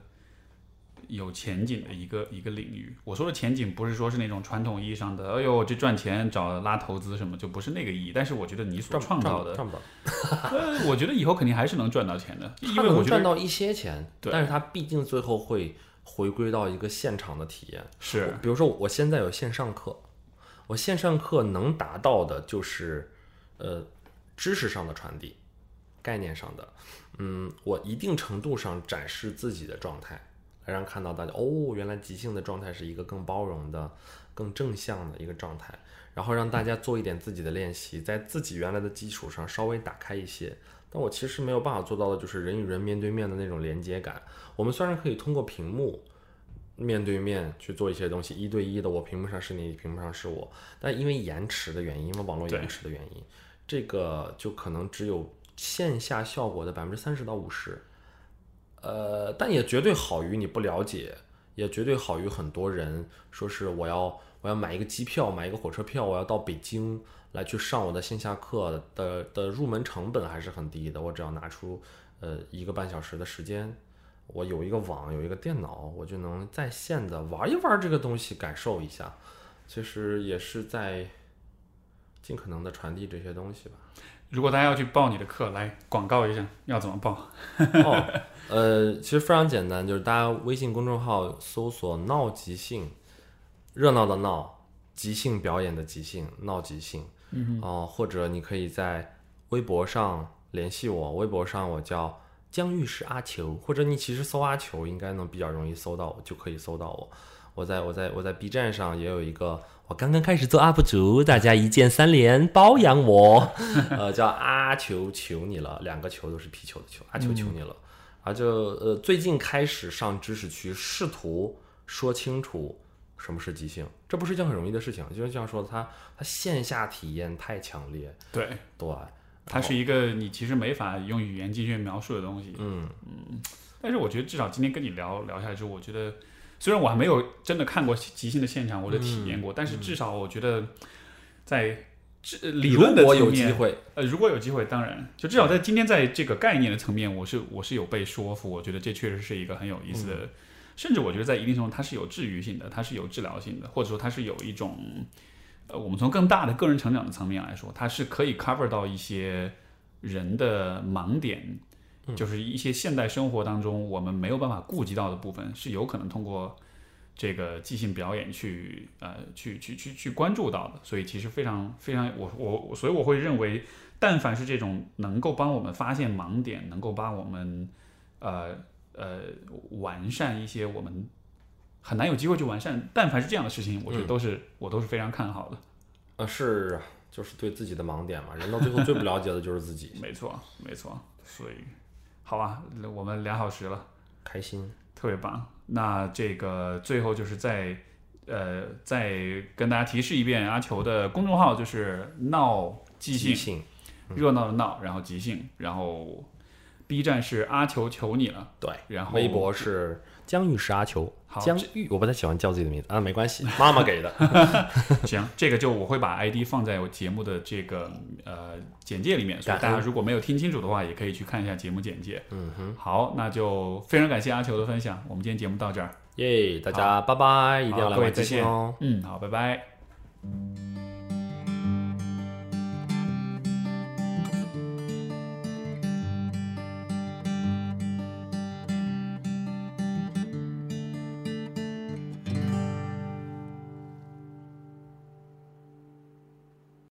有前景的一个一个领域。我说的前景不是说是那种传统意义上的，哎呦这赚钱找拉投资什么，就不是那个意义。但是我觉得你所创造的，赚不到，呃，我觉得以后肯定还是能赚到钱的，因他为我赚到一些钱，对但是他毕竟最后会回归到一个现场的体验。是比如说我现在有线上课，我线上课能达到的就是，呃，知识上的传递，概念上的，嗯，我一定程度上展示自己的状态，来让看到大家哦，原来即兴的状态是一个更包容的、更正向的一个状态，然后让大家做一点自己的练习，在自己原来的基础上稍微打开一些。但我其实没有办法做到的就是人与人面对面的那种连接感。我们虽然可以通过屏幕面对面去做一些东西，一对一的，我屏幕上是你，屏幕上是我，但因为延迟的原因，因为网络延迟的原因，这个就可能只有线下效果的百分之三十到五十，呃，但也绝对好于你不了解，也绝对好于很多人说是我要我要买一个机票，买一个火车票，我要到北京来去上我的线下课的的入门成本还是很低的，我只要拿出呃一个半小时的时间。我有一个网，有一个电脑，我就能在线的玩一玩这个东西，感受一下。其实也是在尽可能的传递这些东西吧。如果大家要去报你的课，来广告一下，要怎么报？哦，呃，其实非常简单，就是大家微信公众号搜索“闹即兴”，热闹的闹，即兴表演的即兴，闹即兴。嗯哦、或者你可以在微博上联系我，微博上我叫江玉石阿球，或者你其实搜阿球应该能比较容易搜到我，就可以搜到我。我在我在我在 B 站上也有一个，我刚刚开始做 UP 主，大家一键三连包养我，呃，叫阿球求你了，两个球都是皮球的球，阿球求你了。啊，就呃最近开始上知识区，试图说清楚什么是即兴，这不是一件很容易的事情。就像这样说的，它它线下体验太强烈，对，对，它是一个你其实没法用语言进去描述的东西。嗯但是我觉得至少今天跟你聊聊下来之后，我觉得虽然我还没有真的看过即兴的现场或者体验过，但是至少我觉得在这理论的如果有层面机会，呃，如果有机会，当然，就至少在今天在这个概念的层面，我是我是有被说服，我觉得这确实是一个很有意思的，嗯。甚至我觉得在一定程度它是有治愈性的，它是有治疗性的，或者说它是有一种，呃，我们从更大的个人成长的层面来说，它是可以 cover 到一些人的盲点，嗯就是一些现代生活当中我们没有办法顾及到的部分，是有可能通过。这个即兴表演去呃去去去去关注到的，所以其实非常非常我我我所以我会认为，但凡是这种能够帮我们发现盲点，能够帮我们呃呃完善一些我们很难有机会去完善，但凡是这样的事情，我觉得都是、我都是非常看好的。呃，是啊，就是对自己的盲点嘛，人到最后最不了解的就是自己，没错没错，所以好吧，我们俩小时了。开心。特别棒。那这个最后就是再呃再跟大家提示一遍，阿球的公众号就是闹即兴，即兴，热闹的闹，然后即兴，然后 B 站是阿球求你了，对，然后微博是江玉石阿球，好江玉，我不太喜欢叫自己的名字啊，没关系，妈妈给的。行，这个就我会把 ID 放在我节目的这个呃简介里面，所以大家如果没有听清楚的话，也可以去看一下节目简介。嗯哼，好，那就非常感谢阿球的分享，我们今天节目到这儿。耶，大家拜拜，一定要来玩即再见兴哦。嗯，好，拜拜。